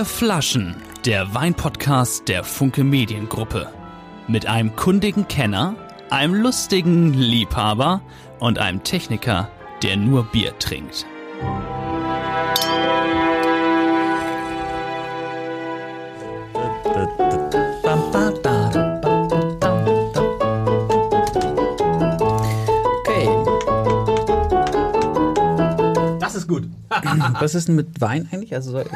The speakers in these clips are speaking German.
Vier Flaschen, der Weinpodcast der Funke Mediengruppe. Mit einem kundigen Kenner, einem lustigen Liebhaber und einem Techniker, der nur Bier trinkt. Gut. was ist denn mit Wein eigentlich? Also soll-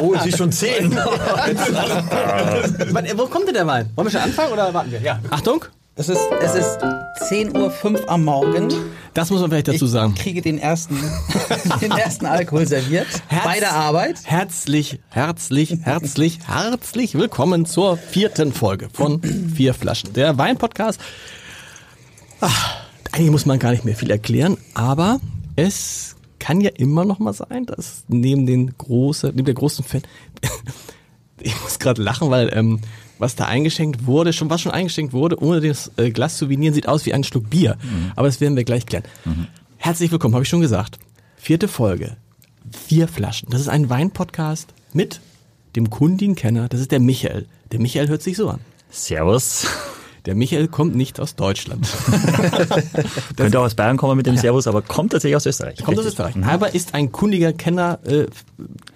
Oh, es ist schon zehn. Warte, Wo kommt denn der Wein? Wollen wir schon anfangen oder warten wir? Ja. Achtung. es ist, es ist 10.05 Uhr am Morgen. Das muss man vielleicht dazu Ich sagen. kriege den ersten, den ersten Alkohol serviert. Herz- Bei der Arbeit. Herzlich, herzlich, herzlich, herzlich willkommen zur vierten Folge von Vier Flaschen. Der Weinpodcast. Ach, eigentlich muss man gar nicht mehr viel erklären, aber es kann ja immer noch mal sein, dass neben den großen, neben der großen Fan, ich muss gerade lachen, weil ähm, was da eingeschenkt wurde, schon was schon eingeschenkt wurde, ohne das äh, Glas zu vinieren, sieht aus wie ein Schluck Bier. Aber das werden wir gleich klären. Herzlich willkommen, habe ich schon gesagt. Vierte Folge, vier Flaschen. Das ist ein Weinpodcast mit dem kundigen Kenner. Das ist der Michael. Der Michael hört sich so an. Servus. Der Michael kommt nicht aus Deutschland. Könnte auch aus Bayern kommen mit dem Servus, aber kommt tatsächlich aus Österreich. Kommt aus Richtig. Österreich. Aber ist ein kundiger Kenner, äh,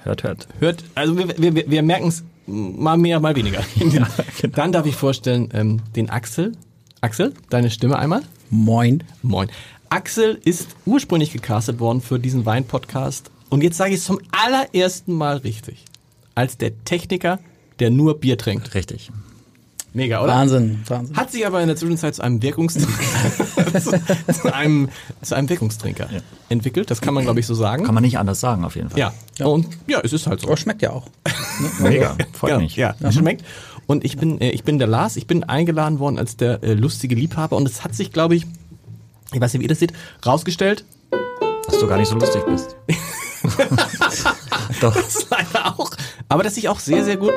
Hört, hört. hört, also wir, wir, wir- wir merken es mal mehr, mal weniger. genau. Dann darf ich vorstellen, ähm, den Axel. Axel, deine Stimme einmal. Moin. Moin. Axel ist ursprünglich gecastet worden für diesen Wein-Podcast. Und jetzt sage ich es zum allerersten Mal richtig. Als der Techniker, der nur Bier trinkt. Richtig. Mega, oder? Wahnsinn, Wahnsinn. Hat sich aber in der Zwischenzeit zu einem Wirkungstrinker, zu, zu einem, zu einem Wirkungstrinker Ja. entwickelt. Das kann man, glaube ich, so sagen. Kann man nicht anders sagen, auf jeden Fall. ja. Und ja, es ist halt so. Aber schmeckt ja auch. Mega. Freut ja, mich. Ja, schmeckt. Und ich bin, äh, ich bin der Lars. Ich bin eingeladen worden als der äh, lustige Liebhaber. Und es hat sich, glaube ich, ich weiß nicht, wie ihr das seht, rausgestellt. Dass du gar nicht so lustig bist. Doch. Das leider auch. Aber dass ich auch sehr, sehr gut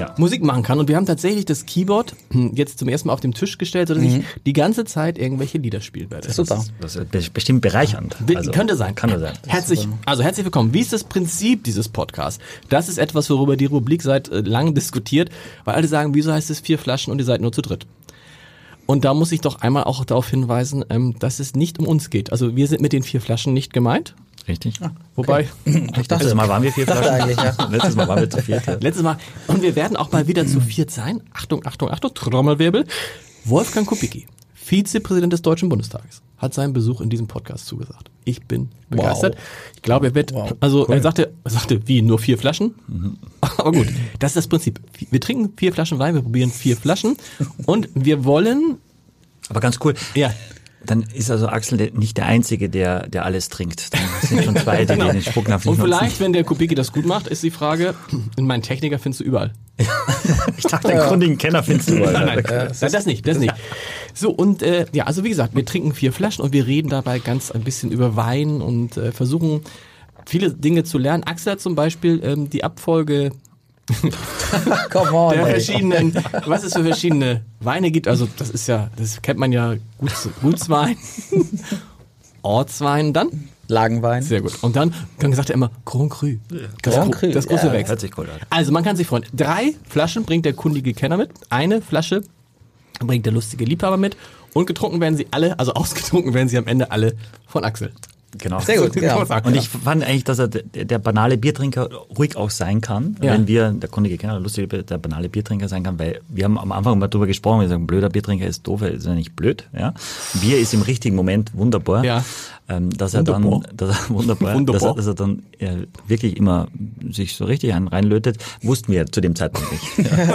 Ja. Musik machen kann. Und wir haben tatsächlich das Keyboard hm, jetzt zum ersten Mal auf den Tisch gestellt, sodass ich die ganze Zeit irgendwelche Lieder spielen werde. Super. Das ist be- bestimmt bereichernd. Be- Also, könnte sein. Kann sein. Herzlich, also herzlich willkommen. Wie ist das Prinzip dieses Podcasts? Das ist etwas, worüber die Rubrik seit äh, langem diskutiert, weil alle sagen, wieso heißt es vier Flaschen und ihr seid nur zu dritt? Und da muss ich doch einmal auch darauf hinweisen, ähm, dass es nicht um uns geht. Also wir sind mit den vier Flaschen nicht gemeint. Richtig. Wobei, Ich dachte, Letztes Mal waren wir vier Flaschen. eigentlich, ja. Letztes Mal waren wir zu viert. ja. letztes Mal, und wir werden auch mal wieder zu viert sein. Achtung, Achtung, Achtung, Trommelwirbel. Wolfgang Kubicki, Vizepräsident des Deutschen Bundestages, hat seinen Besuch in diesem Podcast zugesagt. Ich bin begeistert. Ich glaube, er wird, Wow. also er sagte, er sagte, wie, nur vier Flaschen? Aber gut, das ist das Prinzip. Wir trinken vier Flaschen Wein, wir probieren vier Flaschen und wir wollen, Aber ganz cool. ja, Dann ist also Axel nicht der Einzige, der, der alles trinkt. Dann sind schon zwei, die den Spucknapf und nicht nutzen. vielleicht, wenn der Kubicki das gut macht, ist die Frage, meinen Techniker findest du überall. Ich dachte, den kundigen Kenner findest du. Alter. Nein, nein, das nicht, das nicht. So, und äh, ja, also wie gesagt, wir trinken vier Flaschen und wir reden dabei ganz ein bisschen über Wein und äh, versuchen viele Dinge zu lernen. Axel hat zum Beispiel ähm, die Abfolge Come on, der ey. verschiedenen, was es für verschiedene Weine gibt. Also das ist ja, das kennt man ja, Guts, Gutswein, Ortswein, dann Lagenwein. sehr gut. Und dann, dann sagt er immer Grand Cru. Das, Grand Cru, das große ja. Wechsel. Hört sich cool an. Also man kann sich freuen. Drei Flaschen bringt der kundige Kenner mit. Eine Flasche bringt der lustige Liebhaber mit. Und getrunken werden sie alle, also ausgetrunken werden sie am Ende alle von Axel. Genau. Sehr gut, sagen. Und ich fand eigentlich, dass er der, der banale Biertrinker ruhig auch sein kann, Ja. wenn wir, der kundige Kenner, der lustige, der banale Biertrinker sein kann, weil wir haben am Anfang mal drüber gesprochen, wir sagen, blöder Biertrinker ist doof, ist ja nicht blöd, ja. Bier ist im richtigen Moment wunderbar. Ja. Ähm, dass er Wunderbar. dann, dass er, wunderbar, Wunderbar. Dass, er, dass er dann äh, wirklich immer sich so richtig einen reinlötet, wussten wir zu dem Zeitpunkt nicht. Ja.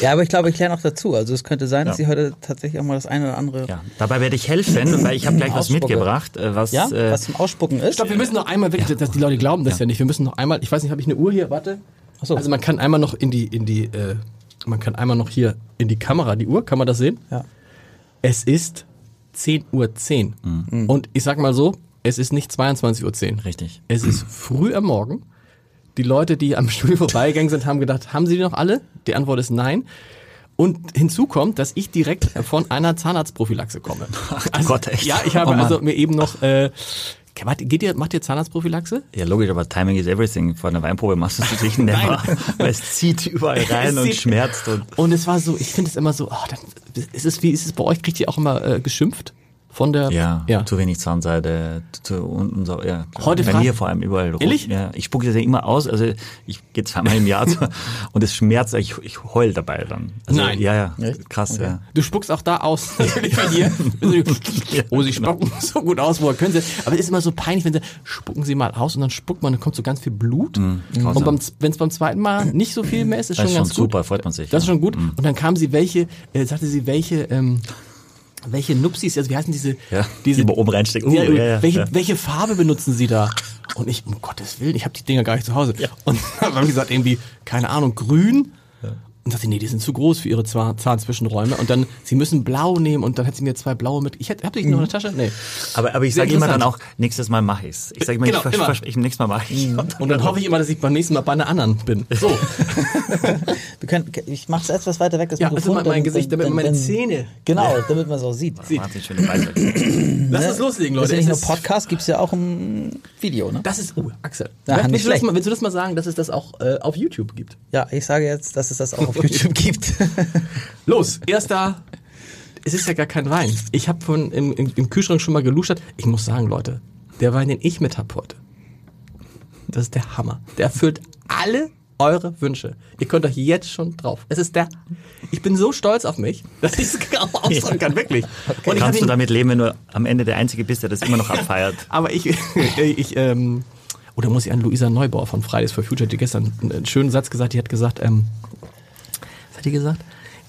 Ja, aber ich glaube, ich lerne auch dazu. Also es könnte sein, dass Ja. sie heute tatsächlich auch mal das eine oder andere ja. Dabei werde ich helfen, weil ich habe gleich was mitgebracht, äh, was, ja, äh, was zum Ausspucken ist. Stopp, wir müssen noch einmal wirklich, dass die Leute glauben das ja, nicht. Wir müssen noch einmal, ich weiß nicht, habe ich eine Uhr hier? Warte. Ach so. Also man kann einmal noch in die, in die, äh, man kann einmal noch hier in die Kamera, die Uhr, kann man das sehen? Ja. Es ist 10.10 Uhr. 10. Und ich sag mal so, es ist nicht 22.10 Uhr. Richtig. Es ist früh am Morgen. Die Leute, die am Studio vorbeigegangen sind, haben gedacht, haben sie die noch alle? Die Antwort ist nein. Und hinzu kommt, dass ich direkt von einer Zahnarztprophylaxe komme. Also, Gott, echt? Ja, ich habe Oh also mir eben noch äh, Warte, geht ihr, macht ihr Zahnarztprophylaxe? Ja, logisch, aber Timing is everything. Vor einer Weinprobe machst du es natürlich never, weil es zieht überall rein und schmerzt und Und es war so, ich finde es immer so, oh, dann, ist es wie ist es bei euch? Kriegt ihr auch immer äh, geschimpft von der? ja, ja. zu wenig Zahnseide, zu, und, und so, ja. Heute bei mir vor allem überall. rot. Ehrlich? Ja, ich spucke das ja immer aus, also ich gehe zweimal im Jahr zu, und es schmerzt, ich, ich heul dabei dann. Also, Nein. Ja, ja, Echt? krass, Okay. ja. Du spuckst auch da aus, natürlich bei dir. Oh, sie spucken so gut aus, woher können sie? Aber es ist immer so peinlich, wenn sie spucken sie mal aus und dann spuckt man, dann kommt so ganz viel Blut. und grausam. wenn es beim zweiten Mal nicht so viel mehr ist, ist Das schon ist ganz schon gut. super, freut man sich. Das ist schon gut. Und dann kam sie, welche, äh, sagte sie, welche, ähm, welche Nupsis, also wie heißen diese, Ja, diese die man oben reinstecken. Uh, ja, ja, ja, welche, ja. welche Farbe benutzen Sie da? Und ich, um Gottes Willen, ich habe die Dinger gar nicht zu Hause. Und dann habe ich gesagt, irgendwie, keine Ahnung, grün. Und sagte, nee, die sind zu groß für ihre Zahn Zahnzwischenräume. Und dann, sie müssen blau nehmen. Und dann hat sie mir zwei blaue mit. Ich hätte, habt ihr die noch in der Tasche? Nee. Aber, aber ich sage immer dann auch, nächstes Mal mache ich's. Ich sage immer, Genau, ich immer. ich, nächstes Mal mache ich. Und dann hoffe ich immer, dass ich beim nächsten Mal bei einer anderen bin. So. Wir können, ich mache es etwas weiter weg, das Ja, also Mikrofon. mein- mein dann- Gesicht, damit dann- man meine dann- Zähne- Genau, damit man es auch sieht. Wahnsinnig schöne Weisheit. Lass uns loslegen, Das Leute. ist ja nicht Es nur Podcast, gibt's ja auch ein Video, ne? das ist, oh, Axel. Ja, willst, du das mal, willst du das mal sagen, dass es das auch äh, auf YouTube gibt? Ja, ich sage jetzt, dass es das auch auf YouTube gibt. Los, erster. Es ist ja gar kein Wein. Ich habe von im, im, im Kühlschrank schon mal geluschert. Ich muss sagen, Leute, der Wein, den ich mit hab heute, das ist der Hammer. Der erfüllt alle eure Wünsche. Ihr könnt euch jetzt schon drauf. Es ist der. Ich bin so stolz auf mich, dass ich es kaum ausdrücken kann, wirklich. Und ich hab Kannst du damit leben, wenn du am Ende der Einzige bist, der das immer noch abfeiert? aber ich, ich ähm, oder muss ich an Luisa Neubauer von Fridays for Future, die gestern einen schönen Satz gesagt, die hat gesagt, ähm, hat die gesagt?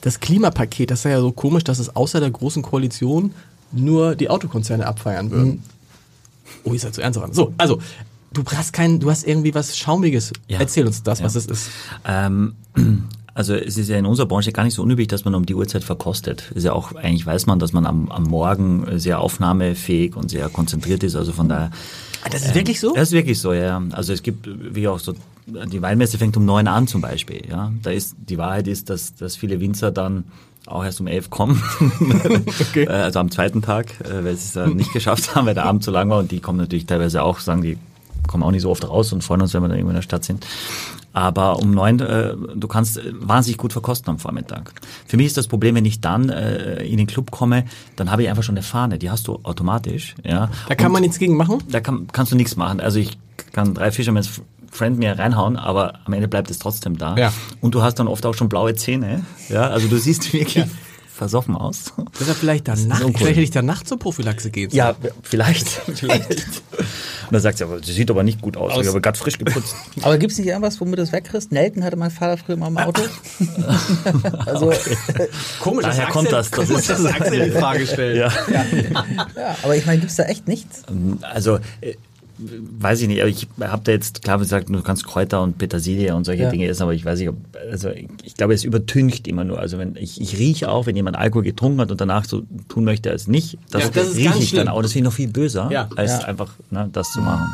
Das Klimapaket, das sei ja so komisch, dass es außer der großen Koalition nur die Autokonzerne abfeiern würden. Oh, ihr seid so ernst dran. So, also, du hast kein, du hast irgendwie was Schaumiges. Ja. Erzähl uns das, was Ja. es ist. Ähm, also es ist ja in unserer Branche gar nicht so unüblich, dass man um die Uhrzeit verkostet. Ist ja auch, eigentlich weiß man, dass man am, am Morgen sehr aufnahmefähig und sehr konzentriert ist. Also von daher. Das ist wirklich so? Das ist wirklich so, ja. Also es gibt, wie auch so, die Weinmesse fängt um neun an zum Beispiel, ja. Da ist, die Wahrheit ist, dass, dass viele Winzer dann auch erst um elf kommen. Okay. Äh, also am zweiten Tag, äh, weil sie es dann nicht geschafft haben, weil der Abend zu lang war und die kommen natürlich teilweise auch, sagen die, kommen auch nicht so oft raus und freuen uns, wenn wir dann irgendwo in der Stadt sind. Aber um neun, äh, du kannst äh, wahnsinnig gut verkosten am Vormittag. Für mich ist das Problem, wenn ich dann äh, in den Club komme, dann habe ich einfach schon eine Fahne, die hast du automatisch. Ja. Da kann Und- man nichts gegen machen. da kann, kannst du nichts machen. Also ich kann drei Fisherman's Friend mir reinhauen, aber am Ende bleibt es trotzdem da. Ja. Und du hast dann oft auch schon blaue Zähne. Ja, also du siehst wirklich versoffen aus. Deshalb vielleicht danach, vielleicht hätte ich danach zur Prophylaxe gehen. Ja, vielleicht. vielleicht. Und dann sagt sie, aber sie sieht aber nicht gut aus. Ich habe gerade frisch geputzt. Aber gibt's nicht irgendwas, womit du es wegkriegst? Nelken hatte mein Vater früher mal im Auto. also, Komisch, Daher dass kommt Axel, das. Das ist- dass Axel die Frage stellt. ja. ja, aber ich meine, gibt's da echt nichts? Also äh, weiß ich nicht, aber ich habe da jetzt klar gesagt, du kannst Kräuter und Petersilie und solche Ja. Dinge essen, aber ich weiß nicht, ob, also ich, ich glaube, es übertüncht immer nur. Also wenn ich, ich rieche auch, wenn jemand Alkohol getrunken hat und danach so tun möchte als nicht, das, Ja, das rieche ich dann schlimm. auch. Das finde ich noch viel böser, Ja. als Ja. einfach ne, das zu machen.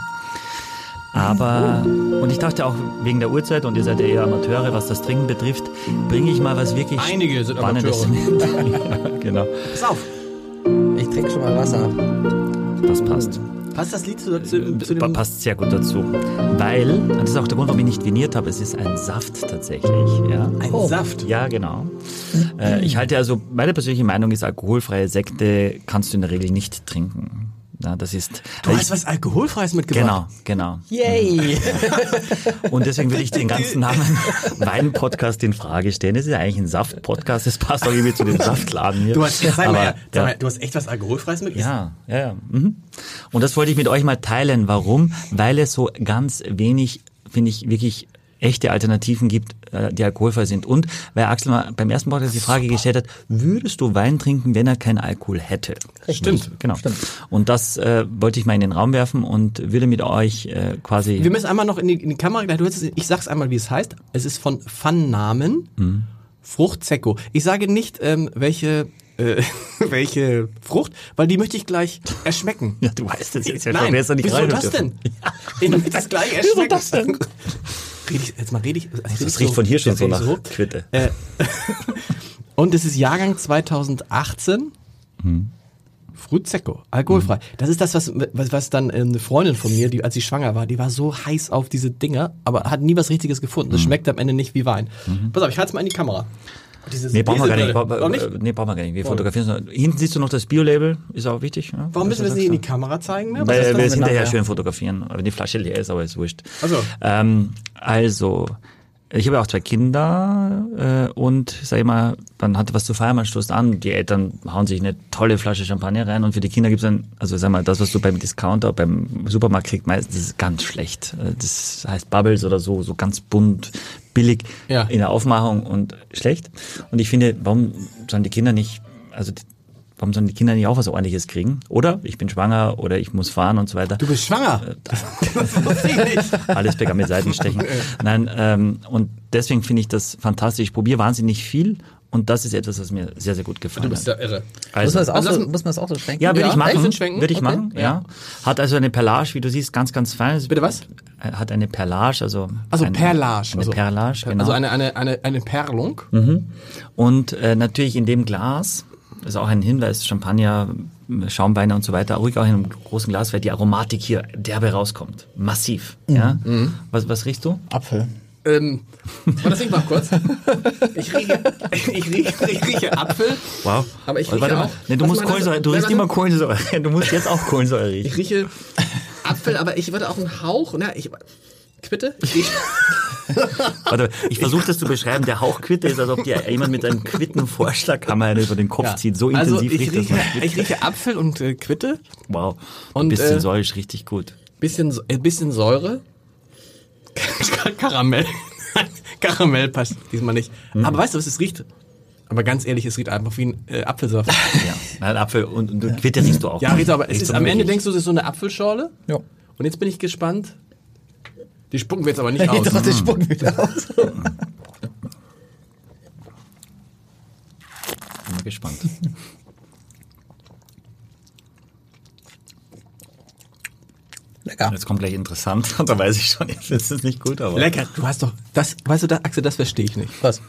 Aber, und ich dachte auch wegen der Uhrzeit, und ihr seid ja eher Amateure, was das Trinken betrifft, bringe ich mal was wirklich Einige sind Spannendes Amateure. mit. ja, genau, Pass auf. Ich trinke schon mal Wasser. das passt. Passt das Lied zu, zu, zu Pa- dem... passt sehr gut dazu. Weil, und das ist auch der Grund, warum ich nicht viniert habe, es ist ein Saft tatsächlich. Ja, Ein Oh. Saft. ja genau. Äh, ich halte also, meine persönliche Meinung ist, alkoholfreie Sekte kannst du in der Regel nicht trinken. Ja, das ist. Du hast was Alkoholfreies mitgebracht. Genau, genau. Yay! Und deswegen will ich den ganzen Namen Wein-Podcast in Frage stellen. Das ist ja eigentlich ein Saft-Podcast, das passt auch irgendwie zu dem Saftladen hier. Du hast, sag mal, Aber, sag ja. mal, du hast echt was Alkoholfreies mitgebracht? Ja, ja, ja. Mhm. Und das wollte ich mit euch mal teilen. Warum? Weil es so ganz wenig, finde ich, wirklich echte Alternativen gibt, äh, die alkoholfrei sind. Und weil Axel mal beim ersten Podcast die Frage gestellt hat, würdest du Wein trinken, wenn er keinen Alkohol hätte? Stimmt. Genau. Und das äh, wollte ich mal in den Raum werfen und würde mit euch äh, quasi... Wir müssen einmal noch in die, in die Kamera, du hättest, ich sag's einmal, wie es heißt. Es ist von Pfannnamen, Mhm. Ich sage nicht, ähm, welche, äh, welche Frucht, weil die möchte ich gleich erschmecken. ja, du weißt es jetzt ja Nein, schon. Nicht wieso das denn? Ich möchte das gleich erschmecken. das denn? Red ich, jetzt mal rede ich. Also Das riecht von hier schon so nach so. Quitte. Äh, und es ist Jahrgang 2018. Fruitsecco, alkoholfrei. Das ist das, was, was, was dann äh, eine Freundin von mir, die als sie schwanger war, die war so heiß auf diese Dinger, aber hat nie was Richtiges gefunden. Das schmeckt am Ende nicht wie Wein. Pass auf, ich halte es mal in die Kamera. Dieses Nee, brauchen wir gar nicht. Warum nicht? Nee, brauchen wir gar nicht. Wir fotografieren es. Hinten siehst du noch das Bio-Label, ist auch wichtig. Ja? Warum müssen wir es nicht in die Kamera zeigen? Was Weil wir es hinterher schön fotografieren. Aber die Flasche leer ist, aber ist wurscht. Ach so. Ähm, also, ich habe auch zwei Kinder äh, und sag ich mal, man hat was zu feiern, man stoßt an, die Eltern hauen sich eine tolle Flasche Champagner rein und für die Kinder gibt's dann, also sag mal, das, was du beim Discounter, beim Supermarkt kriegst, meistens ist ganz schlecht. Äh, Das heißt Bubbles oder so, so ganz bunt, billig Ja. in der Aufmachung und schlecht. Und ich finde, warum sollen die Kinder nicht, also warum sollen die Kinder nicht auch was ordentliches kriegen? Oder ich bin schwanger oder ich muss fahren und so weiter. Du bist schwanger. Das wusste ich nicht. Alles Bäcker mit Seitenstechen. Nein, ähm, und deswegen finde ich das fantastisch. Ich probiere wahnsinnig viel und das ist etwas, was mir sehr, sehr gut gefallen Du bist hat. ja irre. Muss man Also, das auch Also so, muss man das auch so schwenken? ja, würde Ja, ich machen. schwenken? Würde ich Okay. machen, Ja. ja. Hat also eine Perlage, wie du siehst, ganz, ganz fein. Bitte was? Hat eine Perlage, also. Also eine, Perlage. Eine also, Perlage, genau. Also eine, eine, eine, eine Perlung. Und äh, natürlich in dem Glas, ist auch ein Hinweis, Champagner, Schaumweine und so weiter, ruhig auch in einem großen Glas, weil die Aromatik hier derbe rauskommt. Massiv. Ja? Was, was riechst du? Apfel. Ähm, warte, ich mal kurz. Ich rieche, ich rieche, ich rieche Apfel. Wow. Aber ich Warte rieche mal. auch- Nee, du musst? Kohlensäure, du riechst warte. immer Kohlensäure. Du musst jetzt auch Kohlensäure riechen. Ich rieche Apfel, aber ich würde auch einen Hauch, na, ich, Quitte? Ich rieche, Warte, ich versuche das zu beschreiben. Der Hauch Quitte ist, als ob dir jemand mit einem Quittenvorschlaghammer einen über den Kopf zieht. So also intensiv ich riecht rieche, das. ich rieche Apfel und äh, Quitte. Wow. Und, Und bisschen äh, Säure ist richtig gut. Bisschen, äh, bisschen Säure. Karamell. Karamell passt diesmal nicht. Mhm. Aber weißt du, was es riecht? Aber ganz ehrlich, es riecht einfach wie ein äh, Apfelsaft. Ja. Nein, Apfel und, und Quitte riechst du auch. Ja, Rita, aber es ist am Ende denkst du, es ist so eine Apfelschorle. Ja. Und jetzt bin ich gespannt. Die spucken wir jetzt aber nicht aus. doch der Spuck wieder aus. Bin mal gespannt. Lecker. Jetzt kommt gleich interessant. Da weiß ich schon, jetzt ist es nicht gut, aber. Lecker. Du hast doch, das, weißt du, da, Axel, das verstehe ich nicht. Was?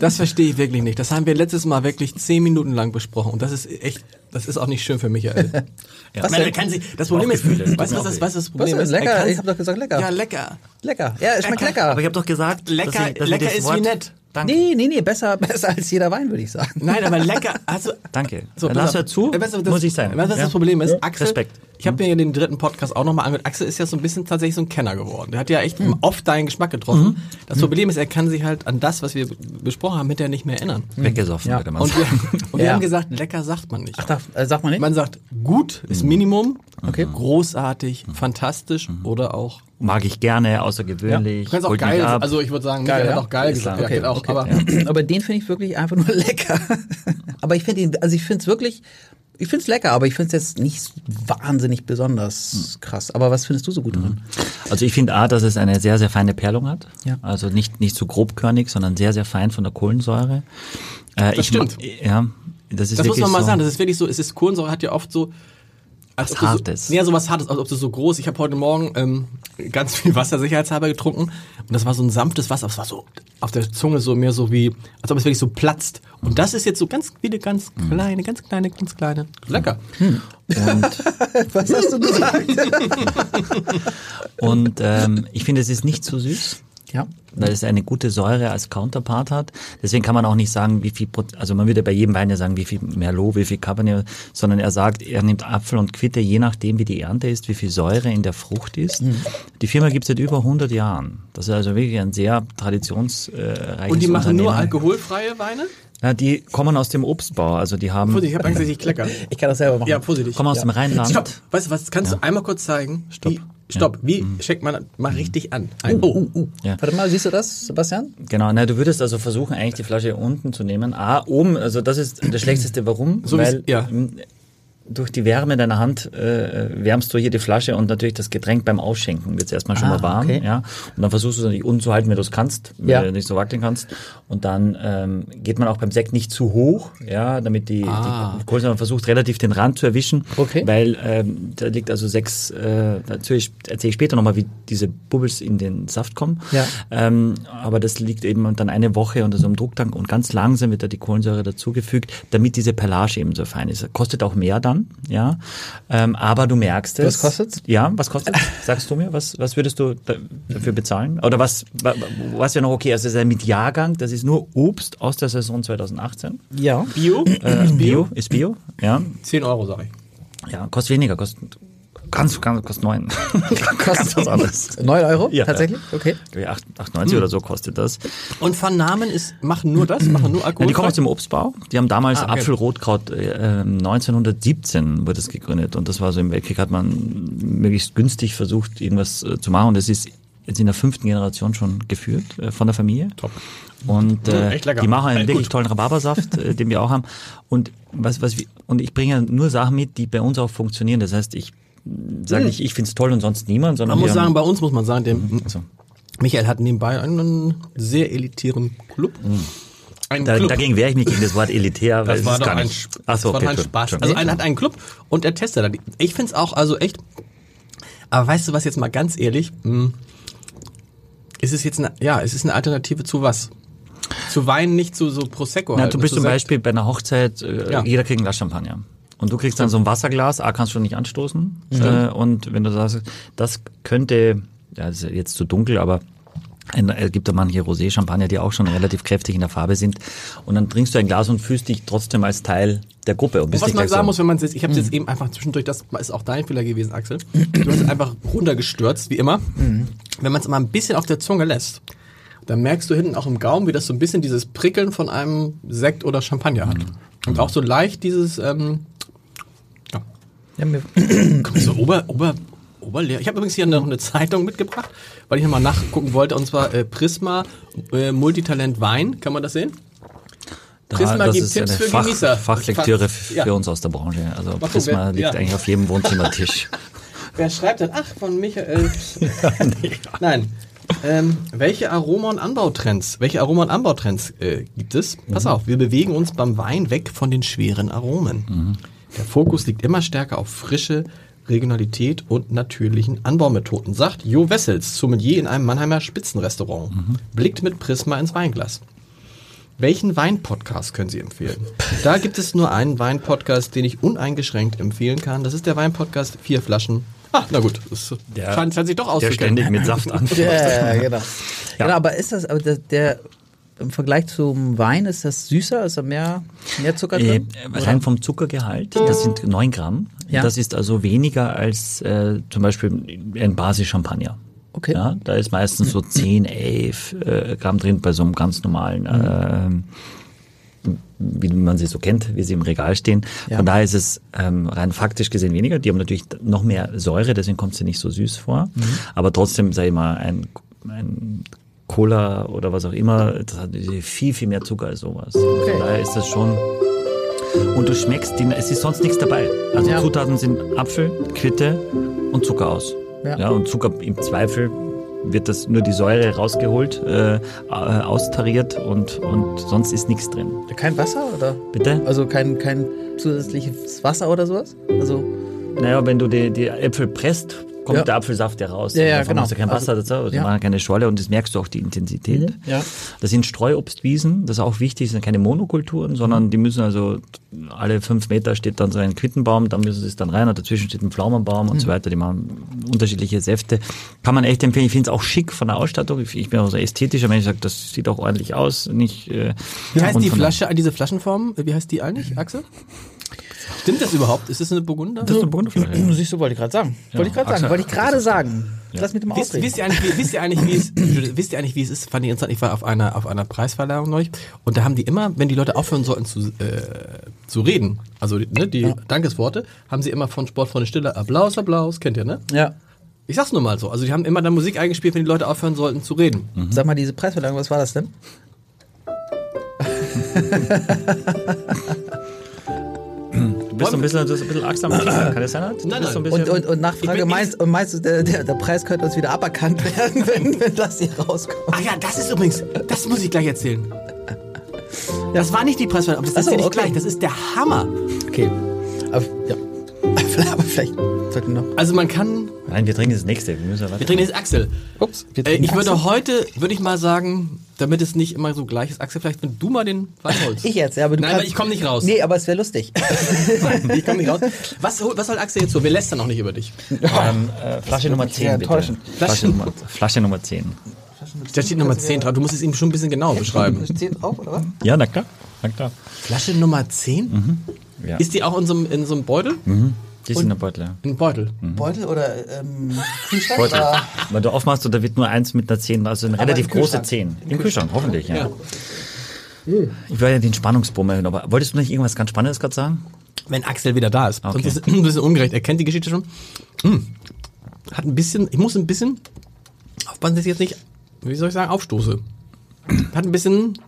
Das verstehe ich wirklich nicht. Das haben wir letztes Mal wirklich zehn Minuten lang besprochen. Und das ist echt, das ist auch nicht schön für Michael. Ja. Was? Kann sie, das Problem ist, weißt du, was du, das Problem Was ist? Er Lecker? Ich hab doch gesagt lecker. Ja, lecker. Lecker. Ja, es schmeckt Lecker. lecker. Aber ich habe doch gesagt, Lecker- dass ich, dass lecker das ist Wort, wie nett. Danke. nee, nee, nee, besser, besser als jeder Wein, würde ich sagen. Nein, aber lecker. Also, Danke. So, Dann lass hör zu, Äh, weißt du, das, muss ich sein. Weißt du, was Ja. das Problem ist? Axel, Respekt. ich habe mir ja den dritten Podcast auch nochmal angehört. Axel ist ja so ein bisschen tatsächlich so ein Kenner geworden. Der hat ja echt oft deinen Geschmack getroffen. Das Problem ist, er kann sich halt an das, was wir besprochen haben, hinterher nicht mehr erinnern. Weggesoffen, Ja. würde man Und wir, sagen. und wir Ja. haben gesagt, lecker sagt man nicht. Ach, da, äh, sag mal nicht. Man sagt, gut ist Minimum, Okay. großartig, fantastisch oder auch. Mag ich gerne, außergewöhnlich. Du kannst auch geil, ab. also ich würde sagen, Geil, ja? hat auch geil gesagt. klar. Ja, Okay, auch, okay. aber aber den finde ich wirklich einfach nur lecker. aber ich finde ihn, also ich finde es wirklich, ich finde es lecker, aber ich finde es jetzt nicht wahnsinnig besonders krass. Aber was findest du so gut dran? Also ich finde A, dass es eine sehr, sehr feine Perlung hat. Ja. Also nicht, nicht so grobkörnig, sondern sehr, sehr fein von der Kohlensäure. Äh, ich stimmt. Ja, das ist das muss man mal so, sagen, das ist wirklich so, es ist Kohlensäure hat ja oft so Was Hartes. So, ja, so was Hartes, als ob du so groß. Ich habe heute Morgen ähm, ganz viel Wasser sicherheitshalber getrunken und das war so ein sanftes Wasser, es war so auf der Zunge so mehr so wie, als ob es wirklich so platzt. Und das ist jetzt so ganz viele ganz Mhm. kleine, ganz kleine, ganz kleine. Lecker. Was hast du gesagt? Und ähm, ich finde, es ist nicht zu süß. Ja. weil es eine gute Säure als Counterpart hat. Deswegen kann man auch nicht sagen, wie viel, Prozent- also man würde bei jedem Wein ja sagen, wie viel Merlot, wie viel Cabernet, sondern er sagt, er nimmt Apfel und Quitte, je nachdem wie die Ernte ist, wie viel Säure in der Frucht ist. Die Firma gibt es seit über 100 Jahren. Das ist also wirklich ein sehr traditionsreiches Und die machen nur alkoholfreie Weine? Ja, die kommen aus dem Obstbau, also die haben, Vorsicht, ich habe Angst, dass ich klecker. Ich kann das selber machen. Ja, vorsichtig. kommen aus dem Rheinland. Stopp. Weißt du was, kannst du einmal kurz zeigen? Stopp. Wie, stopp. Wie Mhm. schenkt man mal richtig an? Oh, oh, oh. Ja. Warte mal, siehst du das, Sebastian? Genau, na, du würdest also versuchen, eigentlich die Flasche unten zu nehmen. Ah, oben, also das ist das Schlechteste. Warum? So Weil ja. Durch die Wärme deiner Hand äh, wärmst du hier die Flasche und natürlich das Getränk beim Ausschenken wird erstmal schon Ah, mal warm. okay. Ja, und dann versuchst du es natürlich unten zu halten, wenn du es kannst, Ja. wenn du nicht so wackeln kannst. Und dann ähm, geht man auch beim Sekt nicht zu hoch, ja, damit die, Ah. die Kohlensäure versucht relativ den Rand zu erwischen. Okay. Weil ähm, da liegt also sechs, äh, dazu erzähle ich später nochmal, wie diese Bubbles in den Saft kommen. Ja. Ähm, aber das liegt eben dann eine Woche unter so einem Drucktank und ganz langsam wird da die Kohlensäure dazugefügt, damit diese Perlage eben so fein ist. Kostet auch mehr dann, ja. Ähm, aber du merkst es. Was kostet's? Ja, was kostet? Sagst du mir, was, was würdest du da, dafür bezahlen? Oder was, wa- was wäre noch okay? Also, das ist ja mit Jahrgang, das ist nur Obst aus der Saison 2018. Ja. Bio? Äh, Bio, ist Bio, ja. 10 Euro, sag ich. Ja, kostet weniger, kostet ganz, ganz, kostet neun. ganz was anderes. 9 Euro? Ja. Tatsächlich? Okay. Ja, 8, 8,90 oder so kostet das. Und Van Namen ist, machen nur das, machen nur Ja, Alkohol. die kommen aus dem Obstbau. Die haben damals Ah, okay. Apfelrotkraut, äh, 1917 wurde es gegründet. Und das war so im Weltkrieg, hat man möglichst günstig versucht, irgendwas äh, zu machen. Und das ist jetzt in der fünften Generation schon geführt äh, von der Familie. Top. Und äh, die machen einen wirklich gut. tollen Rhabarbersaft, äh, den wir auch haben. Und was, was wir, und ich bringe nur Sachen mit, die bei uns auch funktionieren. Das heißt, ich sage nicht, ich find's toll und sonst niemand, sondern Mhm. Man muss sagen, bei uns muss man sagen, der also, Michael hat nebenbei einen sehr elitären Club. Ein da, dagegen wehre ich mich gegen das Wort elitär, weil Das es war ist doch gar ein, nicht. Ach so, das war okay, ein Spaß. Also Entschuldigung. einer hat einen Club und er testet da. die- Ich find's auch also echt. Aber weißt du was jetzt mal ganz ehrlich? Hm, ist es jetzt eine, ja, es ist eine Alternative zu was? Zu Wein, nicht zu so Prosecco. Ja, halt, du bist zu zum. Beispiel bei einer Hochzeit, äh, Ja. jeder kriegt ein Glas Champagner. Und du kriegst dann so ein Wasserglas, A kannst du nicht anstoßen. Äh, und wenn du sagst, das könnte, ja, das ist jetzt zu dunkel, aber ein, es gibt ja manche Rosé-Champagner, die auch schon relativ kräftig in der Farbe sind. Und dann trinkst du ein Glas und fühlst dich trotzdem als Teil der Gruppe. Und Und bist was nicht man sagen so, muss, wenn man es jetzt, ich habe jetzt eben einfach zwischendurch, das ist auch dein Fehler gewesen, Axel. Du hast es einfach runtergestürzt, wie immer. Wenn man es mal ein bisschen auf der Zunge lässt, dann merkst du hinten auch im Gaumen, wie das so ein bisschen dieses Prickeln von einem Sekt oder Champagner hat. Und auch so leicht dieses, ähm, ja, mir, Komm, so Ober, Ober, Oberlehr. Ich habe übrigens hier noch eine Zeitung mitgebracht, weil ich nochmal nachgucken wollte, und zwar äh, Prisma äh, Multitalent Wein. Kann man das sehen? da, Prisma das gibt ist Tipps eine für Fach, Genießer. Fachlektüre für Ja. uns aus der Branche. Also Mach du, Prisma wer- liegt ja. eigentlich auf jedem Wohnzimmertisch. Wer schreibt das? Ach, von Michael. Nein. Ähm, welche Aroma- und Anbautrends, welche Aroma- und Anbautrends äh, gibt es? Pass auf, wir bewegen uns beim Wein weg von den schweren Aromen. Der Fokus liegt immer stärker auf Frische, Regionalität und natürlichen Anbaumethoden, sagt Jo Wessels, Sommelier in einem Mannheimer Spitzenrestaurant. Blickt mit Prisma ins Weinglas. Welchen Wein-Podcast können Sie empfehlen? Da gibt es nur einen Wein-Podcast, den ich uneingeschränkt empfehlen kann. Das ist der Wein-Podcast Vier Flaschen. Ah, na gut, das Der- scheint, scheint sich doch Der auszustellen. ständig mit Saft anfängt. ja, genau. Genau, aber ist das, aber der, der im Vergleich zum Wein, ist das süßer? Ist da mehr, mehr Zucker Äh, drin? rein vom Zuckergehalt, das sind 9 Gramm. Ja. Das ist also weniger als äh, zum Beispiel ein Basis-Champagner. Okay. Ja, da ist meistens so 10, 11 äh, Gramm drin bei so einem ganz normalen, ähm, wie man sie so kennt, wie sie im Regal stehen. Ja. Von daher ist es ähm, rein faktisch gesehen weniger. Die haben natürlich noch mehr Säure, deswegen kommt sie nicht so süß vor. Mhm. Aber trotzdem, sag ich mal, ein, ein Cola oder was auch immer, das hat viel, viel mehr Zucker als sowas. Von daher ist das schon und du schmeckst, die, es ist sonst nichts dabei. Also Ja. Zutaten sind Apfel, Quitte und Zucker aus. Ja. Ja. und Zucker im Zweifel wird das nur die Säure rausgeholt, äh, äh, austariert und, und sonst ist nichts drin. Kein Wasser oder? Bitte? Also kein, kein zusätzliches Wasser oder sowas? Also, Naja, wenn du die, die Äpfel presst, kommt Ja. der Apfelsaft ja raus. Ja, ja, Davon genau. machst du kein Wasser Also, dazu, also ja. machen keine Scholle und das merkst du auch die Intensität. Mhm, ja. Das sind Streuobstwiesen, das ist auch wichtig, das sind keine Monokulturen, sondern die müssen also alle fünf Meter steht dann so ein Quittenbaum, da müssen sie es dann rein und dazwischen steht ein Pflaumenbaum und so Mhm. weiter, die machen unterschiedliche Säfte. Kann man echt empfehlen. Ich finde es auch schick von der Ausstattung. Ich bin auch so ästhetischer Mensch, ich sag, das sieht auch ordentlich aus. Nicht, äh, Wie heißt die Flasche, diese Flaschenform? Wie heißt die eigentlich, Axel? Stimmt das überhaupt? Ist das eine Burgunder? Das ist eine Burgunderflasche. ja. siehst du, wollte ich gerade sagen. Wollte ich gerade sagen. Wollte ich gerade sagen. Lass mich doch mal Wisst, wisst, ihr eigentlich, wie, wisst ihr eigentlich, wie es, wisst ihr eigentlich, wie es ist? Fand ich interessant. Ich war auf einer, auf einer Preisverleihung neulich und da haben die immer, wenn die Leute aufhören sollten zu, äh, zu reden, also ne, die Dankesworte, haben sie immer von Sportfreunde Stille Applaus, Applaus, kennt ihr, ne? Ja. Ich sag's nur mal so. Also die haben immer dann Musik eingespielt, wenn die Leute aufhören sollten zu reden. Sag mal, diese Preisverleihung, was war das denn? Du bist so ein bisschen, du bist ein bisschen Angst am Kichern. Kann das sein? Du Nein, bist so ein nein. bisschen, Und, und, und Nachfrage, meinst, und meinst du, der, der, der Preis könnte uns wieder aberkannt werden, wenn, wenn das hier rauskommt? Ah ja, das ist übrigens, das muss ich gleich erzählen. Das war nicht die Preisverleihung, das Ach so, erzähle ich okay. gleich. Das ist der Hammer. Okay. Aber, ja. Aber vielleicht sollten wir noch. Also man kann, Nein, wir trinken das nächste. Wir müssen ja wir trinken jetzt Axel. Ups, wir Äh, trinken ich würde Axel. heute, würde ich mal sagen, damit es nicht immer so gleich ist, Axel, vielleicht wenn du mal den Wein holst. Ich jetzt, ja, aber du Nein, kannst, aber ich komm nicht raus. Nee, aber es wäre lustig. ich komme nicht raus. Was, was soll Axel jetzt so? Wir lästern noch nicht über dich. Ähm, äh, Flasche Nummer 10, sehr bitte. enttäuschend. Flasche Nummer, Flasche Nummer 10. Da steht Nummer 10 drauf. Du musst es ihm schon ein bisschen genauer beschreiben. Steht drauf, oder was? Ja, na klar. Na klar. Flasche Nummer 10? Ja. Ist die auch in so, einem- in so einem Beutel? Die ist in der Beutel. ja. Ein Beutel. Beutel oder ähm, Kühlschrank? Beutel. Oder? Wenn du aufmachst, und da wird nur eins mit einer 10, also eine relativ im große Kühlschrank. 10. Im Kühlschrank, hoffentlich, ja. Ja. Ich wollte ja den Spannungsbogen erhöhen, aber wolltest du nicht irgendwas ganz Spannendes gerade sagen? Wenn Axel wieder da ist. Okay. Sonst ist es ein bisschen ungerecht. Er kennt die Geschichte schon. Hm. Hat ein bisschen, ich muss ein bisschen aufpassen, dass ich jetzt nicht, wie soll ich sagen, aufstoße. Hat ein bisschen,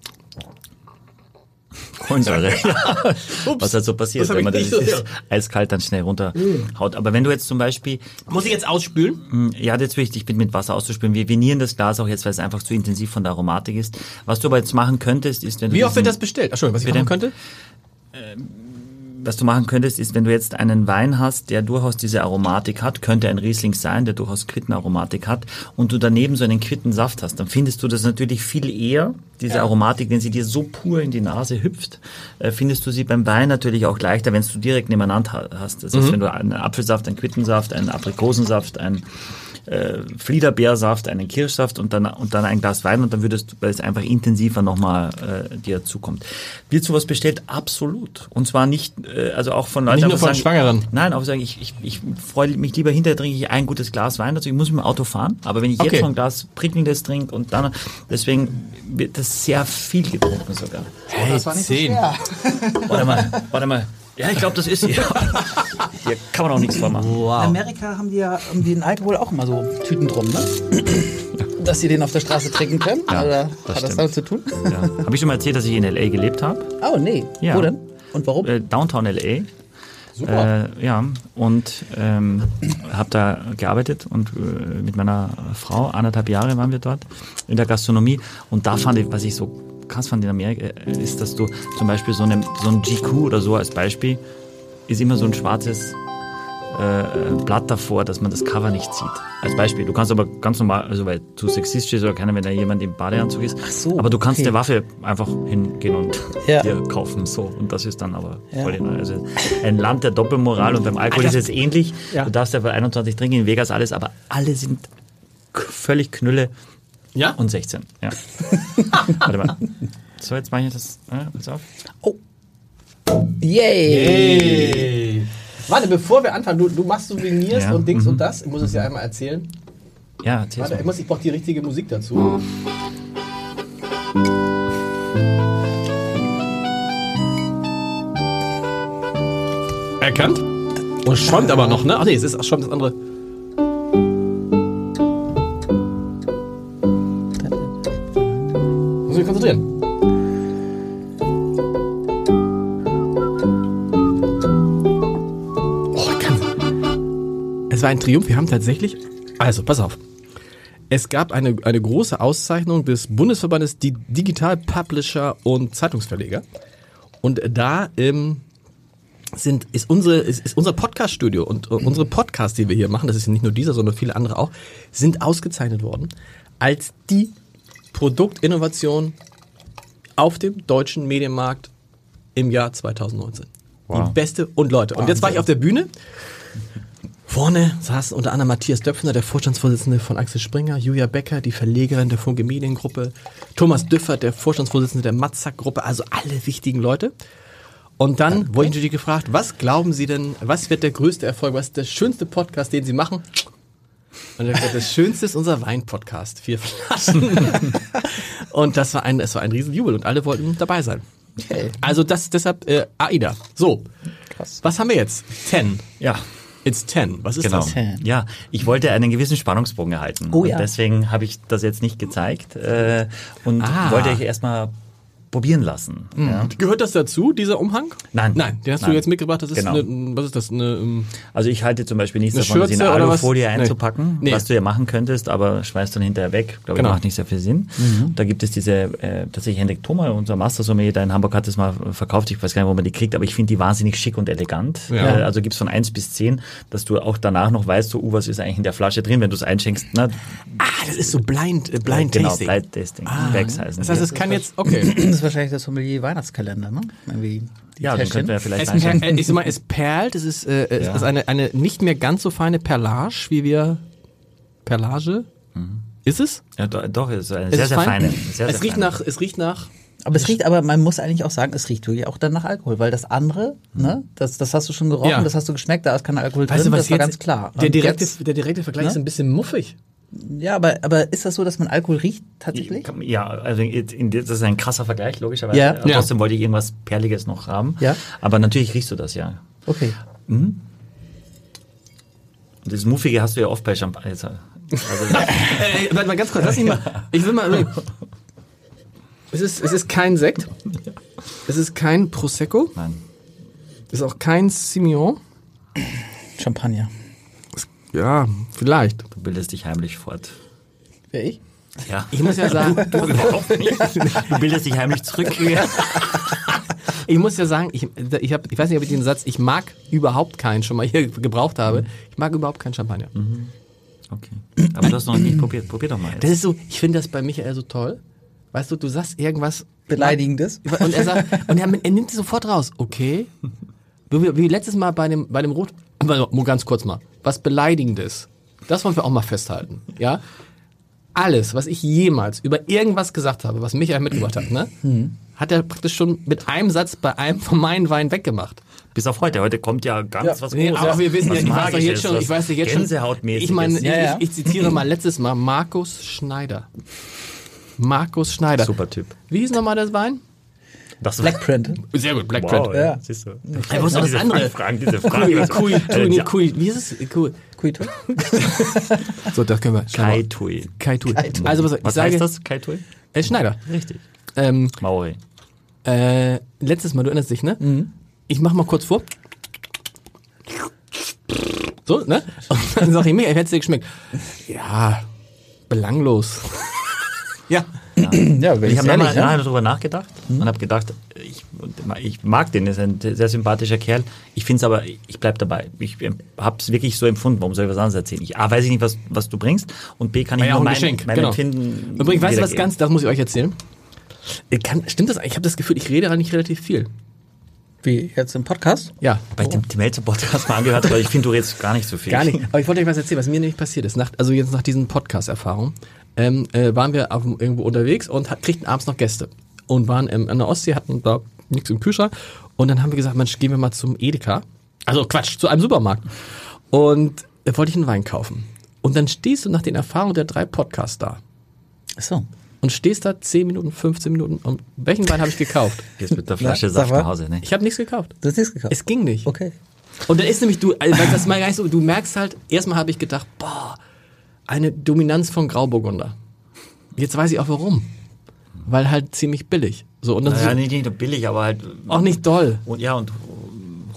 Kohlensäure. ja. Was halt so passiert, Das wenn man das so, ist, eiskalt dann schnell runterhaut. Aber wenn du jetzt zum Beispiel, muss ich jetzt ausspülen? mh, ja, ich dich bitten, mit Wasser auszuspülen. Wir vinieren das Glas auch jetzt, weil es einfach zu intensiv von der Aromatik ist. Was du aber jetzt machen könntest, ist, wenn du Wie oft wird das bestellt? Ach, Entschuldigung, was ich machen könnte? Was du machen könntest, ist, wenn du jetzt einen Wein hast, der durchaus diese Aromatik hat, könnte ein Riesling sein, der durchaus Quittenaromatik hat, und du daneben so einen Quittensaft hast, dann findest du das natürlich viel eher, diese Aromatik, wenn sie dir so pur in die Nase hüpft, äh, findest du sie beim Wein natürlich auch leichter, wenn du direkt nebeneinander ha- hast. Das heißt, wenn du einen Apfelsaft, einen Quittensaft, einen Aprikosensaft, einen äh, Fliederbeersaft, einen Kirschsaft und dann, und dann ein Glas Wein und dann würdest du, weil es einfach intensiver nochmal äh, dir zukommt. Wird sowas bestellt? Absolut. Und zwar nicht, äh, also auch von Leuten, Nicht nur von Schwangeren. Nein, auch sagen, ich, ich, ich freue mich lieber hinterher trinke ich ein gutes Glas Wein dazu. Ich muss mit dem Auto fahren, aber wenn ich Okay. jetzt schon ein Glas prickelndes trinke und dann, deswegen wird das sehr viel getrunken sogar. Hey, Das war nicht so schwer. Warte mal, warte mal. Ja, ich glaube, das ist hier. Hier kann man auch nichts vormachen. In Amerika haben die ja haben die den Alkohol auch immer so Tüten drum, ne? Dass sie den auf der Straße trinken können. Ja, oder das hat das stimmt. damit zu tun? Ja. Habe ich schon mal erzählt, dass ich in L.A. gelebt habe? Oh, nee. Ja. Wo denn? Und warum? Äh, Downtown L.A. Super. Äh, ja, und ähm, habe da gearbeitet und äh, mit meiner Frau, anderthalb Jahre waren wir dort in der Gastronomie. Und da fand ich, was ich so krass fand in Amerika, äh, ist, dass du zum Beispiel so, eine, so ein GQ oder so als Beispiel, ist immer so ein schwarzes äh, äh, Blatt davor, dass man das Cover nicht sieht. Als Beispiel. Du kannst aber ganz normal, also weil zu sexistisch ist oder keiner, wenn da jemand im Badeanzug ist. Ach so, aber du kannst okay. eine Waffe einfach hingehen und Ja. dir kaufen. So. Und das ist dann aber Ja. voll in, also ein Land der Doppelmoral und beim Alkohol ist es ähnlich. Ja. Du darfst ja bei 21 trinken, in Vegas alles, aber alle sind völlig Knülle Ja? und 16. Ja. Warte mal. So, jetzt mache ich das. Äh, pass auf. Oh. Yay! Hey. Warte, bevor wir anfangen, du, du machst Souvenirs Ja, und Dings mhm. und das. Ich muss es ja einmal erzählen. Ja, erzähl's Warte, ich, mal. muss, ich brauche die richtige Musik dazu. Erkannt? Und es schäumt aber noch, ne? Ach nee, es ist, es schäumt das andere. Ein Triumph. Wir haben tatsächlich. Also, pass auf. Es gab eine, eine große Auszeichnung des Bundesverbandes Di- Digital Publisher und Zeitungsverleger. Und da ähm, sind, ist, unsere, ist, ist unser Podcast-Studio und äh, unsere Podcasts, die wir hier machen, das ist nicht nur dieser, sondern viele andere auch, sind ausgezeichnet worden als die Produktinnovation auf dem deutschen Medienmarkt im Jahr 2019. Wow. Die beste und Leute. Und jetzt war ich auf der Bühne. Vorne saßen unter anderem Matthias Döpfner, der Vorstandsvorsitzende von Axel Springer, Julia Becker, die Verlegerin der Funke Mediengruppe, Thomas Düffert, der Vorstandsvorsitzende der Matzak-Gruppe, also alle wichtigen Leute. Und dann wurde ich natürlich gefragt, was glauben Sie denn, was wird der größte Erfolg, was ist der schönste Podcast, den Sie machen? Und er hat gesagt, das Schönste ist unser Wein-Podcast, vier Flaschen. und das war ein, es war ein Riesenjubel und alle wollten dabei sein. Okay. Also das deshalb äh, AIDA. So, Krass. was haben wir jetzt? Ten. Ja, It's ten. Was ist Genau. das? Ja, ich wollte einen gewissen Spannungsbogen erhalten. Oh ja. Und deswegen habe ich das jetzt nicht gezeigt äh, und Ah. wollte euch erstmal probieren lassen. Ja. Gehört das dazu, dieser Umhang? Nein. Nein, den hast du Nein. jetzt mitgebracht. Das ist Genau. eine, was ist das? Eine, ähm, Also ich halte zum Beispiel nichts davon, das in Schürze eine? Alufolie einzupacken, Nee. was du ja machen könntest, aber schmeißt dann hinterher weg. Ich glaube, Genau. macht nicht sehr viel Sinn. Da gibt es diese, äh, tatsächlich Hendrik Thoma, unser Mastersommelier da in Hamburg hat das mal verkauft. Ich weiß gar nicht, wo man die kriegt, aber ich finde die wahnsinnig schick und elegant. Ja. Äh, also gibt's von eins bis zehn, dass du auch danach noch weißt, so, uh, was ist eigentlich in der Flasche drin, wenn du es einschenkst. Na, ah, das ist so Blind, äh, Blind genau, Tasting. Blind Tasting. Ah, Bags heißen das heißt, es kann jetzt, okay. Das ist wahrscheinlich der Sommelier Weihnachtskalender, ne? Irgendwie ja, dann Täschchen. könnten wir vielleicht Es, per, ich sag mal, es perlt, es ist, äh, es Ja. ist eine, eine nicht mehr ganz so feine Perlage, wie wir Perlage. Ist es? Ja, do, doch, es ist eine es sehr, ist sehr fein? feine. Sehr, es sehr riecht feine. nach, es riecht nach. Aber es riecht, aber man muss eigentlich auch sagen, es riecht wirklich auch dann nach Alkohol, weil das andere, ne, das, das hast du schon gerochen, Ja. das hast du geschmeckt, da ist kein Alkohol Weißt drin, du, was das war ganz klar. Der direkte, jetzt, der direkte Vergleich Ne? ist ein bisschen muffig. Ja, aber, aber ist das so, dass man Alkohol riecht tatsächlich? Ja, also das ist ein krasser Vergleich, logischerweise. Ja. Aber Ja. Trotzdem wollte ich irgendwas Perliges noch haben. Ja. Aber natürlich riechst du das ja. Okay. Und das Muffige hast du ja oft bei Champagner. Also, Äh, warte mal ganz kurz, lass mich mal. Ich will mal überlegen. Es ist, es ist kein Sekt. Es ist kein Prosecco. nein. Es ist auch kein Simeon. Champagner. Ja, vielleicht. Du bildest dich heimlich fort. Wer ich? Ja. Ich muss ja sagen, Du überhaupt nicht. Du bildest dich heimlich zurück. ich muss ja sagen, ich, ich, hab, ich weiß nicht, ob ich den Satz, ich mag überhaupt keinen schon mal hier gebraucht habe. Ich mag überhaupt keinen Champagner. Okay. Aber du hast noch nicht probiert. Probier doch mal jetzt. Das ist so, ich finde das bei Michael so toll. Weißt du, du sagst irgendwas Beleidigendes? Und er sagt, und er, er nimmt es sofort raus. Okay. Wie, wie letztes Mal bei dem, bei dem Rot, aber nur ganz kurz mal. Was Beleidigendes. Das wollen wir auch mal festhalten. Ja? Alles, was ich jemals über irgendwas gesagt habe, was Michael mitgebracht hat, ne? Hat er praktisch schon mit einem Satz bei einem von meinen Weinen weggemacht. Bis auf heute. Heute kommt ja ganz Ja. was Nee, Großes. aber wir wissen ja, ich weiß doch jetzt schon, ich weiß ja jetzt schon. Ich meine, Ja, ja. ich, ich zitiere mal letztes Mal Markus Schneider. Markus Schneider. Super Typ. Wie hieß nochmal das Wein? Das Blackprint. Sehr gut, Black Wow, Print. Ja. Siehst du. Er wusste das diese andere. Fragen, diese Kui, Fragen. Kui, Kui, nee, Kui, wie ist es? Kui. Kuito? So, das können wir. Kai. Tui. Kai Tui. Also was, ich Was sage, heißt das? Kai Tui? Äh, Schneider. Richtig. Ähm, Maori. äh, letztes Mal, du erinnerst dich, ne? Ich mach mal kurz vor. So, ne? Und dann sag ich mir, hätte es dir geschmeckt. Ja, belanglos. ja. Ja, wenn Ich habe nachher ne? nachher darüber nachgedacht und habe gedacht, ich, ich mag den, ist ein sehr sympathischer Kerl. Ich finde es aber, ich bleib dabei. Ich habe es wirklich so empfunden. Warum soll ich was anderes erzählen? Ich, A, weiß ich nicht, was, was du bringst und B, kann ich ja auch nur ein mein, Geschenk. mein Genau. Empfinden Übrigens, weißt du was ganz, das muss ich euch erzählen. Äh, Kann, stimmt das? Ich habe das Gefühl, ich rede eigentlich relativ viel. Wie, jetzt im Podcast? Ja. Bei dem Tim Melzer Podcast mal angehört, aber ich finde, du redest gar nicht so viel. Gar nicht. Aber ich wollte euch was erzählen, was mir nämlich passiert ist. Nach, also jetzt nach diesen Podcast-Erfahrungen ähm, äh, waren wir auf, irgendwo unterwegs und hat, kriegten abends noch Gäste. Und waren ähm, an der Ostsee, hatten da nichts im Kühlschrank. Und dann haben wir gesagt, Mensch, gehen wir mal zum Edeka. Also Quatsch, zu einem Supermarkt. Und da wollte ich einen Wein kaufen. Und dann stehst du nach den Erfahrungen der drei Podcasts da. Achso. Und stehst da 10 Minuten, 15 Minuten. Und welchen Wein habe ich gekauft? Jetzt mit der Flasche Saft nach Hause, ne? Ich habe nichts gekauft. Du hast nichts gekauft? Es ging nicht. Okay. Und dann ist nämlich du, also, weil das mal gar nicht so, du merkst halt, erstmal habe ich gedacht, boah, eine Dominanz von Grauburgunder. Jetzt weiß ich auch warum. Weil halt ziemlich billig. So, und dann Naja, so, nicht, nicht nur billig, aber halt. auch nicht doll. Und ja, und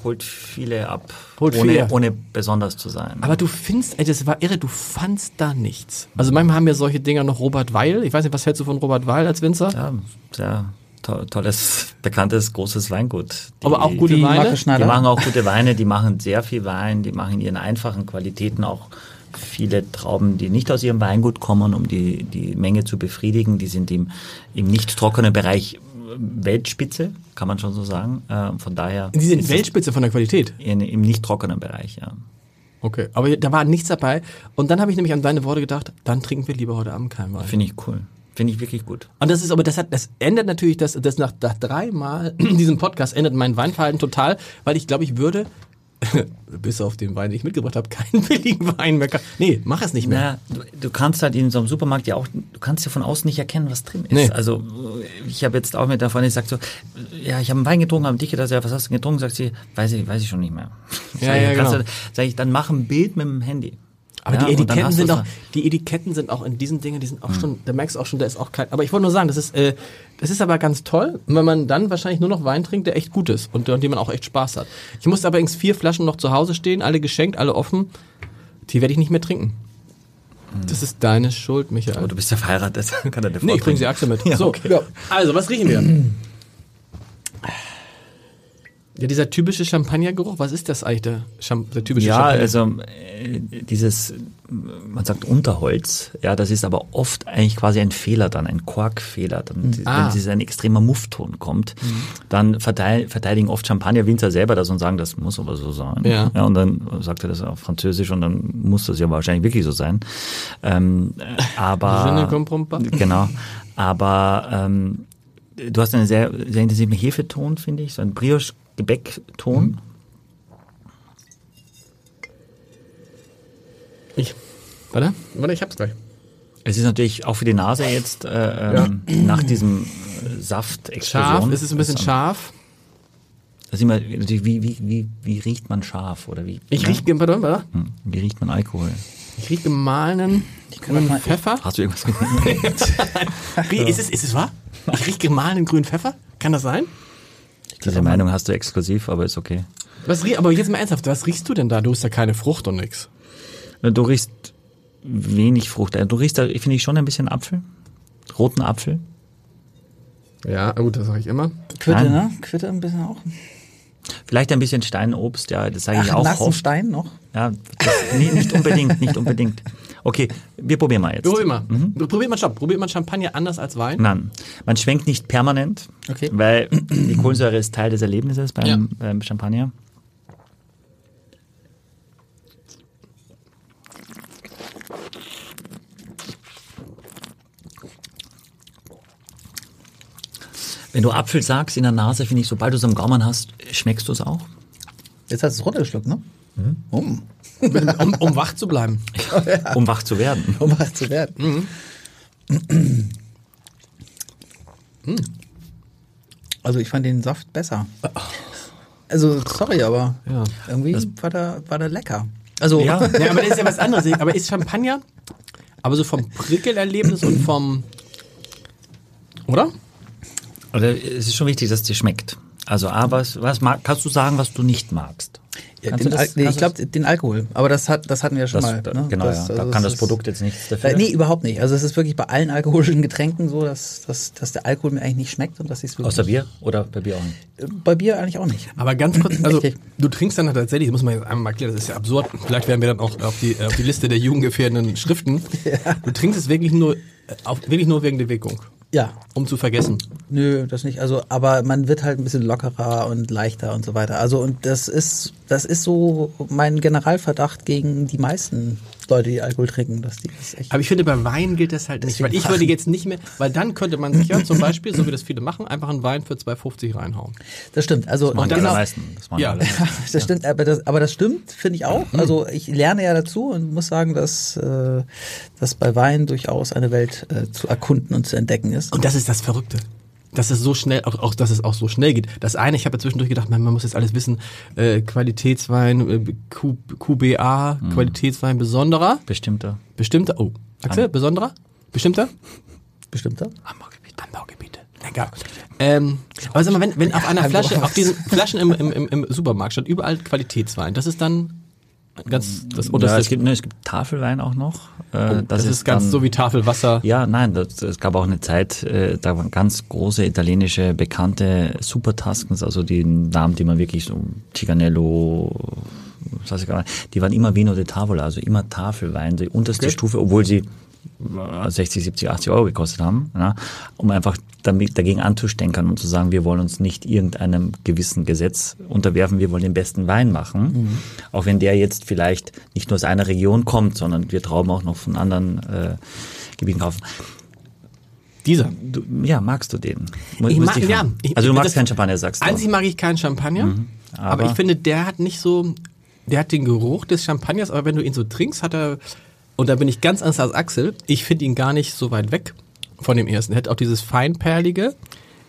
holt viele ab. Holt ohne, viele. ohne besonders zu sein. Aber du findest, ey, das war irre, du fandst da nichts. Also manchmal haben ja solche Dinger noch Robert Weil. Ich weiß nicht, was hältst du von Robert Weil als Winzer? ja, sehr to tolles, bekanntes, großes Weingut. Die, Aber auch gute Wie Weine. Die machen auch gute Weine, die machen sehr viel Wein, die machen in ihren einfachen Qualitäten auch viele Trauben, die nicht aus ihrem Weingut kommen, um die, die Menge zu befriedigen. Die sind im, im nicht trockenen Bereich Weltspitze, kann man schon so sagen. Äh, von daher. Die sind Weltspitze von der Qualität. In, Im nicht trockenen Bereich, ja. Okay. Aber da war nichts dabei. Und dann habe ich nämlich an deine Worte gedacht, dann trinken wir lieber heute Abend keinen Wein. Finde ich cool. Finde ich wirklich gut. Und das ist aber, das hat, das ändert natürlich, das, das nach, nach dreimal diesem Podcast ändert mein Weinverhalten total, weil ich glaube, ich würde, bis auf den Wein, den ich mitgebracht habe, keinen billigen Wein mehr. kaufen. Nee, mach es nicht mehr. Na, du, du kannst halt in so einem Supermarkt ja auch, du kannst ja von außen nicht erkennen, was drin ist. Nee. Also ich habe jetzt auch mit der Freundin gesagt so, ja, ich habe einen Wein getrunken, habe dich gedacht, ja, was hast du getrunkt? Sagt sie, weiß ich, weiß ich schon nicht mehr. Ja, sag ja, genau. du, sag ich, dann mach ein Bild mit dem Handy. Aber Ja, die Etiketten sind auch, die Etiketten sind auch in diesen Dingen, die sind auch schon, da merkst du auch schon, da ist auch kein, aber ich wollte nur sagen, das ist, äh, das ist aber ganz toll, wenn man dann wahrscheinlich nur noch Wein trinkt, der echt gut ist und an dem man auch echt Spaß hat. Ich musste aber übrigens vier Flaschen noch zu Hause stehen, alle geschenkt, alle offen. Die werde ich nicht mehr trinken. Das ist deine Schuld, Michael. Aber du bist ja verheiratet. Kann er dir Nee, ich bringe sie Axel mit. Ja, so, okay. also, was riechen wir? Ja, dieser typische Champagnergeruch, was ist das eigentlich, der, Cham der typische Ja, Champagner? also äh, dieses, man sagt Unterholz, ja, das ist aber oft eigentlich quasi ein Fehler dann, ein Korkfehler. Dann, die- Ah. Wenn ein extremer Muffton kommt, dann verteil, verteidigen oft Champagnerwinzer selber das und sagen, das muss aber so sein. Ja. und dann sagt er das auf Französisch und dann muss das ja wahrscheinlich wirklich so sein. Ähm, äh, ne aber pas. genau, aber ähm, du hast einen sehr, sehr intensiven Hefeton, finde ich, so einen Brioche-Gebäckton. Ich, warte, warte, ich hab's gleich. Es ist natürlich auch für die Nase jetzt äh, ähm, nach diesem äh, Saft Scharf, es ist ein bisschen scharf. Das ist immer natürlich, wie, wie, wie, wie riecht man scharf oder wie? Ich ja? riech, pardon, warte. Hm, Wie riecht man Alkohol? Ich riech gemahlenen grünen mal- Pfeffer. Hast du irgendwas? Rie- Ist es, ist es wahr? Ich riech gemahlenen grünen Pfeffer? Kann das sein? Diese Meinung hast du exklusiv, aber ist okay. Was aber jetzt mal ernsthaft, was riechst du denn da? Du hast ja keine Frucht und nix. Du riechst wenig Frucht. Äh, Du riechst da, finde ich, schon ein bisschen Apfel. Roten Apfel. Ja, gut, das sage ich immer. Quitte, Nein. ne? Quitte ein bisschen auch. Vielleicht ein bisschen Steinobst, ja, das sage ich Ach, auch nassen oft. Stein noch? Ja, das, nee, nicht unbedingt, nicht unbedingt. Okay, wir probieren mal jetzt. Probier mal. Probiert man, stopp, probiert man Champagner anders als Wein? Nein, man schwenkt nicht permanent, Okay. weil die Kohlensäure ist Teil des Erlebnisses beim, Ja. beim Champagner. Wenn du Apfel sagst in der Nase, finde ich, sobald du es am Gaumen hast, schmeckst du es auch. Jetzt hast du es runtergeschluckt, ne? Um. um, um wach zu bleiben. Um wach zu werden. Um wach zu werden. Also ich fand den Saft besser. Also sorry, aber Ja. irgendwie war der, war der lecker. Also Ja. Ja, aber das ist ja was anderes. Aber ist Champagner, aber so vom Prickelerlebnis und vom, oder? Oder es ist schon wichtig, dass es dir schmeckt. Also, A, was, was mag, kannst du sagen, was du nicht magst? Ja, den das- nee, ich glaube den Alkohol. Aber das hat, das hatten wir ja schon Das, mal. da, ne? genau, das, ja. Da also kann das Produkt jetzt nichts dafür. Äh, nee, überhaupt nicht. Also es ist wirklich bei allen alkoholischen Getränken so, dass, dass, dass der Alkohol mir eigentlich nicht schmeckt und dass ich es wirklich. Außer Bier oder bei Bier auch nicht? Bei Bier eigentlich auch nicht. Aber ganz kurz, also du trinkst dann tatsächlich, das muss man jetzt einmal mal erklären, das ist ja absurd. Vielleicht werden wir dann auch auf die, auf die Liste der jugendgefährdenden Schriften. Du trinkst es wirklich nur, äh, auf, wirklich nur wegen der Wirkung, Ja, um zu vergessen. Nö, das nicht. Also, aber man wird halt ein bisschen lockerer und leichter und so weiter. Also, und das ist, das ist so mein Generalverdacht gegen die meisten Leute, die Alkohol trinken, dass die das echt. Aber ich finde, bei Wein gilt das halt nicht. Weil ich würde jetzt nicht mehr, weil dann könnte man sich ja zum Beispiel, so wie das viele machen, einfach einen Wein für 2,50 reinhauen. Das stimmt. Also, Machen die genau. allermeisten. Das machen Ja. alle. Das stimmt, aber das, aber das stimmt, finde ich auch. Also ich lerne ja dazu und muss sagen, dass, äh, dass bei Wein durchaus eine Welt äh, zu erkunden und zu entdecken ist. Und das ist das Verrückte. Dass es so schnell, auch, auch dass es auch so schnell geht. Das eine, ich habe ja zwischendurch gedacht, man, man muss jetzt alles wissen, äh, Qualitätswein, äh, Q, QBA, Qualitätswein besonderer, Bestimmter. bestimmter, oh, Axel, besonderer, bestimmter? Bestimmter? Anbaugebiete. Anbaugebiete. Lecker. Ähm, aber sag mal, wenn, wenn auf einer Flasche, auf diesen Flaschen im, im, im, im Supermarkt steht überall Qualitätswein, das ist dann ganz das Ja, unterste. es gibt, ne, es gibt Tafelwein auch noch. Äh, Oh, das, ist, ganz dann- so wie Tafelwasser. Ja, nein, das, es gab auch eine Zeit, äh, da waren ganz große italienische bekannte Supertaskens, also die Namen, die man wirklich so Tiganello, was weiß ich gar nicht, die waren immer Vino de Tavola, also immer Tafelwein, die unterste Okay. Stufe, obwohl sie 60, 70, 80 Euro gekostet haben, ja, um einfach damit, dagegen anzustänkern und zu sagen, wir wollen uns nicht irgendeinem gewissen Gesetz unterwerfen, wir wollen den besten Wein machen, auch wenn der jetzt vielleicht nicht nur aus einer Region kommt, sondern wir Trauben auch noch von anderen äh, Gebieten kaufen. Dieser. Du, ja, magst du den? Mu- Ich muss mag, ich ja. Ich- also du magst keinen Champagner, sagst du. Einzig mag ich keinen Champagner, aber, Mhm. aber- ich finde, der hat nicht so, der hat den Geruch des Champagners, aber wenn du ihn so trinkst, hat er, und da bin ich ganz anders als Axel, ich finde ihn gar nicht so weit weg von dem ersten. Er hat auch dieses feinperlige,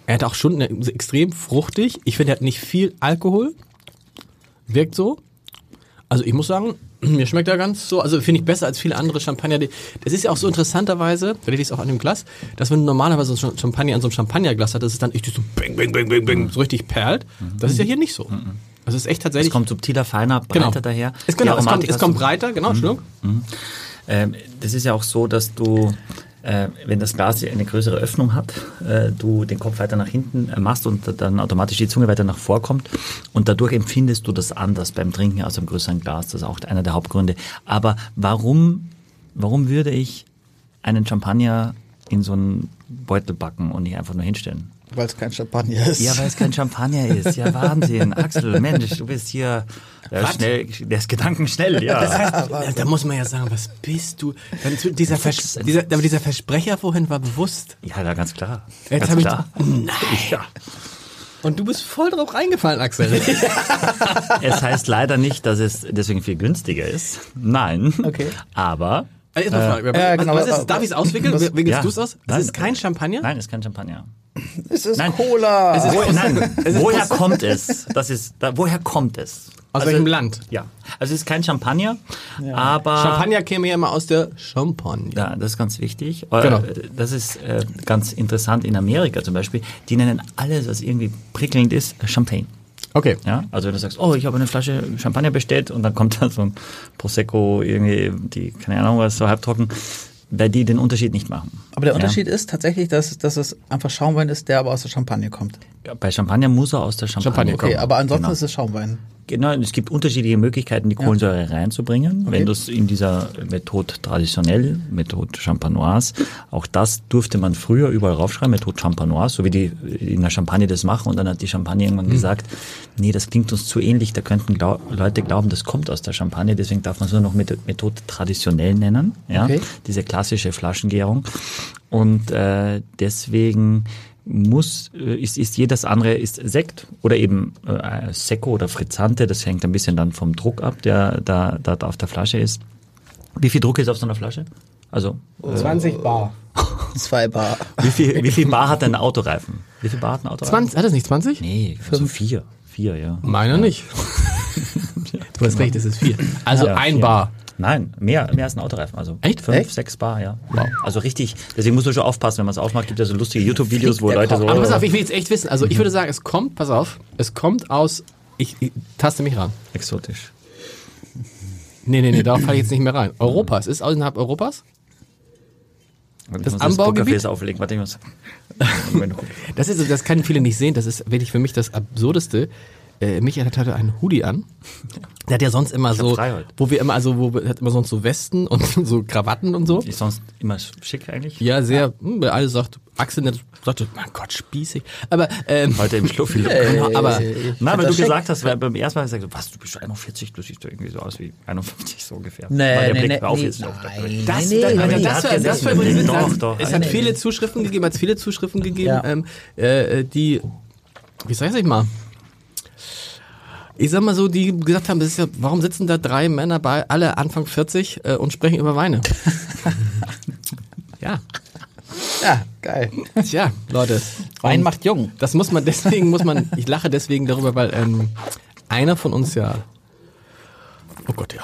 er hat auch schon eine, extrem fruchtig, ich finde, er hat nicht viel Alkohol, wirkt so. Also ich muss sagen, Mir schmeckt er ganz so, also finde ich besser als viele andere Champagner. Das ist ja auch so interessanterweise, da liegt es auch an dem Glas, dass wenn du normalerweise so ein Champagner an so einem Champagnerglas hat, dass es dann richtig so bing, bing, bing, bing, bing, so richtig perlt. Das ist ja hier nicht so. Das ist echt Es tatsächlich. kommt subtiler, feiner, breiter genau. daher. Es, genau, es, kommt, es kommt breiter, genau, Entschuldigung. Ähm, das ist ja auch so, dass du, äh, wenn das Glas eine größere Öffnung hat, äh, du den Kopf weiter nach hinten äh, machst und dann automatisch die Zunge weiter nach vorkommt und dadurch empfindest du das anders beim Trinken aus einem größeren Glas. Das ist auch einer der Hauptgründe. Aber warum, warum würde ich einen Champagner in so einen Beutel backen und nicht einfach nur hinstellen? Weil es kein Champagner ist. Ja, weil es kein Champagner ist. Ja, Wahnsinn. Axel, Mensch, du bist hier ja, Was? schnell, der ist gedankenschnell, ja. Ja, da muss man ja sagen, was bist du? Dieser, Vers dieser, aber dieser Versprecher vorhin war bewusst. Ja, da ganz klar. Jetzt ganz hab ich- klar. Nein. Ja. Und du bist voll drauf reingefallen, Axel. Es heißt leider nicht, dass es deswegen viel günstiger ist. Nein. Okay. Aber Äh, mal Frage. ja, was, genau, was ist, darf ich es auswickeln? Wickelst ja. du es aus? Es Nein. ist kein Champagner? nein, es ist kein Champagner. Es ist Nein. Cola. Es ist- Wo, nein, Es ist woher kommt es? Das ist, da, woher kommt es? Aus Also- welchem Land? Ja, also es ist kein Champagner, aber Champagner käme ja immer aus der Champagne. Ja, das ist ganz wichtig. Äh, Genau. Das ist äh, ganz interessant in Amerika zum Beispiel. Die nennen alles, was irgendwie prickelnd ist, Champagne. Okay. Ja, also wenn du sagst, oh, ich habe eine Flasche Champagner bestellt und dann kommt da so ein Prosecco irgendwie, die, keine Ahnung was, so halbtrocken, weil die den Unterschied nicht machen. aber der Ja. Unterschied ist tatsächlich, dass, dass es einfach Schaumwein ist, der aber aus der Champagne kommt. Ja, Bei Champagner muss er aus der Champagne, Champagner kommen. Okay, aber ansonsten genau. ist es Schaumwein. Genau, es gibt unterschiedliche Möglichkeiten, die Kohlensäure reinzubringen. Okay. Wenn du es in dieser Methode traditionell, Methode Champanoise, auch das durfte man früher überall raufschreiben, Methode Champanoise, so wie die in der Champagne das machen. Und dann hat die Champagne irgendwann Hm. gesagt, nee, das klingt uns zu ähnlich, da könnten glau Leute glauben, das kommt aus der Champagne, deswegen darf man es nur noch Methode traditionell nennen, ja, Okay. diese klassische Flaschengärung. Und äh, deswegen muss, äh, ist, ist jedes andere ist Sekt oder eben äh, Secco oder Frizzante, das hängt ein bisschen dann vom Druck ab, der da, da auf der Flasche ist. Wie viel Druck ist auf so einer Flasche? Also, äh, 20 Bar. Zwei Bar. wie viel, wie viel Bar hat ein Autoreifen? Wie viel Bar hat ein Autoreifen? 20, hat es nicht 20? Nee, also vier. Vier, ja. Meiner nicht. du hast recht, es ist vier. Also Ja, ein vier. Bar. Nein, mehr, mehr als ein Autoreifen. Also Echt? fünf, Echt? sechs Bar, ja. Also richtig. Deswegen musst du schon aufpassen, wenn man es aufmacht. Gibt ja so lustige YouTube-Videos, wo Leute Kopf. so. Aber pass auf, ich will jetzt echt wissen. Also ich würde sagen, es kommt, pass auf, es kommt aus, ich, ich taste mich ran. exotisch. Nee, nee, nee, darauf falle ich jetzt nicht mehr rein. Europa, es ist außerhalb Europas? Das muss Anbaugebiet? Auflegen. Warte, ich muss. Das ist, das können viele nicht sehen. Das ist wirklich für mich das Absurdeste. Äh, Michael hat heute einen Hoodie an. Der hat ja sonst immer so, frei heute. wo wir immer, also wo hat immer sonst so Westen und so Krawatten und so. ist sonst immer schick eigentlich. Ja, sehr. Hm, weil alle sagt, Axel sagte, mein Gott, spießig. Aber ähm, Heute im Schluffi. Genau, aber Na, weil du das schick. gesagt hast, weil beim ersten Mal gesagt, was, du bist 41, du siehst doch irgendwie so aus wie 51 so ungefähr. Nee, Weil der nee, Blick nee, auf nee, der nein, das, nee, das, nee, das, nee. das, hat das war gesessen. übrigens Doch, doch. Es hat viele Zuschriften gegeben, hat viele Zuschriften gegeben, Ja. ähm, äh, die, wie sag ich mal, ich sag mal so, die gesagt haben, das ist ja, warum sitzen da drei Männer bei, alle Anfang 40 äh, und sprechen über Weine? ja, Ja, geil. tja, Leute. Wein macht jung. Das muss man, deswegen muss man, ich lache deswegen darüber, weil ähm, einer von uns ja, oh Gott, ja,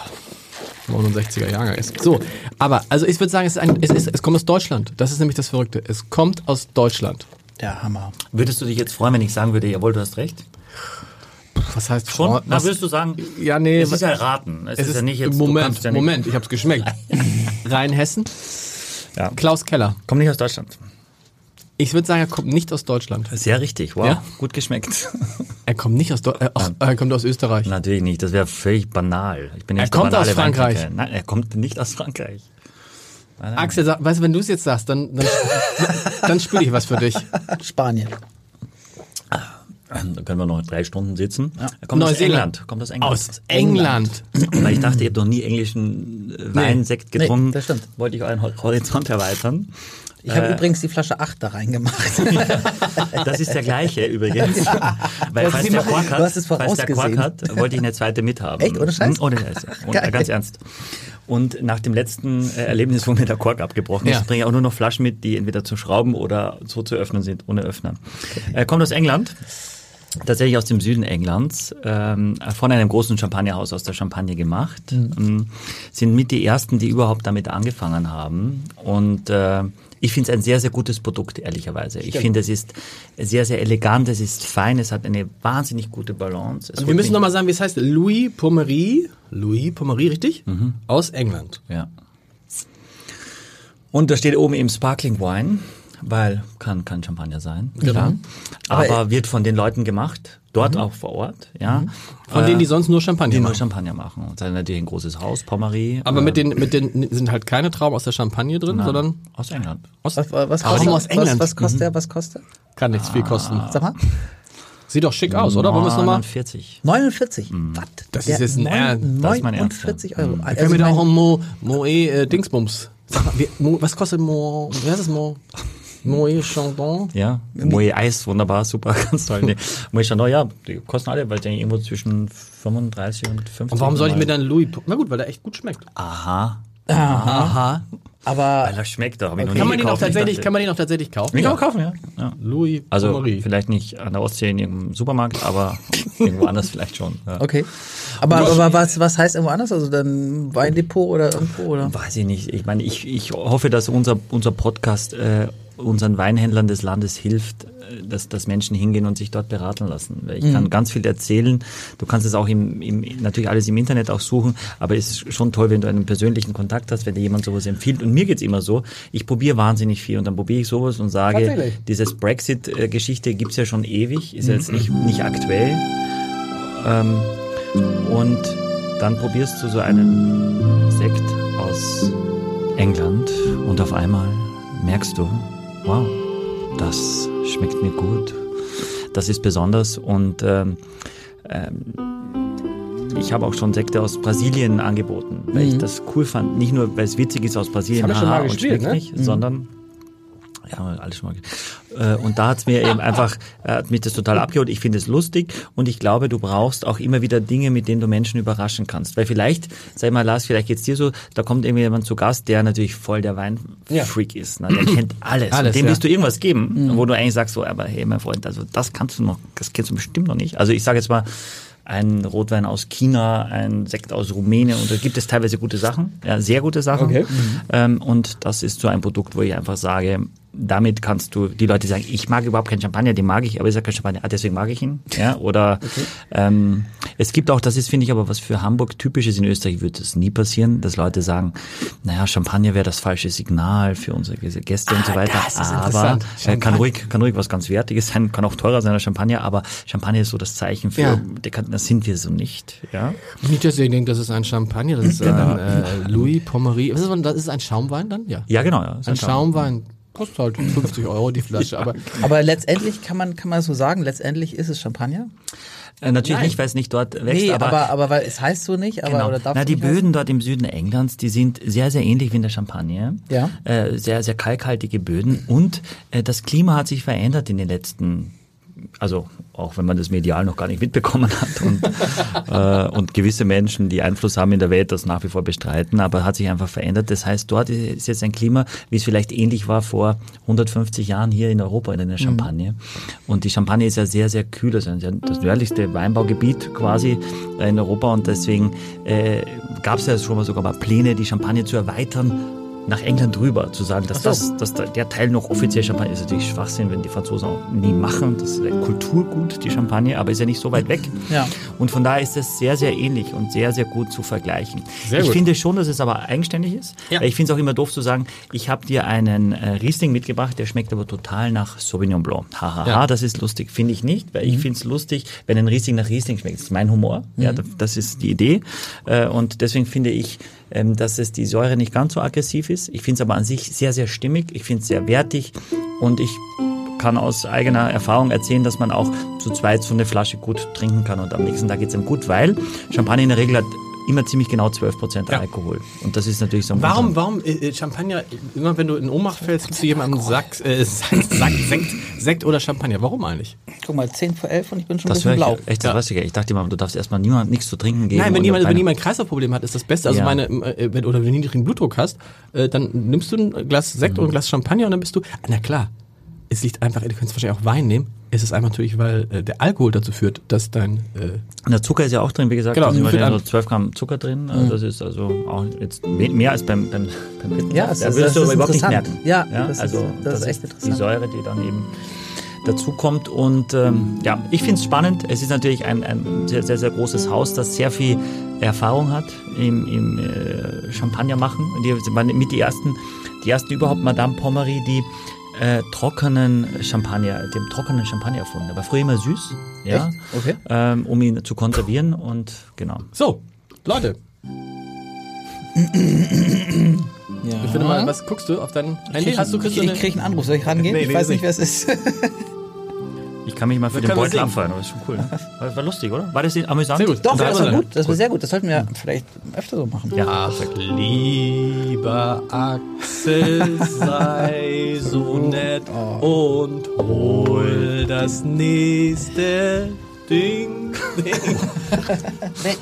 69er Jahrgang ist. So, aber, also ich würde sagen, es, ist ein, es, ist, es kommt aus Deutschland. Das ist nämlich das Verrückte. Es kommt aus Deutschland. Der Hammer. Würdest du dich jetzt freuen, wenn ich sagen würde, jawohl, du hast recht? Was heißt Schon? Fran- Na, was, würdest du sagen, Ja, nee, es ist was- ja raten. Es, es ist, ja nicht jetzt, Moment, ja nicht, Moment, ich hab's geschmeckt. Rheinhessen, Ja. Klaus Keller. Komm nicht aus Deutschland. Ich würde sagen, er kommt nicht aus Deutschland. Sehr richtig, wow, Ja? gut geschmeckt. Er kommt nicht aus Deutschland. Äh, er kommt aus Österreich. Natürlich nicht, das wäre völlig banal. Ich bin Er nicht der kommt aus banale Frankreich. Weintrinker. Nein, er kommt nicht aus Frankreich. Axel, sag, weißt du, wenn du es jetzt sagst, dann, dann, dann spüre ich was für dich. Spanien. Da können wir noch drei Stunden sitzen. Er kommt aus. England. Kommt aus England. Aus England. Weil ich dachte, ihr habt noch nie englischen äh, Wein, Sekt getrunken. Nee, das stimmt. Wollte ich euren Hor- Horizont erweitern. Ich habe Äh. übrigens die Flasche 8 da reingemacht. Das ist der gleiche übrigens. Weil Du falls der Quark hat, falls der Quark hat, wollte ich eine zweite mithaben. Echt? Ohne Scheiß? Hm, Ohne Scheiß. Und, Geil. ganz ernst. Und nach dem letzten äh, Erlebnis, wo mir der Kork abgebrochen ist, Ja. bringe ich auch nur noch Flaschen mit, die entweder zu schrauben oder so zu öffnen sind, ohne Öffner. Er kommt aus England. Tatsächlich aus dem Süden Englands, ähm, von einem großen Champagnerhaus aus der Champagne gemacht. Ähm, sind mit die ersten, die überhaupt damit angefangen haben. Und äh, ich finde es ein sehr, sehr gutes Produkt, ehrlicherweise. Ich finde, es ist sehr, sehr elegant, es ist fein, es hat eine wahnsinnig gute Balance. Es Also wir müssen nochmal sagen, wie es heißt. Louis Pommery. Louis Pommery, richtig? Aus England. Ja. Und da steht oben eben Sparkling Wine, weil kann kann Champagner sein, klar. Aber, Aber- wird von den Leuten gemacht, dort auch vor Ort, ja. Von denen, die sonst nur Champagner die nur machen. Champagner machen. Und dann natürlich ein großes Haus, Pommery. Aber äh, mit den, mit den sind halt keine Trauben aus der Champagne drin, nein, sondern aus England. aus, Was, was kostet, aus England. Was, was kostet der? Was kostet kann nichts viel kosten. Sag mal. Sieht doch schick aus, oder? Wollen wir es nochmal? 49. 49. Was? Das Der ist jetzt ein Er- das ist mein 49 Euro. Wir Also können mir da auch ein Mo, Moe äh, Dingsbums. Sag mal, wie, Mo, was kostet Mo, wie heißt es Mo? Moe Chandon? Ja, Moe Eis, wunderbar, super, ganz toll. Nee, Moe Chandon, ja, die kosten alle, weil die irgendwo zwischen 35 und 50. Und warum soll ich mir dann Louis, na gut, weil der echt gut schmeckt. Aha. Aha. aber Weil er schmeckt, da habe ich noch Kann man den auch gekauft. Ich tatsächlich, dachte- kann man den auch tatsächlich kaufen? Den kann man kaufen, ja. ja. Louis Also Pommery. vielleicht nicht an der Ostsee in irgendeinem Supermarkt, aber irgendwo anders vielleicht schon. Ja. okay. Aber, aber was, was heißt irgendwo anders? Also dann Weindepot oder irgendwo oder? Weiß ich nicht. Ich meine, ich, ich hoffe, dass unser, unser Podcast äh, unseren Weinhändlern des Landes hilft, äh, dass, dass Menschen hingehen und sich dort beraten lassen. Ich kann ganz viel erzählen. Du kannst es auch im, im, natürlich alles im Internet auch suchen, aber es ist schon toll, wenn du einen persönlichen Kontakt hast, wenn dir jemand sowas empfiehlt. Und mir geht's immer so, ich probiere wahnsinnig viel und dann probiere ich sowas und sage, dieses Brexit-Geschichte gibt's ja schon ewig, ist jetzt nicht, nicht aktuell. Ähm, und dann probierst du so einen Sekt aus England und auf einmal merkst du, wow, das schmeckt mir gut. Das ist besonders und ähm, ähm, ich habe auch schon Sekte aus Brasilien angeboten, weil ich das cool fand. Nicht nur, weil es witzig ist aus Brasilien, Mhm. Das wir schon mal gespielt, ne? nicht, sondern ja, alles schon mal. ge- Äh, und da hat's mir eben einfach, äh, hat mich das total abgeholt. Ich finde es lustig und ich glaube, du brauchst auch immer wieder Dinge, mit denen du Menschen überraschen kannst. Weil vielleicht, sag mal, Lars, vielleicht geht's dir so, da kommt irgendwie jemand zu Gast, der natürlich voll der Weinfreak ist. Ne? Der kennt alles. Alles, und dem ja. willst du irgendwas geben, wo du eigentlich sagst, so, aber hey, mein Freund, also das kannst du noch, das kennst du bestimmt noch nicht. Also ich sage jetzt mal, ein Rotwein aus China, ein Sekt aus Rumänien und da gibt es teilweise gute Sachen, ja, sehr gute Sachen. Okay. Ähm, und das ist so ein Produkt, wo ich einfach sage, damit kannst du die Leute sagen, ich mag überhaupt keinen Champagner, den mag ich, aber ist ja kein Champagner, ah, deswegen mag ich ihn. Ja, oder ähm, es gibt auch, das ist, finde ich, aber was für Hamburg typisch ist, in Österreich wird das nie passieren, dass Leute sagen, naja, Champagner wäre das falsche Signal für unsere Gäste und so weiter. das ist aber äh, kann ruhig, kann ruhig was ganz Wertiges sein, kann auch teurer sein als Champagner, aber Champagner ist so das Zeichen für, Ja. das sind wir so nicht. Ja. Nicht, dass ihr denkt, das ist ein Champagner, das ist ein äh, Louis Pommery. Was ist das, das ist ein Schaumwein dann? Ja. Ja, genau. Ja, ist Ein Schaum. Schaumwein kostet halt 50 Euro die Flasche, aber Aber letztendlich kann man, kann man so sagen, letztendlich ist es Champagner. Äh, natürlich Nein. nicht, weil es nicht dort wächst, Nee, aber, aber, aber, weil es heißt so nicht, aber Genau. oder darf Na, so die nicht heißen? Böden dort im Süden Englands, die sind sehr, sehr ähnlich wie in der Champagne. Ja. Äh, sehr, sehr kalkhaltige Böden. Und äh, das Klima hat sich verändert in den letzten, also auch wenn man das medial noch gar nicht mitbekommen hat. Und, äh, und gewisse Menschen, die Einfluss haben in der Welt, das nach wie vor bestreiten, aber hat sich einfach verändert. Das heißt, dort ist jetzt ein Klima, wie es vielleicht ähnlich war vor 150 Jahren hier in Europa in der Champagne. Und die Champagne ist ja sehr, sehr kühl, ja das nördlichste Weinbaugebiet quasi äh, in Europa. Und deswegen äh, gab es ja schon mal sogar mal Pläne, die Champagne zu erweitern nach England rüber, zu sagen, dass, das, dass da- der Teil noch offiziell Champagner ist. Natürlich Schwachsinn, wenn die Franzosen auch nie machen. Das ist ein Kulturgut, die Champagne, aber ist ja nicht so weit weg. Ja. Und von daher ist es sehr, sehr ähnlich und sehr, sehr gut zu vergleichen. Sehr ich gut. finde schon, dass es aber eigenständig ist. Ja. Weil Ich finde es auch immer doof zu sagen, ich habe dir einen äh, Riesling mitgebracht, der schmeckt aber total nach Sauvignon Blanc. Hahaha, Ja. das ist lustig. Finde ich nicht, weil ich finde es lustig, wenn ein Riesling nach Riesling schmeckt. Das ist mein Humor. Ja, das- das ist die Idee. Äh, und deswegen finde ich, ähm, dass es die Säure nicht ganz so aggressiv ist. Ich finde es aber an sich sehr, sehr stimmig. Ich finde es sehr wertig und ich kann aus eigener Erfahrung erzählen, dass man auch zu zweit so eine Flasche gut trinken kann und am nächsten Tag geht's einem gut, weil Champagner in der Regel hat immer ziemlich genau 12% Ja. Alkohol. Und das ist natürlich so ein warum, warum äh, äh, Champagner, immer wenn du in Ohnmacht fällst, gibst du jemandem Sack, äh, Sack, Sack Sekt, Sekt oder Champagner? Warum eigentlich? Guck mal, 10 vor 11 und ich bin schon ein Das bisschen höre blau. ich, echt, das weiß ich, ja. ich dachte immer, du darfst erstmal niemand nichts zu trinken geben. Nein, wenn jemand, wenn jemand ein Kreislaufproblem hat, ist das Beste. Also Ja. meine, äh, wenn, oder wenn du niedrigen Blutdruck hast, äh, dann nimmst du ein Glas Sekt Mhm. und ein Glas Champagner und dann bist du, na klar, es liegt einfach, du kannst wahrscheinlich auch Wein nehmen, ist es einfach natürlich, weil äh, der Alkohol dazu führt, dass dein äh, Und der Zucker ist ja auch drin, wie gesagt. Genau, da sind ja so 12 Gramm Zucker drin. Also Das ist also auch jetzt mehr als beim, beim, beim Pitten. Ja, es da ist- wirst das du ist aber überhaupt nicht interessant. merken. Ja, das ist- also das ist echt Die interessant. Säure, die dann eben dazu kommt. Und ähm, ja, ich finde es spannend. Es ist natürlich ein, ein sehr, sehr, sehr großes Haus, das sehr viel Erfahrung hat im, im äh, Champagner machen. Die waren mit die ersten, die ersten überhaupt Madame Pommery, die äh, trockenen Champagner, dem trockenen Champagner erfunden. Der war früher immer süß, ja, Echt? Okay. ähm, um ihn zu konservieren und genau. So, Leute, Ja. ich finde mal, was guckst du auf dein Handy? Hast du ich, du ich eine, krieg einen Anruf, soll ich rangehen? Nee, ich nee, weiß nicht, wer es ist. Ich kann mich mal für den Beutel abfeiern, das ist schon cool. Ne? War, war lustig, oder? War das amüsant? Sehr gut. Doch, Da das war gut, das war sehr gut. Das sollten wir vielleicht öfter so machen. Ja, lieber Axel, sei so nett und hol das nächste Ding. Wel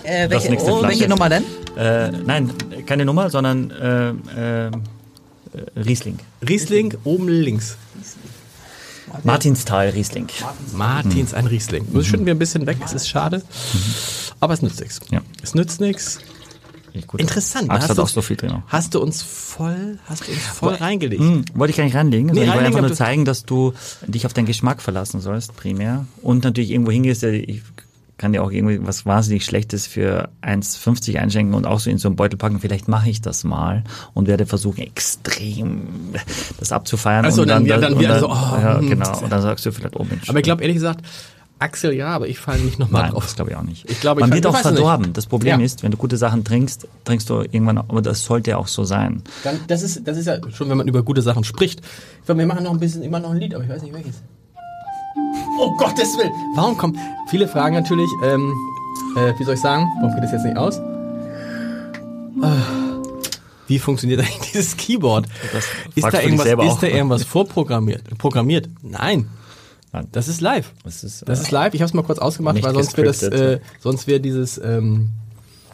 äh, Das welche, nächste oh, welche. Nummer denn? Äh, nein, keine Nummer, sondern äh, äh, Riesling. Riesling oben links. Martinsthal Riesling. Martins ein Riesling. Das schütten wir ein bisschen weg, es ist schade. Aber es nützt nichts. Ja. Es nützt nichts. Gut. Interessant. Axt Hast hat du- auch so viel drin. Hast du uns voll, hast du uns voll reingelegt? Hm, wollte ich gar nicht reinlegen. sondern ich wollte einfach nur zeigen, dass du dich auf deinen Geschmack verlassen sollst, primär. Und natürlich irgendwo hingehst, ich kann dir auch irgendwie was wahnsinnig Schlechtes für 1,50 einschenken und auch so in so einen Beutel packen. Vielleicht mache ich das mal und werde versuchen, extrem das abzufeiern. Ach so, und dann- ja, dann und wieder so, oh, ja, hm. genau. Und dann sagst du vielleicht, oh Mensch. Aber ich glaube ehrlich gesagt, Axel ja, aber ich falle nicht nochmal Nein, drauf. das glaube ich auch nicht. Ich glaube, ich Man wird auch es nicht. verdorben. Das Problem Ja. ist, wenn du gute Sachen trinkst, trinkst du irgendwann, aber das sollte auch so sein. Dann, das, ist, das ist ja schon, wenn man über gute Sachen spricht. Ich glaube, wir machen noch ein bisschen, immer noch ein Lied, aber ich weiß nicht welches. Oh Gottes Willen! Warum kommt. Viele fragen natürlich, ähm, äh, wie soll ich sagen, warum geht das jetzt nicht aus? Ah, Wie funktioniert eigentlich dieses Keyboard? Ist da, irgendwas, ist da irgendwas vorprogrammiert? Programmiert? Nein. Nein. Das ist live. Das ist, Das äh, ist live. Ich habe es mal kurz ausgemacht, weil sonst wäre das, äh, sonst wäre dieses. Ähm,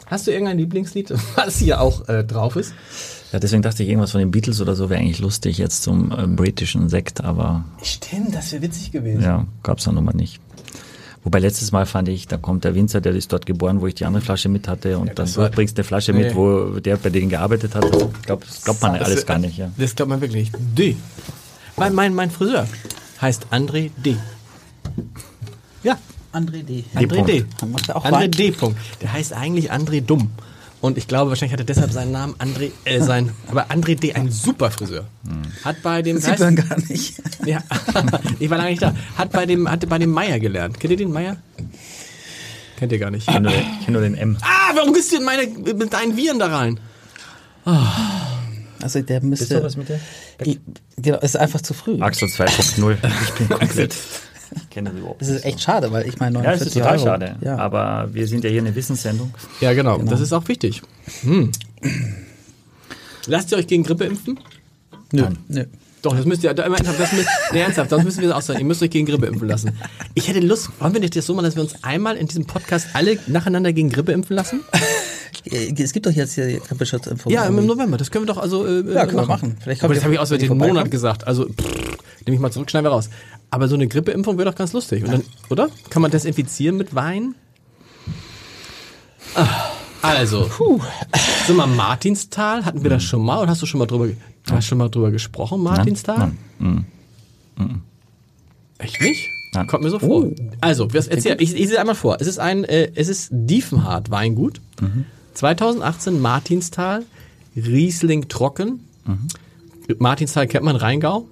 hast du irgendein Lieblingslied, was hier auch äh, drauf ist? Ja, deswegen dachte ich, irgendwas von den Beatles oder so wäre eigentlich lustig jetzt zum äh, britischen Sekt, aber Stimmt, das wäre witzig gewesen. ja, gab's dann nun mal nicht. Wobei letztes Mal fand ich, da kommt der Winzer, der ist dort geboren, wo ich die andere Flasche mit hatte und dann das war- du bringst eine Flasche Nee. mit, wo der bei denen gearbeitet hat. Das glaubt man Das- alles gar nicht. Ja. Das glaubt man wirklich. D. Mein, mein, mein Friseur heißt André D. Ja, André D. André D. Dann André. D. Punkt. Der heißt eigentlich André Dumm. Und ich glaube, wahrscheinlich hat er deshalb seinen Namen André, äh, sein, aber André D. ein super Friseur. Hat bei dem, Das sieht man gar nicht. ja, ich war lange nicht da. Hat bei dem, hatte bei dem Meier gelernt. Kennt ihr den Meier? Kennt ihr gar nicht. Ich kenne nur, kenn nur den M. Ah, warum gehst du in meine, mit deinen Viren da rein? Also der müsste. Bist du was mit der? Die, genau, ist einfach zu früh. Axel 2.0. Ich bin komplett. Ich kenne das überhaupt Das ist echt schade, weil ich meine Ja, es ist 49 total Euro. schade. Ja. Aber wir sind ja hier eine Wissenssendung. Ja, genau. Das ist auch wichtig. Hm. Lasst ihr euch gegen Grippe impfen? Nö, nö. Doch, das müsst ihr, das müsst, nee, ernsthaft, das müssen wir auch sagen. Ihr müsst euch gegen Grippe impfen lassen. Ich hätte Lust, wollen wir nicht das so machen, dass wir uns einmal in diesem Podcast alle nacheinander gegen Grippe impfen lassen? Äh, Es gibt doch jetzt hier die Grippeschutzimpfung. Ja, im November, das können wir doch also äh, Ja, können wir machen. Vielleicht kommt Aber das habe ich aus den Monat vorbeikommen. gesagt, also pff, nehme ich mal zurück, schneiden wir raus. Aber so eine Grippeimpfung wäre doch ganz lustig, dann, oder? Kann man desinfizieren mit Wein? Also, sind wir Martinstal, hatten wir das schon mal oder hast du schon mal drüber, hast schon mal drüber gesprochen, Martinstal? Nein. Mhm. Echt nicht? Nein. Kommt mir so vor. Also, was erzähl, ich, ich sehe einmal vor. Es ist ein, äh, es ist Diefenhardt Weingut. 2018 Martinstal, Riesling trocken. Martinstal kennt man Rheingau.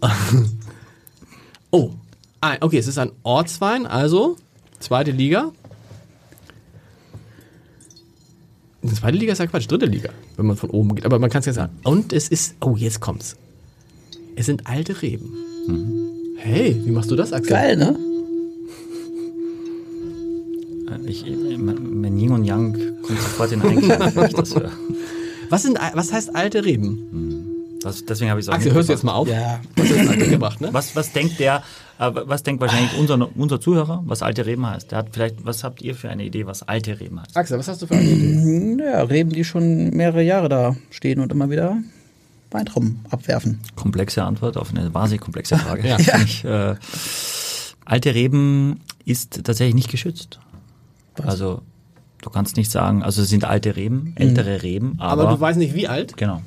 oh, okay, es ist ein Ortswein, also zweite Liga. Die zweite Liga ist ja Quatsch, dritte Liga, wenn man von oben geht. Aber man kann es ja sagen. Und es ist, oh, jetzt kommt's. Es sind alte Reben. Hey, wie machst du das, Axel? Geil, ne? Ich, ich- mein Yin und Yang kommt sofort in Einklang, wenn ich das höre. Was, sind, was heißt alte Reben? Das, deswegen habe ich es auch Axel, hörst du jetzt mal auf? Ja. Du hast das mitgebracht, ne? Was, was denkt der, äh, was denkt wahrscheinlich unser, unser Zuhörer, was alte Reben heißt? Der hat vielleicht, was habt ihr für eine Idee, was alte Reben heißt? Axel, was hast du für eine Idee? Ja, Reben, die schon mehrere Jahre da stehen und immer wieder Weintrauben abwerfen? Komplexe Antwort auf eine wahnsinnig komplexe Frage. Ja. Ich, äh, alte Reben ist tatsächlich nicht geschützt. Also du kannst nicht sagen, also es sind alte Reben, ältere Reben, aber, Aber, du weißt nicht, wie alt? genau.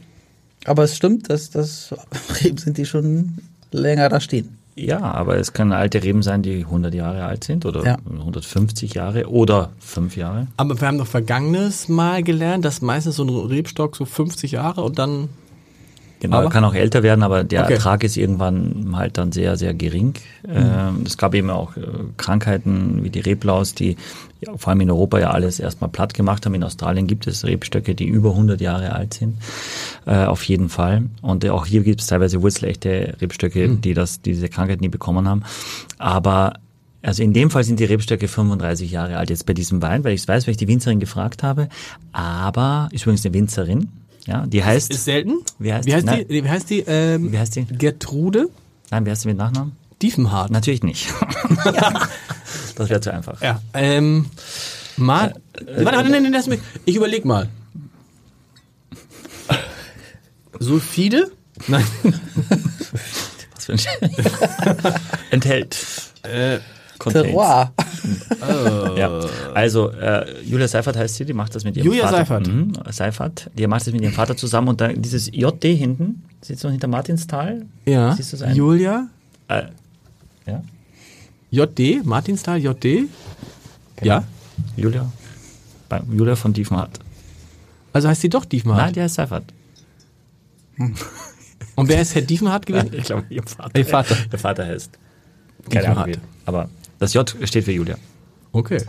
Aber es stimmt, dass das Reben sind, die schon länger da stehen. Ja, aber es können alte Reben sein, die 100 Jahre alt sind oder Ja. 150 Jahre oder 5 Jahre. Aber wir haben doch vergangenes Mal gelernt, dass meistens so ein Rebstock so 50 Jahre und dann. Genau, Aber? er kann auch älter werden, aber der Okay. Ertrag ist irgendwann halt dann sehr, sehr gering. Ähm, es gab eben auch äh, Krankheiten wie die Reblaus, die ja, vor allem in Europa ja alles erstmal platt gemacht haben. In Australien gibt es Rebstöcke, die über 100 Jahre alt sind, äh, auf jeden Fall. Und äh, auch hier gibt es teilweise wurzelechte Rebstöcke, die das, diese Krankheit nie bekommen haben. Aber also in dem Fall sind die Rebstöcke 35 Jahre alt jetzt bei diesem Wein, weil ich es weiß, weil ich die Winzerin gefragt habe. Aber ist übrigens eine Winzerin. Ja, die heißt. Ist selten? Wie heißt wie heißt die? die? Wie heißt die? Ähm, Wie heißt die? Gertrude Nein, wie heißt sie mit Nachnamen? Diefenhardt. Natürlich nicht. das wäre zu einfach. Ja. Ähm, mal. warte, warte, nein, nein, lass mich. Ich überleg mal. Sulfide? Nein. Was für ein Enthält. Äh, Contains. Terroir. Ja. Also äh, Julia Seifert heißt sie, die macht das mit ihrem Julia Vater. Seifert. Mhm, Seifert. Die macht das mit ihrem Vater zusammen und dann dieses JD hinten, sitzt noch hinter Martinsthal. ja. Siehst du es ein? Julia. Äh, ja. JD. Martinsthal. JD. Ja. Julia. Julia von Diefenhardt. Also heißt sie doch Diefenhardt. Nein, die heißt Seifert. Und wer ist Herr Diefenhardt gewesen? Ich glaube, ihr Vater. Ihr Vater. Der Vater heißt. Keine Ahnung. Aber das J steht für Julia. Okay.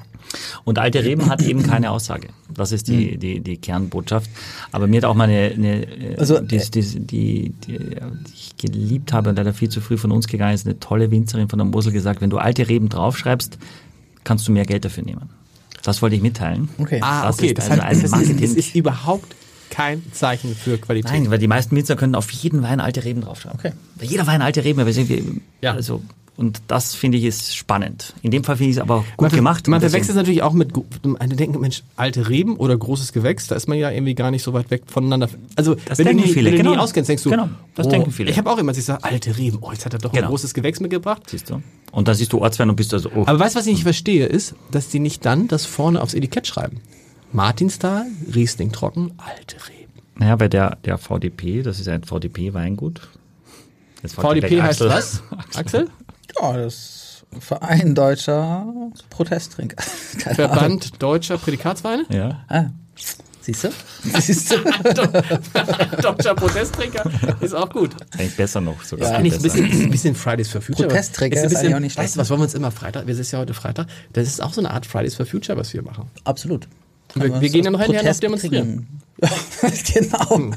Und alte Reben hat eben keine Aussage. Das ist die, die, die Kernbotschaft. Aber mir hat auch mal eine, eine äh, Also, die, die, die, die, die ich geliebt habe und leider viel zu früh von uns gegangen ist, eine tolle Winzerin von der Mosel gesagt, wenn du alte Reben draufschreibst, kannst du mehr Geld dafür nehmen. Das wollte ich mitteilen. Okay. Ah, Das okay. ist Das, also heißt, ein das, ist, das ist überhaupt kein Zeichen für Qualität. Nein, weil die meisten Winzer können auf jeden Wein alte Reben draufschreiben. Okay. Bei jeder Wein alte Reben, aber wir sind, wir, Ja. also, und das finde ich ist spannend. In dem Fall finde ich es aber gut man, gemacht. Man verwechselt es natürlich auch mit, man denkt, Mensch, alte Reben oder großes Gewächs, da ist man ja irgendwie gar nicht so weit weg voneinander. Also, Das wenn denken du, nie, viele, wenn du nie genau. auskennst, denkst du, Genau, das oh, denken viele. Ich habe auch immer, ich sage, alte Reben, oh, jetzt hat er doch ein Genau. großes Gewächs mitgebracht. Siehst du? Und dann siehst du Ortswein und bist also, oh, Aber weißt du, was ich nicht verstehe, ist, dass die nicht dann das vorne aufs Etikett schreiben. Martinsthal, Riesling trocken, alte Reben. Naja, bei der, der VDP, das ist ein VDP-Weingut. VDP heißt was? Axel? Ja, das Verein Deutscher Protesttrinker. Keine Ahnung. Verband Deutscher Prädikatsweine? Ja. Ah, siehst du? Siehst du? Deutscher Protesttrinker ist auch gut. Eigentlich besser noch sogar. Ist viel eigentlich ein bisschen, ein bisschen Fridays for Future. Protestträger ein ist bisschen, eigentlich auch nicht schlecht. Weißt du, was wollen wir uns immer Freitag? Wir sind ja heute Freitag. Das ist auch so eine Art Fridays for Future, was wir machen. Absolut. Wir- wir gehen ja noch hinterher noch demonstrieren. Ja, genau.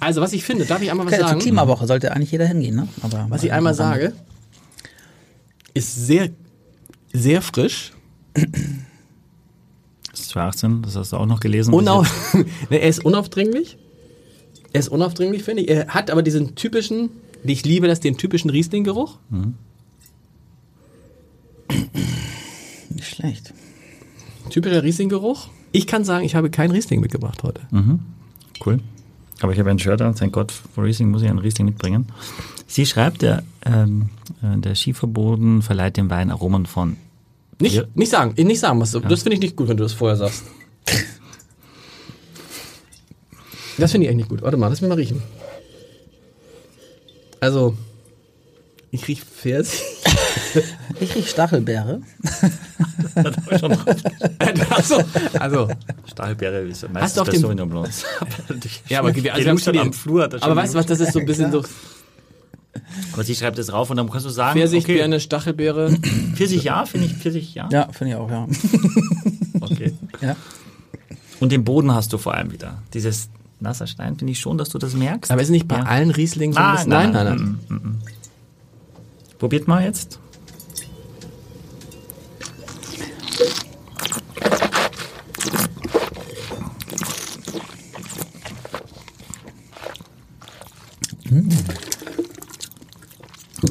Also, was ich finde, darf ich einmal was Okay, zur sagen? Klimawoche sollte eigentlich jeder hingehen, ne? Aber Was ich einmal sage, ist sehr, sehr frisch. Das ist 2018, das hast du auch noch gelesen. Unauf er ist unaufdringlich. Er ist unaufdringlich, finde ich. Er hat aber diesen typischen, ich liebe das, den typischen Riesling-Geruch. Nicht schlecht. Typischer Riesling-Geruch. Ich kann sagen, ich habe kein Riesling mitgebracht heute. Cool. Aber ich habe ein Shirt an, thank God for Riesling, muss ich einen Riesling mitbringen. Sie schreibt, der, ähm, äh, der Schieferboden verleiht dem Wein Aromen von Nicht, Ja. nicht sagen, nicht sagen, was du, das finde ich nicht gut, wenn du das vorher sagst. Das finde ich eigentlich nicht gut. Warte mal, lass mich mal riechen. Also, ich riech Pfirsich. Ich riech Stachelbeere. Achso, also. Stahlbeere. Ist Hast meistens du auf dem- Sauvignon Blancs. Ja, aber Die also du schon am Flur. hat er aber schon weißt du was, das ist so ein bisschen so Aber sie schreibt das rauf und dann kannst du sagen, Pfirsich, okay, Stachelbeere. Pfirsich ja, finde ich Pfirsich ja. Ja, finde ich auch, ja. Okay. ja. Und den Boden hast du vor allem wieder. Dieses nasser Stein, finde ich schon, dass du das merkst. Aber ist nicht bei Ja. allen Rieslingen so ein bisschen. Nein, nein, nein. mm, mm, mm. Probiert mal jetzt.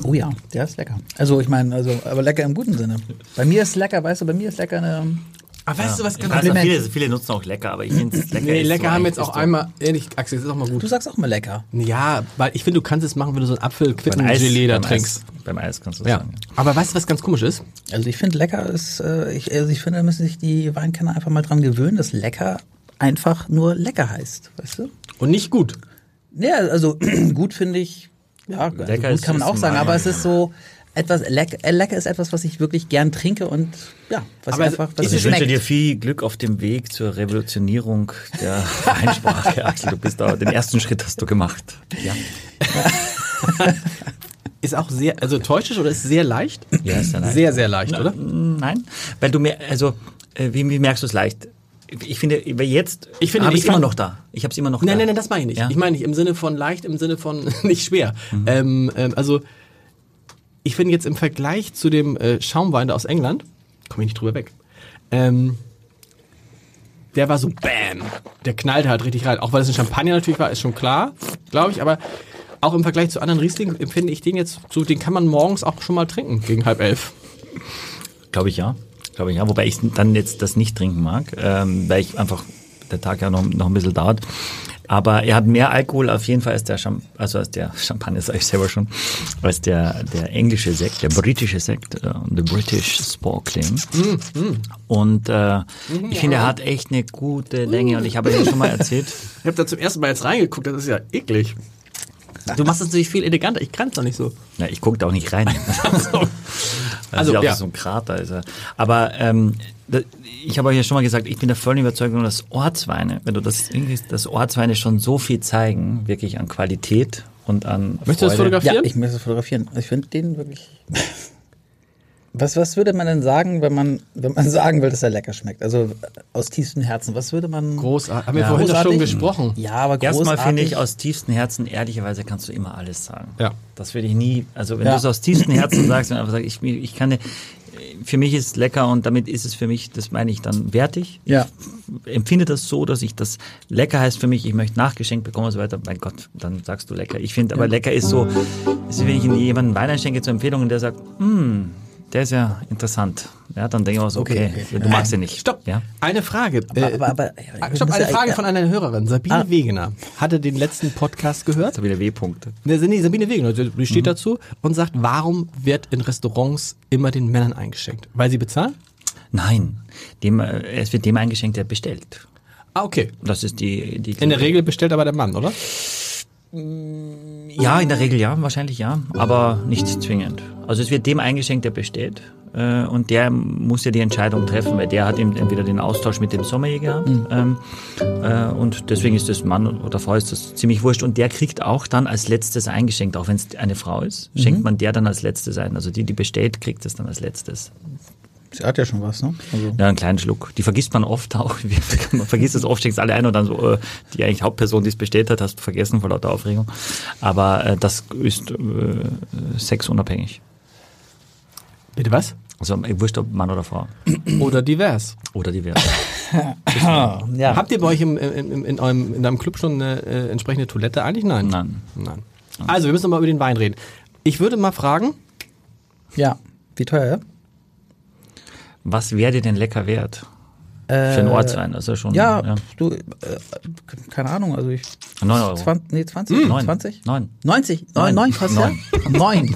Oh ja, der ist lecker. Also ich meine, also, aber lecker im guten Sinne. Bei mir ist lecker, weißt du, bei mir ist lecker eine Aber weißt du, was ganz weiß, viele, viele nutzen auch lecker, aber ich finde es lecker. Nee, lecker so haben wir jetzt auch so- einmal, ehrlich, Axel, das ist auch mal gut. Du sagst auch mal lecker. Ja, weil ich finde, du kannst es machen, wenn du so ein Beim Eis, Apfel-Quitten-Gelee da beim trinkst. Eis, beim Eis kannst du Ja. sagen. Aber weißt du, was ganz komisch ist? Also ich finde lecker ist, äh, ich, also ich finde, da müssen sich die Weinkenner einfach mal dran gewöhnen, dass lecker einfach nur lecker heißt, weißt du? Und nicht gut. Ja, also gut finde ich, ja, also Lecker gut kann man auch sagen, aber es ist so etwas, leck, äh, lecker ist etwas, was ich wirklich gern trinke und ja, was Aber einfach, was mir Ich wünsche dir viel Glück auf dem Weg zur Revolutionierung der Weinsprache, Axel. Du bist da, den ersten Schritt hast du gemacht. Ja, Ist auch sehr, also täuscht es oder ist sehr leicht? ja ist ja leicht. Sehr, sehr leicht, oder? Nein, weil du mir, also, äh, wie, wie merkst du es leicht? Ich finde, jetzt Ich finde, habe ich ich immer noch da. Ich habe es immer noch Nein, da. nein, nein, das meine ich nicht. Ja? Ich meine nicht im Sinne von leicht, im Sinne von nicht schwer. Ähm, ähm, also, ich finde jetzt im Vergleich zu dem äh, Schaumwein da aus England, komme ich nicht drüber weg, ähm, der war so BAM. Der knallte halt richtig rein. Auch weil es ein Champagner natürlich war, ist schon klar, glaube ich. Aber auch im Vergleich zu anderen Riesling empfinde ich den jetzt so, den kann man morgens auch schon mal trinken gegen halb elf. Glaube ich ja. Glaube ich ja. Wobei ich dann jetzt das nicht trinken mag, ähm, weil ich einfach der Tag ja noch, noch ein bisschen dauert. Aber er hat mehr Alkohol auf jeden Fall als der Champ also als der Champagner, sage ich selber schon, als der, der englische Sekt, der britische Sekt, äh, the British Sparkling. Und äh, ich finde, er hat echt eine gute Länge und ich habe ja schon mal erzählt, Ich habe da zum ersten Mal jetzt reingeguckt, das ist ja eklig. Du machst es natürlich viel eleganter, ich kann es doch nicht so. Na, ich gucke da auch nicht rein. Also, Also ja. ja. so ein Krater ist er. Aber ähm, da, ich habe euch ja schon mal gesagt, ich bin der vollen Überzeugung, dass Ortsweine, wenn du das hinkriegst, dass Ortsweine schon so viel zeigen, wirklich an Qualität und an Möchtest du das Freude. fotografieren? Ja, ich möchte es fotografieren. Ich finde den wirklich. Was, was würde man denn sagen, wenn man, wenn man sagen will, dass er lecker schmeckt? Also äh, aus tiefstem Herzen. Was würde man. Großartig. Haben wir Ja. vorhin doch schon gesprochen. Ja, aber großartig. Erstmal finde ich aus tiefstem Herzen, ehrlicherweise kannst du immer alles sagen. Ja. Das würde ich nie, also wenn Ja. du es aus tiefstem Herzen sagst und einfach sagst, ich, ich kann, ne- für mich ist es lecker und damit ist es für mich, das meine ich dann wertig. Ja. Ich empfinde das so, dass ich das lecker heißt für mich, ich möchte nachgeschenkt bekommen und so weiter. Mein Gott, dann sagst du lecker. Ich finde aber lecker ist so, ist, wenn ich in jemanden Wein einschenke zur Empfehlung und der sagt, hm, der ist ja interessant. Ja, dann denke ich auch so, okay, Okay, okay. du magst ihn nicht. Stopp. Ja. Eine Frage. Aber, Äh, aber, aber, Ah, Stopp, eine Frage von einer Hörerin. Sabine Ah. Wegener hatte den letzten Podcast gehört. Wieder W-Punkte. Ne, nee, Sabine Wegener, die Mhm. steht dazu und sagt, warum wird in Restaurants immer den Männern eingeschenkt? Weil sie bezahlen? Nein, dem, äh, es wird dem eingeschenkt, der bestellt. Ah, okay. Das ist die, die In der Regel bestellt aber der Mann, oder? Ja, in der Regel ja, wahrscheinlich ja, aber nicht zwingend. Also es wird dem eingeschenkt, der bestellt. Äh, und der muss ja die Entscheidung treffen, weil der hat eben entweder den Austausch mit dem Sommelier gehabt. Ähm, äh, und deswegen ist das Mann oder Frau ist das ziemlich wurscht. Und der kriegt auch dann als letztes eingeschenkt, auch wenn es eine Frau ist, schenkt man der dann als letztes ein. Also die, die bestellt, kriegt es dann als letztes. Sie hat ja schon was, ne? Also. Ja, einen kleinen Schluck. Die vergisst man oft auch. Man vergisst es oft, schenkst alle ein und dann so, äh, die eigentlich Hauptperson, die es bestellt hat, hast du vergessen vor lauter Aufregung. Aber äh, das ist äh, sexunabhängig. Bitte was? Also äh, wurscht, ob Mann oder Frau. Oder divers. Oder divers. Ah, ja. Habt ihr bei euch im, im, im, in, eurem, in deinem Club schon eine äh, entsprechende Toilette eigentlich? Nein. Nein. Nein. Also, wir müssen mal über den Wein reden. Ich würde mal fragen, ja. Wie teuer? Was wäre dir denn lecker wert? Für einen Ortswein, also schon. Äh, Ja, du, äh, keine Ahnung, also ich. 9 Euro. 20, nee, 20? Neun. 20? Neun. 90? Neun. 9, 9 fast, Neun. ja? 9.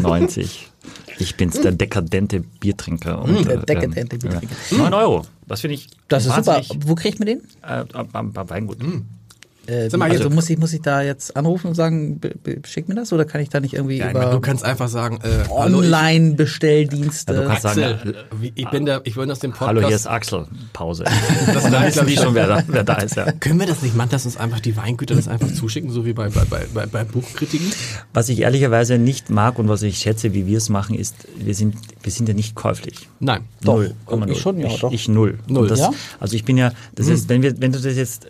90. Ich bin's, der dekadente Biertrinker. Und, Der äh, dekadente ähm, Biertrinker. Ja. 9 Euro. Das finde ich Das ist super. Wo kriegt man den? Äh, am, am Weingut. Äh, Sag mal, also muss ich, muss ich da jetzt anrufen und sagen, schick mir das oder kann ich da nicht irgendwie ja, meine, über du kannst einfach sagen, äh, hallo, ich, Online-Bestelldienste? Ja, du kannst sagen, Axel, wie- ich bin der, ich bin aus dem Podcast. Hallo, hier ist Axel. Pause. Das Dann reicht, wissen die schon, wer da, wer da ist. Ja. Können wir das nicht machen, dass uns einfach die Weingüter das einfach zuschicken, so wie bei, bei, bei, bei, bei Buchkritiken? Was ich ehrlicherweise nicht mag und was ich schätze, wie wir es machen, ist, wir sind, wir sind ja nicht käuflich. Nein. Doch, null. Ich null. schon, ja, ich, doch. Ich null. Null. Und Das, Ja? Also ich bin ja, das ist, wenn wir, wenn du das jetzt,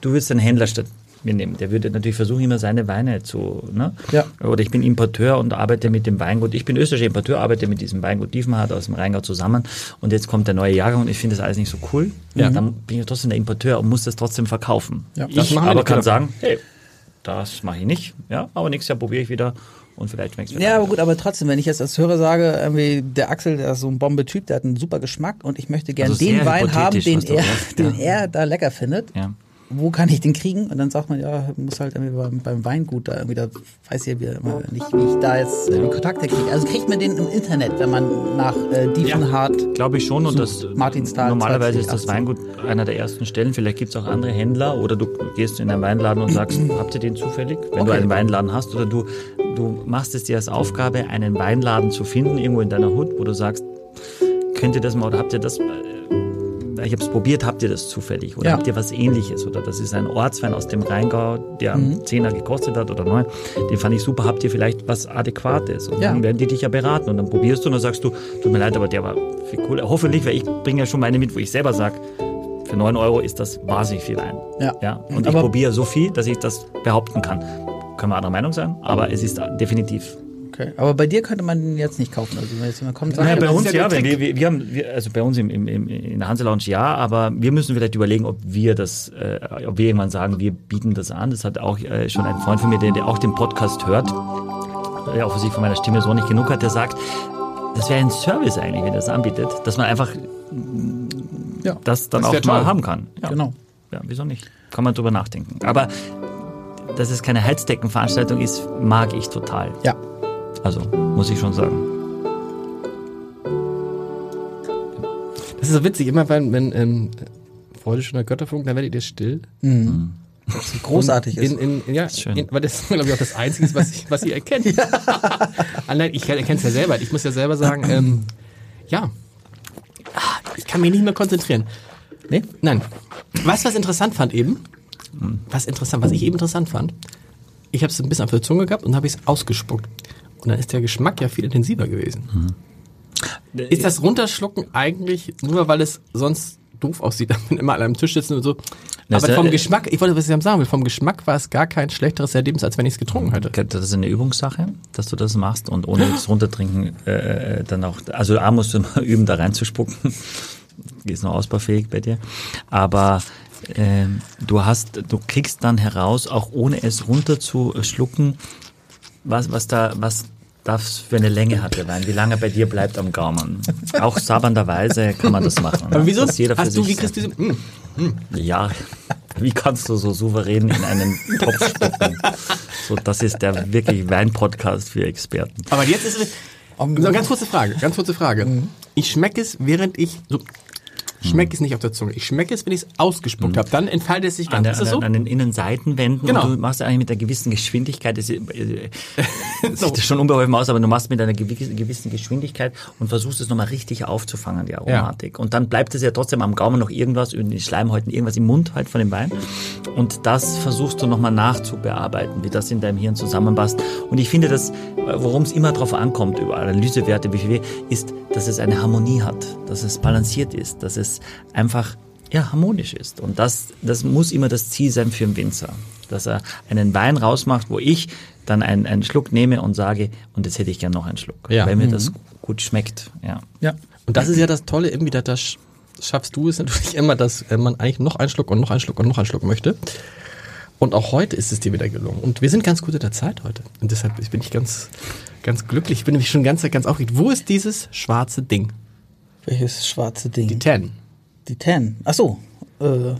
du würdest einen Händler statt mir nehmen, der würde natürlich versuchen, immer seine Weine zu, ne? Ja. Oder ich bin Importeur und arbeite mit dem Weingut. Ich bin österreichischer Importeur, arbeite mit diesem Weingut Diefenhardt aus dem Rheingau zusammen. Und jetzt kommt der neue Jahrgang und ich finde das alles nicht so cool. Ja. Dann bin ich trotzdem der Importeur und muss das trotzdem verkaufen. Ja. Das Ich aber kann sagen, hey, das mache ich nicht. Ja, aber nächstes Jahr probiere ich wieder und vielleicht schmeckt es Ja, aber gut, aber trotzdem, wenn ich jetzt als Hörer sage, irgendwie, der Axel, der ist so ein Bombe-Typ, der hat einen super Geschmack und ich möchte gerne Also den Wein haben, den er, den ja. er da lecker findet. Ja. Wo kann ich den kriegen? Und dann sagt man, ja, muss halt irgendwie beim, beim Weingut da irgendwie, da weiß ich ja immer nicht, wie ich da jetzt äh, Kontakt kriege. Also kriegt man den im Internet, wenn man nach äh, Diefenhardt Glaube ich schon und Sucht das Martinsthal normalerweise ist das 2018. Weingut einer der ersten Stellen. Vielleicht gibt es auch andere Händler oder du gehst in einen Weinladen und sagst, habt ihr den zufällig? Wenn du Okay. einen Weinladen hast oder du, du machst es dir als Aufgabe, einen Weinladen zu finden, irgendwo in deiner Hut, wo du sagst, könnt ihr das mal oder habt ihr das, äh, ich habe es probiert, habt ihr das zufällig oder Ja. habt ihr was ähnliches oder das ist ein Ortswein aus dem Rheingau, der einen Zehner gekostet hat oder neun, den fand ich super, habt ihr vielleicht was Adäquates und Ja. dann werden die dich ja beraten und dann probierst du und dann sagst du, tut mir leid, aber der war viel cooler. Hoffentlich, weil ich bringe ja schon meine mit, wo ich selber sage, für 9 Euro ist das wahnsinnig viel Wein. Ja. ja? Und ich Aber- probiere so viel, dass ich das behaupten kann. Können wir anderer Meinung sein, aber es ist definitiv. Okay. Aber bei dir könnte man den jetzt nicht kaufen. Also wenn jetzt jemand kommt, sagt, Ja, bei uns ja wenn wir, wir, wir haben, wir, also bei uns im, im, im, in der Hanse Lounge ja, aber wir müssen vielleicht überlegen, ob wir das, äh, ob wir irgendwann sagen, wir bieten das an. Das hat auch äh, schon ein Freund von mir, der, der auch den Podcast hört, der offensichtlich von meiner Stimme so nicht genug hat, der sagt, das wäre ein Service eigentlich, wenn er das anbietet, dass man einfach ja, das dann Das auch mal toll. haben kann. Ja. genau. Ja, wieso nicht? Kann man drüber nachdenken. Aber dass es keine Heizdeckenveranstaltung ist, mag ich total. Ja. Also, muss ich schon sagen. Das ist so witzig, immer wenn, wenn ähm, Freude schon der Götterfunk, dann werdet ihr still. Großartig ist. In, in, in, ja, schön. in, weil das glaube ich auch das Einzige ist, was, ich, was ihr erkennt. Ah, nein, ich erkenne es ja selber. Ich muss ja selber sagen, ähm, ja, Ah, ich kann mich nicht mehr konzentrieren. nee? Nein. Weißt du, was ich interessant fand eben? Was interessant, was ich eben interessant fand? Ich habe es ein bisschen auf der Zunge gehabt und habe es ausgespuckt. Und dann ist der Geschmack ja viel intensiver gewesen. Ist das Runterschlucken eigentlich nur, weil es sonst doof aussieht, wenn immer alle am Tisch sitzen und so? Das Aber vom äh, Geschmack, ich wollte was ich sagen will, vom Geschmack war es gar kein schlechteres Erlebnis, als wenn ich es getrunken hätte. Das ist eine Übungssache, dass du das machst und ohne das Runtertrinken äh, dann auch, also A musst du mal üben, da reinzuspucken. Ist noch ausbaufähig bei dir. Aber ähm, du hast, du kriegst dann heraus, auch ohne es runterzuschlucken, was, was da, was das für eine Länge hat der Wein, wie lange bei dir bleibt am Gaumen. Auch sabernderweise kann man das machen. Aber wieso? Dass jeder für Hast du, wie kriegst du diese, mm, Ja, wie kannst du so souverän in einen Topf spucken? So, das ist der wirklich Wein-Podcast für Experten. Aber jetzt ist es. So, ganz kurze Frage, ganz kurze Frage. Ich schmecke es, während ich so. Schmecke es nicht auf der Zunge. Ich schmecke es, wenn ich es ausgespuckt habe. Dann entfaltet es sich An, ganz. der, Ist an, so? der, an den Innenseitenwänden Genau. und du machst eigentlich mit einer gewissen Geschwindigkeit, das, äh, sieht schon unbeholfen aus, aber du machst mit einer gewi- gewissen Geschwindigkeit und versuchst es nochmal richtig aufzufangen, die Aromatik. Und dann bleibt es ja trotzdem am Gaumen noch irgendwas, in den Schleimhäuten, irgendwas im Mund halt von dem Wein. Und das versuchst du nochmal nachzubearbeiten, wie das in deinem Hirn zusammenpasst. Und ich finde, dass, worum es immer drauf ankommt, über Analysewerte, wie viel, ist, dass es eine Harmonie hat, dass es balanciert ist, dass es einfach ja, harmonisch ist. Und das, das muss immer das Ziel sein für einen Winzer. Dass er einen Wein rausmacht, wo ich dann einen, einen Schluck nehme und sage, und jetzt hätte ich gern noch einen Schluck. Ja. Weil mir das gut schmeckt. Ja. Ja. Und das ist ja das Tolle, irgendwie, dass das schaffst du es natürlich immer, dass äh, man eigentlich noch einen Schluck und noch einen Schluck und noch einen Schluck möchte. Und auch heute ist es dir wieder gelungen. Und wir sind ganz gut in der Zeit heute. Und deshalb bin ich ganz, ganz glücklich. Ich bin nämlich schon ganz, ganz aufgeregt. Wo ist dieses schwarze Ding? Welches schwarze Ding? Die Ten. Die Ten. Ach so. Äh,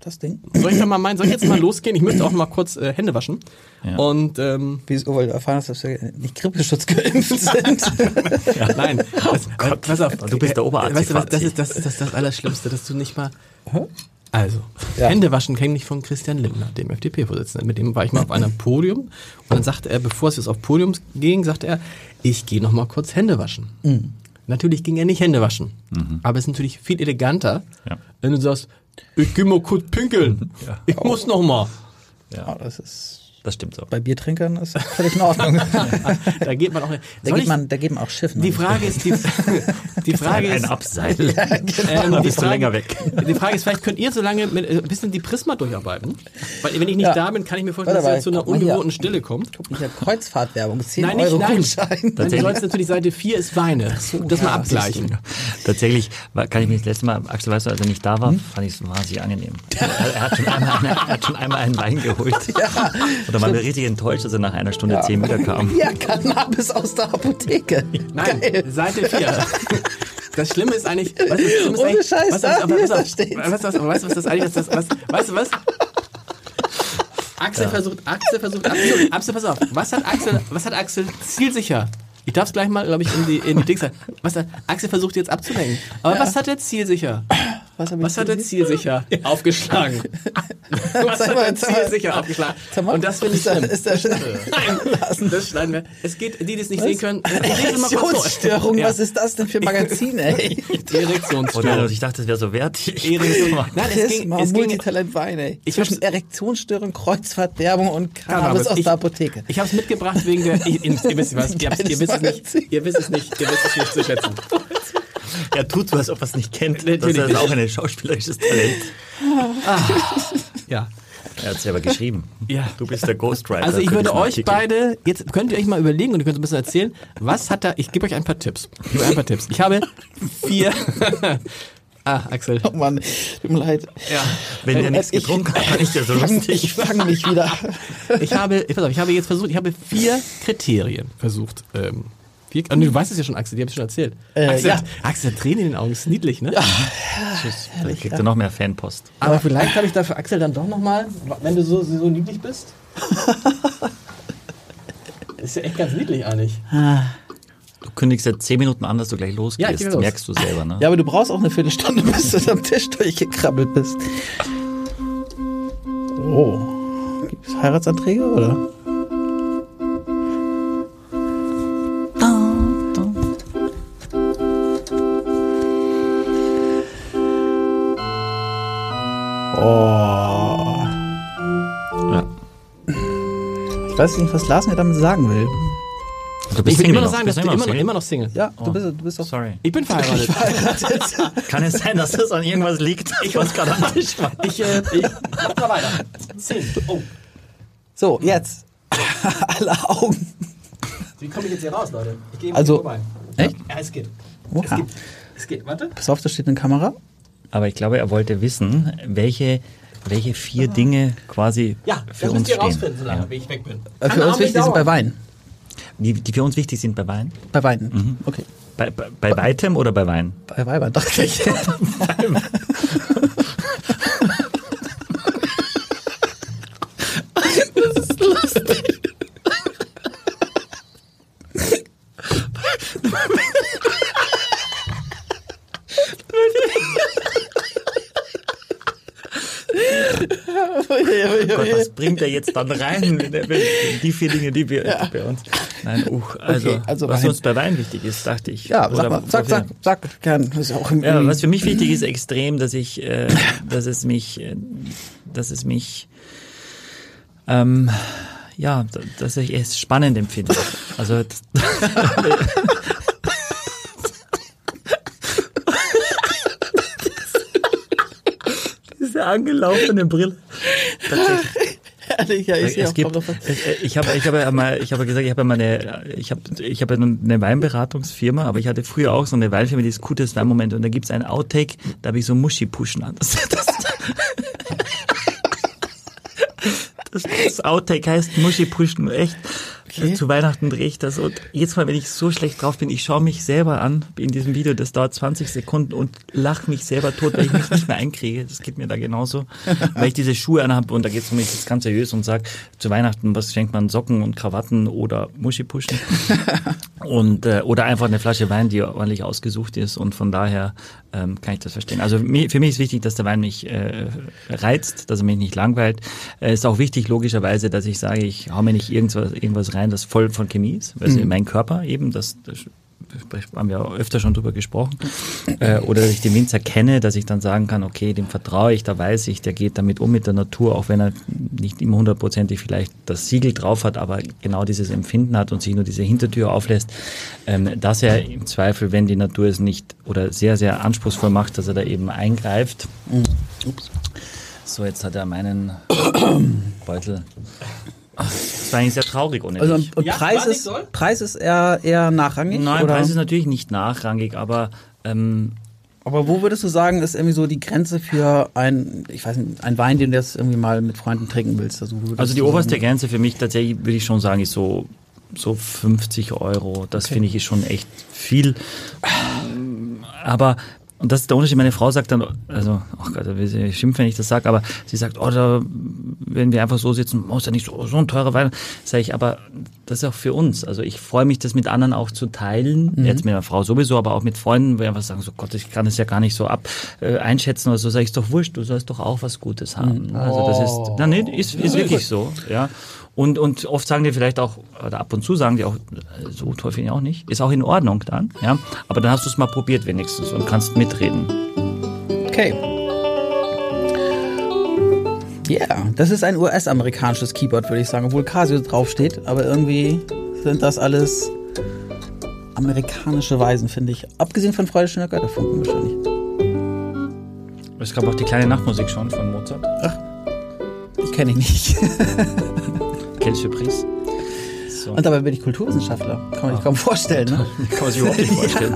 das Ding. Soll ich da mal meinen? Soll ich jetzt mal losgehen? Ich müsste auch mal kurz äh, Hände waschen. Ja. Und ähm, Wieso, weil du erfahren hast, dass wir nicht Grippeschutz geimpft sind. nein, das, äh, pass auf. Du bist der Oberarzt, Weißt du was, das ist das, ist das, das Allerschlimmste, dass du nicht mal. Also, Ja. Hände waschen kenne ich von Christian Lindner, dem FDP-Vorsitzenden. Mit dem war ich mal auf einem Podium und dann sagte er, bevor es jetzt auf Podium ging, sagte er, ich gehe noch mal kurz Hände waschen. Natürlich ging er nicht Hände waschen, aber es ist natürlich viel eleganter, Ja. wenn du sagst, ich geh mal kurz pinkeln, ich muss noch mal. Ja, das ist Das stimmt so. bei Biertrinkern ist das völlig in Ordnung. Da geht man auch. Da geht man, da geht man auch Schiffen. die Frage ist, die, die Frage ein ist, Abseil. Ähm, Dann die, bist du Frage, länger weg. die Frage ist, vielleicht könnt ihr so lange mit, äh, ein bisschen die Prisma durcharbeiten. Weil wenn ich nicht Ja. da bin, kann ich mir vorstellen, Warte dass mal, ihr zu einer mal ungewohnten Stille kommt. Ich habe Kreuzfahrtwerbung, 10 Nein, nicht Euro nein. Gutschein. Nein, du sollst natürlich Seite 4 ist Weine. das mal ja, abgleichen. Tatsächlich kann ich mich das letzte Mal, Axel, weißt du, als er nicht da war, fand ich es wahnsinnig angenehm. Er, er, hat schon einmal, er hat schon einmal einen Wein geholt. Oder waren wir richtig enttäuscht, dass er nach einer Stunde zehn wieder kam? Ja, Cannabis aus der Apotheke. Nein, Geil. Seite 4. Das Schlimme ist eigentlich, was das Schlimme ist Ohne eigentlich, Scheiß, was da, aber pass da auf, steht's. weißt du was, aber weißt du, was das eigentlich ist, das, was, weißt du was? Axel versucht, Axel versucht, Axel, Axel, pass auf, was hat Axel, was hat Axel zielsicher? Ich darf es gleich mal, glaube ich, in die, in die Dings sagen. Was hat, Axel versucht jetzt abzulenken. Aber was hat er zielsicher? Was, Was hat er zielsicher aufgeschlagen? Was Sag hat mal, er mal. zielsicher aufgeschlagen? Mal, Und das finde ich schlimm. Ist da schon Nein, das schneiden wir. Es geht, die, die es nicht sehen können, mal. Erektionsstörung, was ist das denn für ein Magazin, ey? Erektionsstörung. Ich dachte, das wäre so wertig. Erektion. Nein, es ging, Prisma, es Multitalent Wein, ey. Ich Zwischen Erektionsstörung, Kreuzfahrtwerbung und Cannabis aus der Apotheke. ich habe es mitgebracht wegen der. Ihr, wisst was, ihr, habt- ihr wisst es Magazin. nicht. Ihr wisst es nicht. Ihr wisst es nicht zu schätzen. Er tut so, als ob er es nicht kennt. Natürlich Das ist auch ein schauspielerisches Talent. Ja. Er hat selber geschrieben. Ja. Du bist der Ghostwriter. Also ich würde euch Artikel. beide, jetzt könnt ihr euch mal überlegen und ihr könnt ein bisschen erzählen, was hat da, ich gebe euch ein paar Tipps. Ich gebe ein paar Tipps. Ich habe vier, ah, Axel. Oh Mann, tut mir leid. Ja. Wenn er nichts Ich- getrunken hat, war nicht der so lustig. Ich fange mich wieder. Ich habe, pass auf, ich habe jetzt versucht, ich habe vier Kriterien versucht. Ähm, vier, und du weißt es ja schon, Axel, die habe ich schon erzählt. Äh, Axel, ja. hat, Axel Tränen in den Augen, ist niedlich, ne? Da kriegt er noch mehr Fanpost. Aber vielleicht habe ich da für Axel dann doch nochmal, wenn du so, so niedlich bist. ist ja echt ganz niedlich eigentlich. Du kündigst ja zehn Minuten an, dass du gleich Ja, losgehst. geh los. merkst du selber, ne? Ja, aber du brauchst auch eine Viertelstunde, bis du am Tisch durchgekrabbelt bist. Oh. Gibt es Heiratsanträge oder? Oh. Ja. Ich weiß nicht, was Lars mir damit sagen will. Du Ich bist will Single immer noch sagen, dass du immer noch, Single? immer noch Single. Ja, du bist, du bist doch. Sorry. Ich bin verheiratet. Kann es sein, dass das an irgendwas liegt? Ich was gerade am Tisch war. Ich, äh, ich mach mal weiter. Zehn. Oh, So, jetzt. Alle Augen. wie komme ich jetzt hier raus, Leute? Ich gehe Also- vorbei. Echt? Ja, es geht. Es Oha. geht. Es geht. Warte. Pass auf, da steht eine Kamera. Aber ich glaube, er wollte wissen, welche, welche vier Dinge quasi Ja, für das uns müsst ihr stehen. rausfinden, solange Ja. ich weg bin. Äh, Kann für uns wichtig sind bei dauern. Wein. Die, die für uns wichtig sind bei Wein. Bei Wein. Okay. Bei, bei, bei weitem oder bei Wein? Bei Weibern dachte ich. Gott, was bringt er jetzt dann rein? Die vier Dinge, die wir bei uns. Nein, uch, also, Okay, also was Wein. uns bei Wein wichtig ist, dachte ich. Ja, sag mal, sag, sag, sag, gern. Ist ja auch im, Ja, was für mich wichtig ist extrem, dass ich, äh, dass es mich, äh, dass es mich, ähm, ja, dass ich es spannend empfinde. Also das, diese angelaufene Brille. Tatsächlich. Ehrlich, ja, ich Es gibt, es- äh, ich habe, ich habe ja mal, ich habe gesagt, ich habe ja mal eine, ich habe, ich habe eine Weinberatungsfirma, aber ich hatte früher auch so eine Weinfirma, die ist gutes Weinmoment und da gibt's einen Outtake, da habe ich so Muschi-Pushen an. Das, das, das, das Outtake heißt Muschi-Pushen, echt. Zu Weihnachten drehe ich das und jedes Mal, wenn ich so schlecht drauf bin, ich schaue mich selber an in diesem Video, das dauert 20 Sekunden und lache mich selber tot, weil ich mich nicht mehr einkriege. Das geht mir da genauso. Weil ich diese Schuhe anhabe und da geht es um mich jetzt ganz seriös und sage, zu Weihnachten, was schenkt man? Socken und Krawatten oder Muschipuschen? und, äh, oder einfach eine Flasche Wein, die ordentlich ausgesucht ist und von daher ähm, kann ich das verstehen. Also für mich ist wichtig, dass der Wein mich äh, reizt, dass er mich nicht langweilt. Es ist auch wichtig, logischerweise, dass ich sage, ich hau mir nicht irgendwas, irgendwas rein, das voll von Chemie ist. Also in mein Körper eben, das, das haben wir öfter schon drüber gesprochen. Äh, oder dass ich den Winzer kenne, dass ich dann sagen kann, okay, dem vertraue ich, da weiß ich, der geht damit um mit der Natur, auch wenn er nicht immer hundertprozentig vielleicht das Siegel drauf hat, aber genau dieses Empfinden hat und sich nur diese Hintertür auflässt, ähm, dass er im Zweifel, wenn die Natur es nicht oder sehr, sehr anspruchsvoll macht, dass er da eben eingreift. So, jetzt hat er meinen Beutel. Das war eigentlich sehr traurig ohne Also, dich. und, und Ja, Preis, ist? Preis ist eher, eher nachrangig? Nein, oder? Preis ist natürlich nicht nachrangig, aber ähm, Aber wo würdest du sagen, ist irgendwie so die Grenze für ein, ich weiß nicht, ein Wein, den du jetzt irgendwie mal mit Freunden trinken willst? Also, Also die oberste Grenze für mich tatsächlich, würde ich schon sagen, ist so, so 50 Euro. Das finde ich ist schon echt viel. Aber, und das ist der Unterschied, meine Frau sagt dann, also, oh Gott, sie schimpfen, wenn ich das sage, aber sie sagt, oh, da, wenn wir einfach so sitzen, oh, ist ja nicht so, so ein teurer Wein. Sag ich, aber das ist auch für uns. Also ich freue mich, das mit anderen auch zu teilen. Jetzt mit meiner Frau sowieso, aber auch mit Freunden, wo wir einfach sagen, so Gott, ich kann es ja gar nicht so ab äh, einschätzen oder so. Sag ich, ist doch wurscht, du sollst doch auch was Gutes haben. Also das ist, na, nee, ist, ist wirklich so, ja. Und, und oft sagen die vielleicht auch, oder ab und zu sagen die auch, so toll finde ich auch nicht. Ist auch in Ordnung dann, ja. Aber dann hast du es mal probiert wenigstens und kannst mitreden. Okay. Ja, yeah, das ist ein US-amerikanisches Keyboard, würde ich sagen, obwohl Casio draufsteht. Aber irgendwie sind das alles amerikanische Weisen, finde ich. Abgesehen von Freude schöner Götterfunken wahrscheinlich. Es gab auch die kleine Nachtmusik schon von Mozart. Ich kenne ihn nicht. Quelle Surprise. So. Und dabei bin ich Kulturwissenschaftler. Kann man sich kaum vorstellen, ne? Kann man sich überhaupt nicht vorstellen.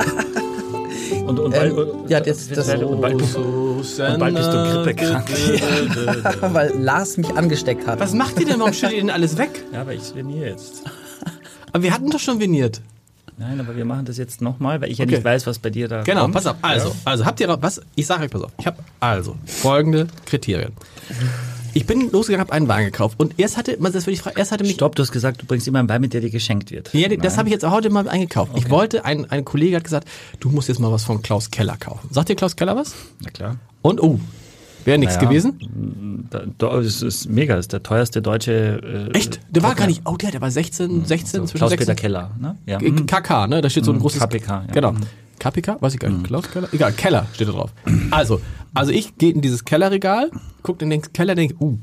Und, und bald, ja, jetzt das- und bald, und bald bist du grippekrank. Weil Lars mich angesteckt hat. Was macht ihr denn? Warum schüttet ihr denn alles weg? Ja, aber ich trainiere jetzt. Aber wir hatten doch schon veniert. Nein, aber wir machen das jetzt nochmal, weil ich ja Okay. nicht weiß, was bei dir da Genau, kommt. pass auf. Also, also habt ihr noch was? Ich sage euch, pass auf. Ich habe also folgende Kriterien. Ich bin losgegangen, habe einen Wagen gekauft und erst hatte, das würde ich fragen, erst hatte mich Stopp, du hast gesagt, du bringst immer einen Wein mit, der dir geschenkt wird. Ja, das habe ich jetzt heute mal eingekauft. Ich wollte, ein, ein Kollege hat gesagt, du musst jetzt mal was von Klaus Keller kaufen. Sagt dir Klaus Keller was? Na klar. Und, oh, wäre nichts Naja. gewesen? Da, da, das ist mega, das ist der teuerste deutsche. Äh, Echt? Der war gar nicht, oh, der, der war 16, 16, zwischen Klaus-Peter 16. Keller, ne? Ja. KK, ne? Da steht so ein großes. KPK, ja. Genau. Mhm. KPK? Weiß ich gar nicht. Klaus Keller? Egal, Keller steht da drauf. Also, also ich gehe in dieses Kellerregal, guck in den Keller, denke, uh.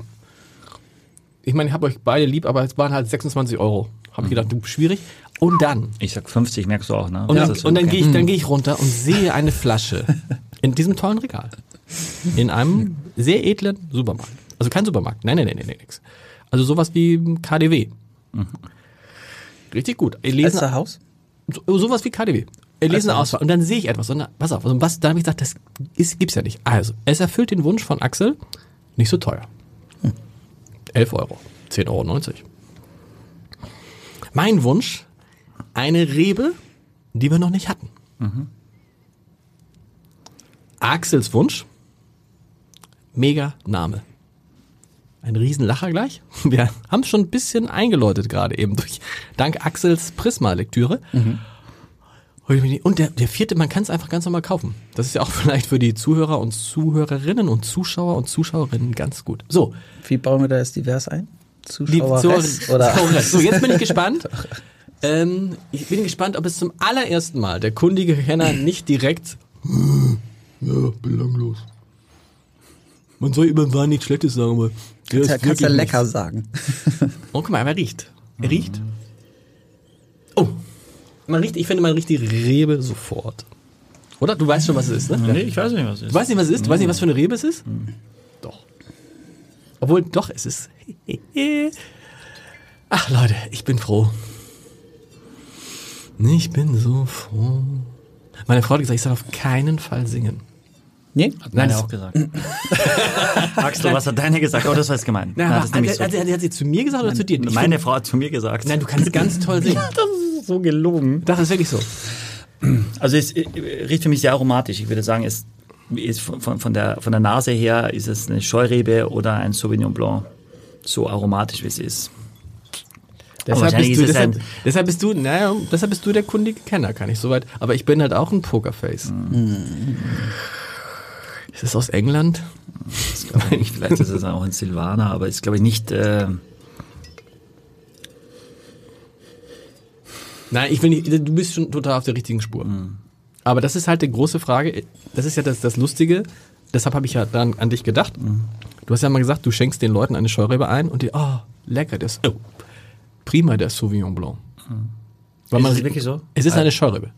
Ich meine, ich habe euch beide lieb, aber es waren halt 26 Euro. Habe ich gedacht, du, schwierig. Und dann Ich sag 50, merkst du auch, ne? Und, Das dann, und dann gehe ich, dann gehe ich runter und sehe eine Flasche in diesem tollen Regal. In einem sehr edlen Supermarkt. Also kein Supermarkt. Nein, nein, nein, nein, nix. Also sowas wie KDW. Richtig gut. Lese, Haus? so, sowas wie KDW. Ich lese eine. Auswahl und dann sehe ich etwas. Und dann, pass auf, also was, da habe ich gesagt, das ist, gibt's ja nicht. Also, es erfüllt den Wunsch von Axel, nicht so teuer. 11 Euro. 10,90 Euro. Mein Wunsch, eine Rebe, die wir noch nicht hatten. Axels Wunsch, mega Name. Ein Riesenlacher gleich. Wir haben es schon ein bisschen eingeläutet gerade eben durch dank Axels Prisma-Lektüre. Und der, der vierte, man kann es einfach ganz normal kaufen. Das ist ja auch vielleicht für die Zuhörer und Zuhörerinnen und Zuschauer und Zuschauerinnen ganz gut. So, Wie bauen wir das divers ein? Zuschauer oder? So, jetzt bin ich gespannt. ähm, ich bin gespannt, ob es zum allerersten Mal der kundige Kenner nicht direkt ja, belanglos. Man soll über den Wein nichts Schlechtes sagen, aber der Kannst ja, ist kannst ja lecker nichts. sagen. Oh, guck mal, er riecht. Er riecht. Oh, man riecht, ich finde, man riecht die Rebe sofort. Oder? Du weißt schon, was es ist, ne? Nee, ich weiß nicht, was es ist. Du weißt nicht, was es ist? Du weißt nicht, was für eine Rebe es ist? Doch. Obwohl, doch, es ist. Ach, Leute, ich bin froh. Ich bin so froh. Meine Frau hat gesagt, ich soll auf keinen Fall singen. Nee? Hat Nein, auch gesagt. Axel, was hat deine gesagt? Oh, das war jetzt gemein. Na, Na, das ist nämlich hat, hat, hat, hat sie zu mir gesagt oder zu dir? so. Ich Meine find- Frau hat zu mir gesagt. Nein, du kannst ganz toll singen. das ist so gelogen. Das ist wirklich so. Also es äh, riecht für mich sehr aromatisch. Ich würde sagen, es ist von, von, der, von der Nase her ist es eine Scheurebe oder ein Sauvignon Blanc. So aromatisch, wie es ist. Deshalb bist, du, ist es deshalb, ein- deshalb bist du, naja, deshalb bist du der kundige Kenner, kann ich soweit. Aber ich bin halt auch ein Pokerface. Ist es aus England? Das glaube ich nicht. Vielleicht ist es auch ein Silvaner, aber ist, glaube ich, nicht. Äh, Nein, ich will nicht, du bist schon total auf der richtigen Spur. Aber das ist halt die große Frage. Das ist ja das, das Lustige. Deshalb habe ich ja dann an dich gedacht. Du hast ja mal gesagt, du schenkst den Leuten eine Scheurebe ein und die, oh, lecker, das, oh, prima, der Sauvignon Blanc. Weil Ist man- es wirklich so? Es ist eine Scheurebe.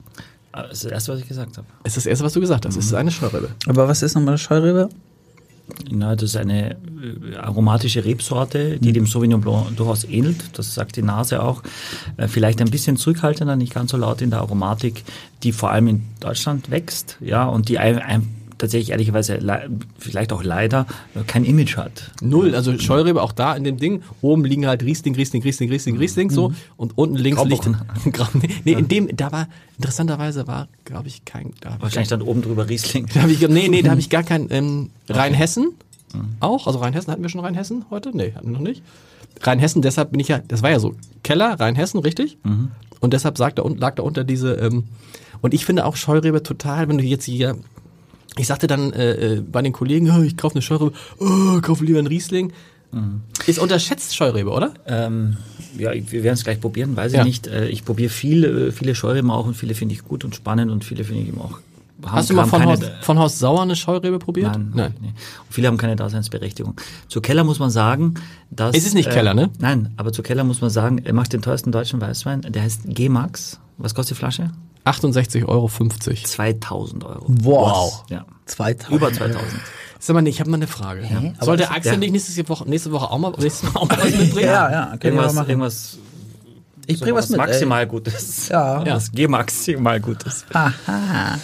das ist das Erste, was ich gesagt habe. Es ist das Erste, was du gesagt hast. Es ist eine Scheurebe. Aber was ist nochmal eine Scheurebe? Na, das ist eine äh, aromatische Rebsorte, die dem Sauvignon Blanc durchaus ähnelt. Das sagt die Nase auch. Äh, vielleicht ein bisschen zurückhaltender, nicht ganz so laut in der Aromatik, die vor allem in Deutschland wächst, ja, und die ein, ein, tatsächlich ehrlicherweise le- vielleicht auch leider äh, kein Image hat. Null, also Scheurebe auch da in dem Ding. Oben liegen halt Riesling, Riesling, Riesling, Riesling, Riesling so und unten links liegt Grauburgunder. Grau- nee, in dem da war interessanterweise war, glaube ich, kein da Wahrscheinlich dann oben drüber Riesling. Da hab ich, nee, nee, da habe ich gar kein ähm, Rheinhessen auch. Also Rheinhessen hatten wir schon Rheinhessen heute? Nee, hatten wir noch nicht. Rheinhessen, deshalb bin ich ja, das war ja so, Keller, Rheinhessen, richtig? Und deshalb sagt da, lag da unter diese, ähm, und ich finde auch Scheurebe total, wenn du jetzt hier, ich sagte dann äh, äh, bei den Kollegen, oh, ich kaufe eine Scheurebe, oh, kaufe lieber einen Riesling. Ist unterschätzt Scheurebe, oder? Ähm, ja, wir werden es gleich probieren, weiß Ja. ich nicht. Äh, Ich probiere viele, viele Scheureben auch und viele finde ich gut und spannend und viele finde ich eben auch. Hast du mal von Haus, von Haus Sauer eine Scheurebe probiert? Nein, nein. Nee. Viele haben keine Daseinsberechtigung. Zu Keller muss man sagen, dass. Es ist nicht Keller, ne? Nein, aber zu Keller muss man sagen, er macht den teuersten deutschen Weißwein. Der heißt G-Max. Was kostet die Flasche? 68,50 Euro. 2000 Euro. Wow. Ja. 2000. Über 2000. Sag mal, ich habe mal eine Frage. Aber Soll der das- Axel ja. nicht nächste Woche, nächste Woche auch mal, nächstes Mal auch mal was mitbringen? Ja, ja, können wir Irgendwas, mal machen. irgendwas Ich bring was mit. ey. maximal Gutes. Ja. Das G-Maximal Gutes. Aha.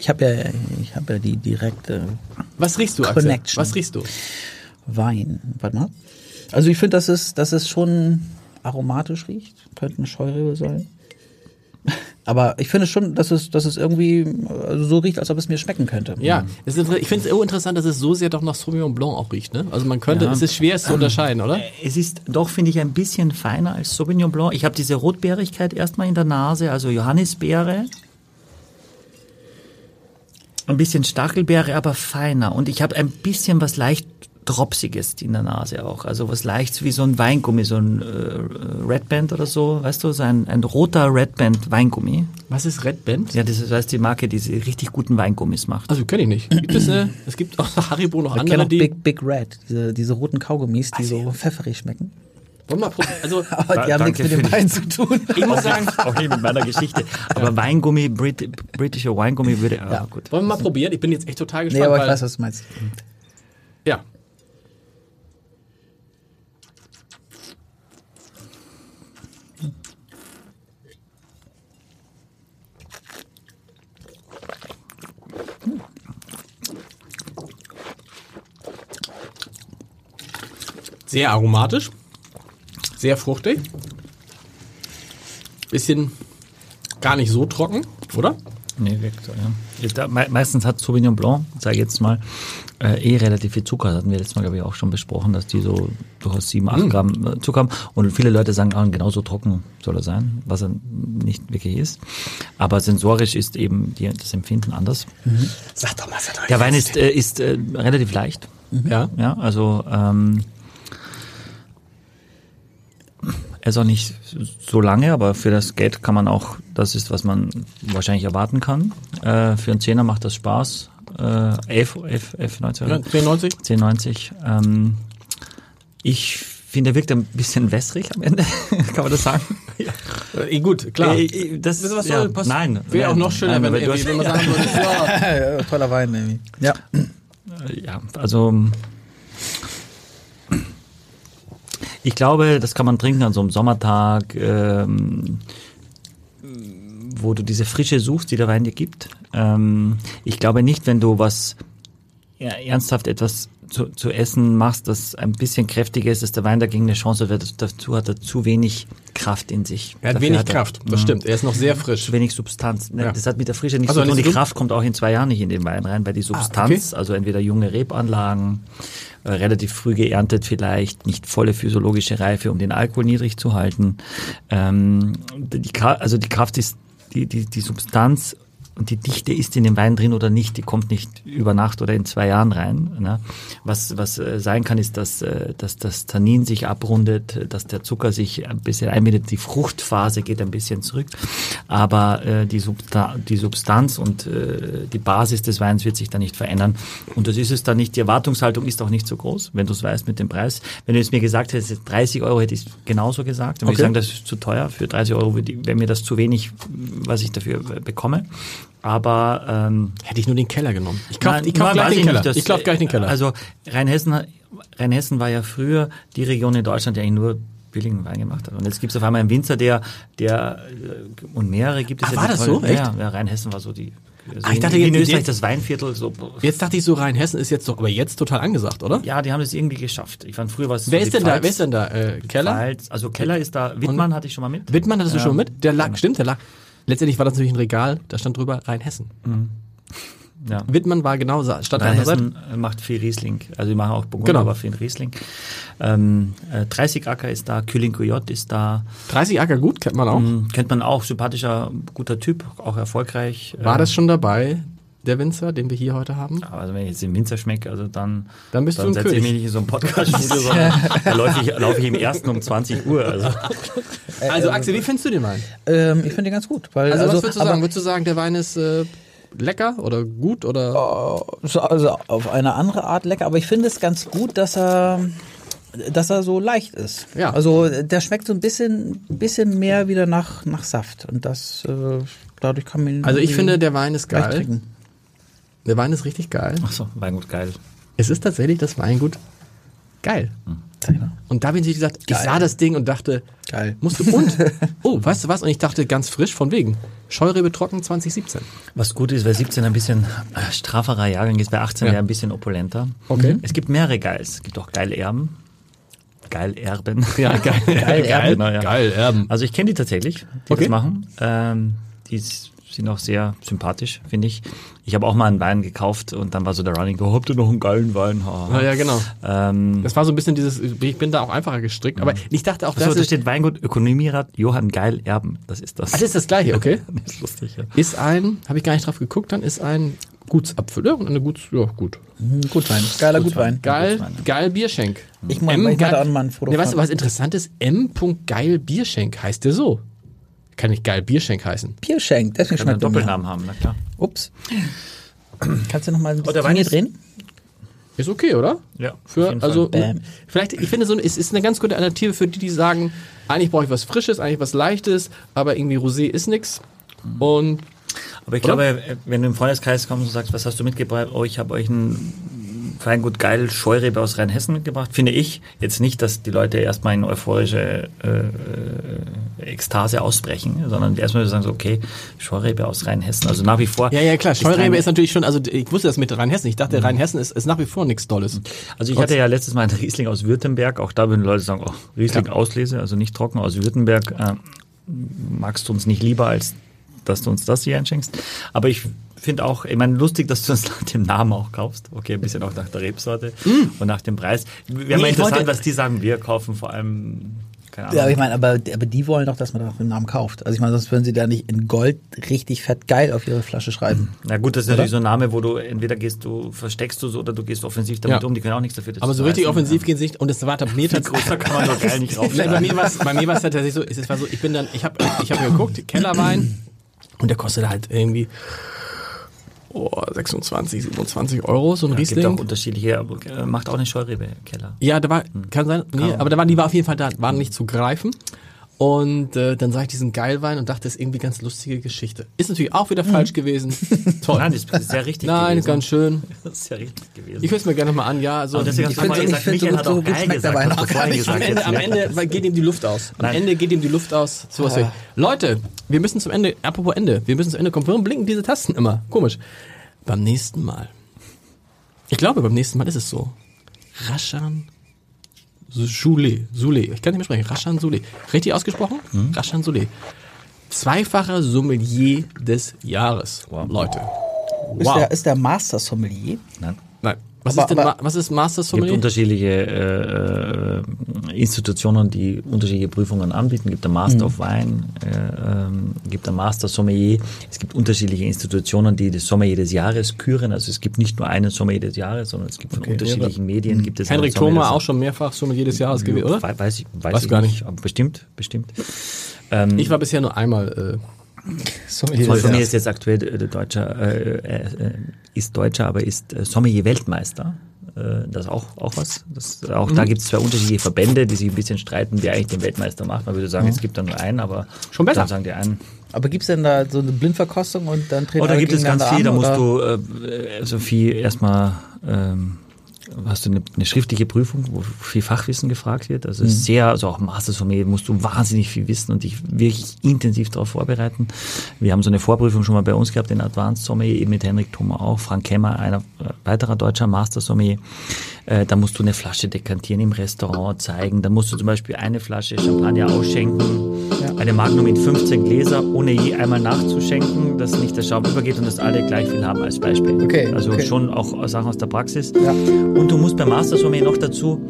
Ich habe ja, ich ja die direkte Was riechst du, Axel? Connection. Was riechst du? Wein. Warte mal. Also ich finde, dass es, dass es schon aromatisch riecht. Könnte eine Scheurebe sein. Aber ich finde schon, dass es, dass es irgendwie also so riecht, als ob es mir schmecken könnte. Ja, es ist, inter- ich finde es so interessant, dass es so sehr doch nach Sauvignon Blanc auch riecht. Ne? Also man könnte, Ja. es ist schwer, es zu unterscheiden, oder? Es ist doch, finde ich, ein bisschen feiner als Sauvignon Blanc. Ich habe diese Rotbeerigkeit erstmal in der Nase, also Johannisbeere. Ein bisschen Stachelbeere, aber feiner. Und ich habe ein bisschen was leicht Dropsiges in der Nase auch. Also was leicht wie so ein Weingummi, so ein äh, Red Band oder so. Weißt du, so ein, ein roter Red Band Weingummi. Was ist Red Band? Ja, das ist, ist die Marke, die diese richtig guten Weingummis macht. Also kenne ich nicht. Gibt es, äh, es gibt außer Haribo noch Ich kenne andere, auch die... Big, Big Red, diese, diese roten Kaugummis, die so pfefferig schmecken. Wollen wir mal probieren? Also, Aber die Da- haben nichts mit dem Wein zu tun. ich muss sagen, auch nicht mit meiner Geschichte. Aber Weingummi, Brit britischer Weingummi würde, ja. Ja. gut. wollen wir mal probieren? Ich bin jetzt echt total Nee, gespannt. aber ich weil, weiß, was du meinst. Ja. Sehr aromatisch, sehr fruchtig, bisschen gar nicht so trocken, oder? Nee, wirkt so, ja. Meistens hat Sauvignon Blanc, sage ich jetzt mal, äh, eh relativ viel Zucker. Das hatten wir letztes Mal, glaube ich, auch schon besprochen, dass die so durchaus 7, 8 Gramm äh, Zucker haben. Und viele Leute sagen, ah, genauso trocken soll er sein, was er nicht wirklich ist. Aber sensorisch ist eben die, das Empfinden anders. Sag doch mal, verdammt. Der Wein ist, äh, ist äh, relativ leicht. Ja. Ja, also ähm, er ist auch nicht so lange, aber für das Geld kann man auch, das ist, was man wahrscheinlich erwarten kann. Äh, für einen Zehner macht das Spaß. Äh, F, F, F90, Ja, 94? 1090. Ähm, ich finde, er wirkt ein bisschen wässrig am Ende, kann man das sagen? Ja. Äh, gut, klar. Äh, äh, das, Was ja, soll passen? nein. Wäre auch noch schöner, nein, wenn, irgendwie, hast- wenn man sagen würde, ja, Toller Wein, irgendwie. Ja. Ja, also ich glaube, das kann man trinken an so einem Sommertag, ähm, wo du diese Frische suchst, die der Wein dir gibt. Ähm, ich glaube nicht, wenn du was ja, ernsthaft etwas zu, zu essen machst, das ein bisschen kräftiger ist, dass der Wein dagegen eine Chance wird. Dazu hat er zu wenig Kraft in sich. Er hat Dafür wenig er- Kraft, das Mhm. stimmt. Er ist noch sehr frisch. Zu wenig Substanz. Ne? Ja. Das hat mit der Frische nichts Also, zu tun. Die Kraft kommt auch in zwei Jahren nicht in den Wein rein, weil die Substanz, also entweder junge Rebanlagen, äh, relativ früh geerntet vielleicht, nicht volle physiologische Reife, um den Alkohol niedrig zu halten. Ähm, die, also die Kraft ist die, die, die Substanz und die Dichte ist in dem Wein drin oder nicht, die kommt nicht über Nacht oder in zwei Jahren rein. Ne? Was, was äh, sein kann, ist, dass, äh, dass das Tannin sich abrundet, dass der Zucker sich ein bisschen einbindet, die Fruchtphase geht ein bisschen zurück, aber äh, die, Substa die Substanz und äh, die Basis des Weins wird sich da nicht verändern. Und das ist es dann nicht, die Erwartungshaltung ist auch nicht so groß, wenn du es weißt mit dem Preis. Wenn du es mir gesagt hättest, 30 Euro hätte ich es genauso gesagt, dann würde Okay. ich sagen, das ist zu teuer. Für 30 Euro wäre mir das zu wenig, was ich dafür äh, bekomme. Aber ähm, Hätte ich nur den Keller genommen. Ich kauf, Nein, ich kauf nein, gleich den Keller. nicht, ich kauf gleich den Keller. Also Rheinhessen, Rheinhessen war ja früher die Region in Deutschland, die eigentlich nur billigen Wein gemacht hat. Und jetzt gibt es auf einmal einen Winzer, der, der äh, und mehrere gibt es Ah, ja. war das toll- so? Echt? Ja, ja, Rheinhessen war so die. So Ah, ich dachte, in, in jetzt- Österreich das Weinviertel so. Jetzt dachte ich so, Rheinhessen ist jetzt doch aber jetzt total angesagt, oder? Ja, die haben das irgendwie geschafft. Ich fand früher war es Wer so ist denn da? Pfalz- Wer ist denn da? Äh, Keller? Pfalz, also Keller ist da. Wittmann hatte ich schon mal mit. Wittmann hattest du Ja. schon mit? Der lag, stimmt, der lag. Letztendlich war das natürlich ein Regal, da stand drüber Rheinhessen. Ja. Wittmann war genau, Seite. Rheinhessen macht viel Riesling. Also die machen auch Burgunder, Genau. aber viel Riesling. Ähm, äh, 30 Acker ist da, Kühling Coyote ist da. 30 Acker gut, kennt man auch. Mhm. Kennt man auch, sympathischer, guter Typ, auch erfolgreich. War Äh, das schon dabei, der Winzer, den wir hier heute haben? Also wenn ich jetzt den Winzer schmecke, also dann, Dann bist du ein setze ich König. mich nicht in so ein Podcast-Studio, sondern da laufe ich, laufe ich im ersten um 20 Uhr. Also. Also Axel, wie findest du den Wein? Ähm, ich finde den ganz gut. Weil, Also, also, was würdest du sagen? Würdest du sagen, der Wein ist äh, lecker oder gut oder? So, also auf eine andere Art lecker, aber ich finde es ganz gut, dass er dass er so leicht ist. Ja. Also der schmeckt so ein bisschen bisschen mehr wieder nach nach Saft und das äh, dadurch kann man ihn Also ich finde, der Wein ist geil. trinken. Der Wein ist richtig geil. Achso, Weingut geil. Es ist tatsächlich das Weingut geil. Und da bin ich gesagt, ich Geil. sah das Ding und dachte, Geil. musst du und oh, weißt du was? Und ich dachte ganz frisch von wegen Scheurebe trocken 2017. Was gut ist, weil 17 ein bisschen äh, strafferer Jahrgang ist, bei 18 Ja. ein bisschen opulenter. Okay. Es gibt mehrere Geils. Es gibt auch Geilerben. Geilerben. Ja, geil. Geil, geil, genau, ja. geil Erben. Also ich kenne die tatsächlich, die Okay. das machen. Ähm, die s- sind auch sehr sympathisch, finde ich. Ich habe auch mal einen Wein gekauft und dann war so der Running, oh, habt ihr noch einen geilen Wein? Ha. Ja, ja, genau. Ähm, Das war so ein bisschen dieses, ich bin da auch einfacher gestrickt, aber ich dachte auch, so, das da ist, steht Weingut Ökonomierat Johann Geil Erben. Das ist das. ah, das ist das gleiche, okay? das ist lustig, ja. Ist ein, habe ich gar nicht drauf geguckt, dann ist ein Gutsapfel, ja, und eine Guts, ja, gut. Hm, Gutwein, geiler Gutwein. Geil, Gutswein, ja. geil Bierschenk. Ich meine, ich hatte auch mal ein Foto Nee, weißt du, was interessant ist? M. Geil Bierschenk heißt der so. Kann nicht geil Bierschenk heißen. Bierschenk, deswegen Kann einen schmeckt mir. Doppelnamen haben, na klar. Ups. Kannst du noch mal ein der bisschen Wein drehen? Ist okay, oder? Ja, Für, also. Bam. vielleicht, ich finde so, es ist eine ganz gute Alternative für die, die sagen, eigentlich brauche ich was Frisches, eigentlich was Leichtes, aber irgendwie Rosé ist nix. Und Aber ich Oder? glaube, wenn du im Freundeskreis kommst und sagst, was hast du mitgebracht? Oh, ich habe euch ein Weingut geil Scheurebe aus Rheinhessen mitgebracht, finde ich jetzt nicht, dass die Leute erstmal in euphorische äh, äh, Ekstase ausbrechen, sondern erstmal sagen so, okay, Scheurebe aus Rheinhessen. Also nach wie vor. ja, ja, klar, Scheurebe eine- ist natürlich schon, also ich wusste das mit Rheinhessen. Ich dachte, Rheinhessen ist, ist nach wie vor nichts Dolles. Also ich hatte ja letztes Mal einen Riesling aus Württemberg, auch da würden Leute sagen, oh, Riesling Ja. Auslese, also nicht trocken aus Württemberg, äh, magst du uns nicht lieber, als dass du uns das hier einschenkst. Aber ich finde auch, ich meine, lustig, dass du uns nach dem Namen auch kaufst. Okay, ein bisschen auch nach der Rebsorte und nach dem Preis. Wäre Nee, mal interessant, wollte- was die sagen, wir kaufen vor allem, keine Ahnung. Ja, aber ich meine, aber, aber die wollen doch, dass man nach dem Namen kauft. Also ich meine, sonst würden sie da nicht in Gold richtig fett geil auf ihre Flasche schreiben. Na gut, das ist natürlich so ein Name, wo du entweder gehst du, versteckst du so oder du gehst offensiv damit Ja. um, die können auch nichts dafür. Aber so richtig heißen, offensiv ja. gehen sie nicht. Und es war mir größer kann man doch geil nicht bei mir war es tatsächlich so, es war so, ich bin dann, ich habe ich hab mir geguckt, Kellerwein und der kostet halt irgendwie oh, 26, 27 Euro, so ein Es gibt Riesling. auch unterschiedliche, aber, äh, macht auch eine Scheurebe, Keller. Ja, da war, kann sein, nee, aber da waren, die war auf jeden Fall da, waren nicht zu greifen. Und äh, dann sah ich diesen Geilwein und dachte, das ist irgendwie ganz lustige Geschichte. Ist natürlich auch wieder falsch gewesen. Toll. Nein, das ist sehr richtig Nein, gewesen. ganz schön. Das ist ja richtig gewesen. Ich höre es mir gerne mal an, ja. Also Aber deswegen Ich hast du mal ich gesagt, so Michael hat so auch gut geil gesagt, hast du gar vorhin nicht. am gesagt. Ende, am Ende geht ihm die Luft aus. Am Nein. Ende geht ihm die Luft aus. So was Leute, wir müssen zum Ende, apropos Ende, wir müssen zum Ende kommen. Warum blinken diese Tasten immer? Komisch. Beim nächsten Mal. Ich glaube, beim nächsten Mal ist es so. Raschan Soule. Soule. Ich kann nicht mehr sprechen. Raschan Soule. Richtig ausgesprochen? Hm? Raschan Soule. Zweifacher Sommelier des Jahres. Wow. Leute. Ist, Wow. der, ist der Master Sommelier? Nein. Nein. Was Aber- ist denn, was ist Master Es gibt Sommelier? unterschiedliche äh, äh, Institutionen, die unterschiedliche Prüfungen anbieten. Es gibt ein Master of Wine, äh, ähm, gibt ein Master Sommelier. Es gibt unterschiedliche Institutionen, die das Sommelier des Jahres küren. Also es gibt nicht nur einen Sommelier des Jahres, sondern es gibt von unterschiedlichen Medien gibt es Henrik einen Sommelier Thoma auch schon mehrfach Sommelier des Jahres gewesen, oder? Weiß, ich, weiß, Weiß ich gar nicht. nicht. Bestimmt, bestimmt. Ähm, Ich war bisher nur einmal. Sommelier mir Jahres. ist jetzt aktuell äh, Deutscher, äh, äh, ist Deutscher, aber ist äh, Sommelier-Weltmeister. Äh, das ist auch, auch was. Das, auch Mhm. da gibt es zwei unterschiedliche Verbände, die sich ein bisschen streiten, wer eigentlich den Weltmeister macht. Man würde sagen, es gibt da nur einen, aber Schon besser. Dann sagen die einen, Aber gibt's denn da so eine Blindverkostung und dann treten Oh, da alle gibt es ganz viel, da an, musst oder? du, äh, Sophie, erstmal ähm, hast du eine, eine schriftliche Prüfung, wo viel Fachwissen gefragt wird. Also ist sehr, also auch Master Sommelier musst du wahnsinnig viel wissen und dich wirklich intensiv darauf vorbereiten. Wir haben so eine Vorprüfung schon mal bei uns gehabt, den Advanced Sommelier, eben mit Henrik Thoma auch, Frank Kemmer, einer äh, weiterer deutscher Master Sommelier. Äh, da musst du eine Flasche dekantieren im Restaurant zeigen. Da musst du zum Beispiel eine Flasche Champagner ausschenken, eine Magnum in 15 Gläser, ohne je einmal nachzuschenken, dass nicht der Schaum übergeht und dass alle gleich viel haben als Beispiel. Okay, Also okay. schon auch Sachen aus der Praxis. Ja. Und du musst beim Master Sommelier noch dazu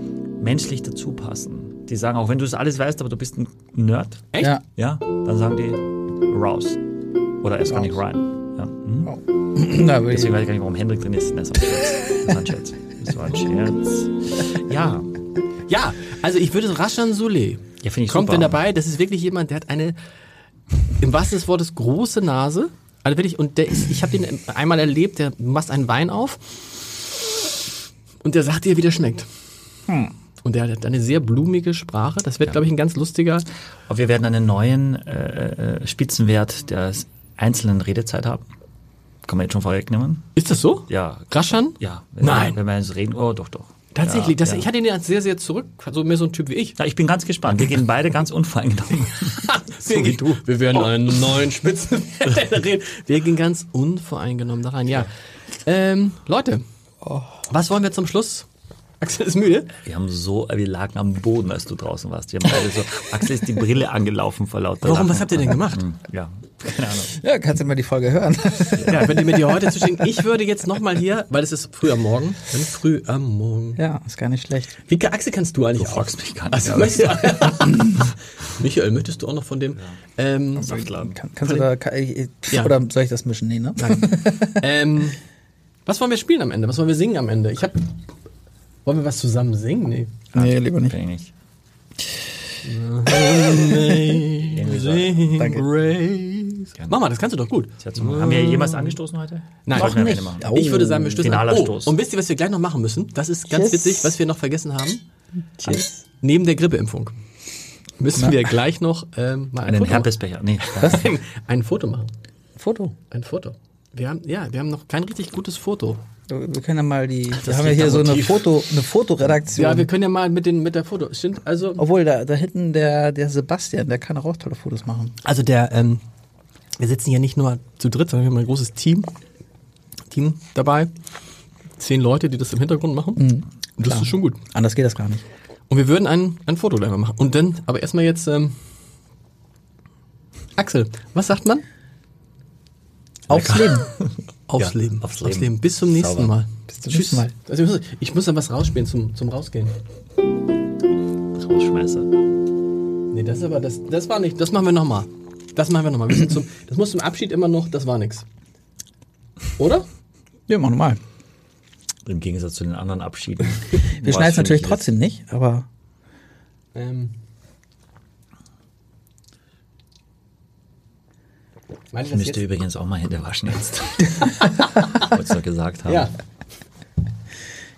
menschlich dazu passen. Die sagen auch, wenn du das alles weißt, aber du bist ein Nerd, Echt? Ja. ja, dann sagen die raus. Oder erst gar nicht rein. Ja. Mhm. Na, will ich- Deswegen weiß ich gar nicht, warum Hendrik drin ist. Das war ein Scherz. Das war ein Scherz. Ja, Ja, also ich würde Raschan Soule. Ja, finde ich Kommt super. denn dabei? Das ist wirklich jemand, der hat eine, im wahrsten des Wortes, große Nase. Also wirklich, und der ist, ich habe den einmal erlebt, der du machst einen Wein auf und der sagt dir, wie der schmeckt. Und der hat eine sehr blumige Sprache. Das wird, glaube ich, ein ganz lustiger. Aber wir werden einen neuen äh, äh, Spitzenwert der einzelnen Redezeit haben. Kann man jetzt schon vorwegnehmen? Ist das so? Ja. Raschan? Ja. Wenn Nein. Wir, wenn wir jetzt reden, oh, doch, doch. Tatsächlich. Ja, das, ja. Ich hatte ihn ja sehr, sehr zurück. So mehr so ein Typ wie ich. Ja, ich bin ganz gespannt. Wir gehen beide ganz unvoreingenommen. so wie du. Wir werden einen neuen Spitzenwert reden. Wir gehen ganz unvoreingenommen da rein. Ja. Ähm, Leute, was wollen wir zum Schluss? Axel ist müde. Wir haben so, wir lagen am Boden, als du draußen warst. Wir haben beide so, Axel ist die Brille angelaufen vor lauter Warum? Was habt ihr denn gemacht? Hm, Ja, keine Ahnung. ja, kannst du mal die Folge hören. Ja, wenn die mit dir heute zuschicken. Ich würde jetzt nochmal hier, weil es ist früh am Morgen. Früh am Morgen. ja, ist gar nicht schlecht. Wie Axel kannst du eigentlich Du fragst mich gar nicht. Also, Michael, möchtest du auch noch von dem? Ähm, Saftladen. Kann, kannst du da, kann ich, Ja. oder soll ich das mischen? Nee, ne? ähm, was wollen wir spielen am Ende? Was wollen wir singen am Ende? Ich hab. Wollen wir was zusammen singen? Nee. Nee, lieber nicht. Nicht. Amazing Mach mal, das kannst du doch gut. Zum- Haben wir jemals angestoßen heute? Nein. Wir am nicht. Oh. Ich würde sagen, wir stößen Finaler an. Oh, Stoß. und wisst ihr, was wir gleich noch machen müssen? Das ist ganz Cheers. witzig, was wir noch vergessen haben. Cheers. Neben der Grippeimpfung müssen wir gleich noch ähm, mal ein Einen Foto, Herpesbecher. Nee. ein, ein Foto machen. Foto. Ein Foto. Wir haben, ja, wir haben noch kein richtig gutes Foto. Wir können ja mal die, wir Das haben ja hier so eine. Foto, eine Fotoredaktion. Ja, wir können ja mal mit, den, mit der Foto. Stimmt, also. Obwohl, da, da hinten der, der Sebastian, der kann auch tolle Fotos machen. Also der, ähm, wir sitzen hier nicht nur zu dritt, sondern wir haben ein großes Team, Team dabei. Zehn Leute, die das im Hintergrund machen. Und das klar. ist schon gut. Anders geht das gar nicht. Und wir würden ein, ein Foto mal machen. Und dann, aber erstmal jetzt, ähm, Axel, was sagt man? Aufs Leben. Aufs Ja, Leben. aufs Leben. Bis zum nächsten Sauber. Mal. Bis zum nächsten Mal. Also ich, muss, ich muss dann was rausspielen zum, zum Rausgehen. Rausschmeißer. Nee, das ist aber, das, das war nicht, das machen wir nochmal. Das machen wir nochmal. Wir sind zum- Das muss zum Abschied immer noch, das war nix. Oder? Ja, mach nochmal. Im Gegensatz zu den anderen Abschieden. Wir schneiden es natürlich trotzdem nicht, aber Ähm. Meine Ich müsste übrigens auch mal Hände waschen jetzt. Wollte ich doch gesagt haben. Ja.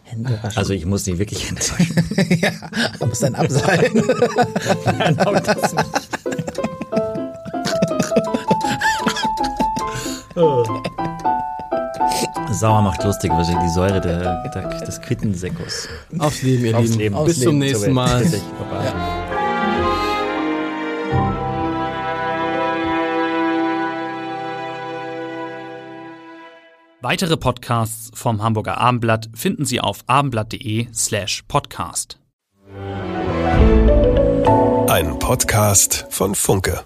Hände waschen. Also ich muss nicht wirklich Hände waschen. ja, muss dann abseilen. genau das Sauer macht lustig, wahrscheinlich die Säure der, der, des Quittensäckos. Aufs Leben, ihr Aufs Lieben. Leben. Bis Aufs zum Leben. nächsten Mal. Baba. Weitere Podcasts vom Hamburger Abendblatt finden Sie auf abendblatt.de slash podcast. Ein Podcast von Funke.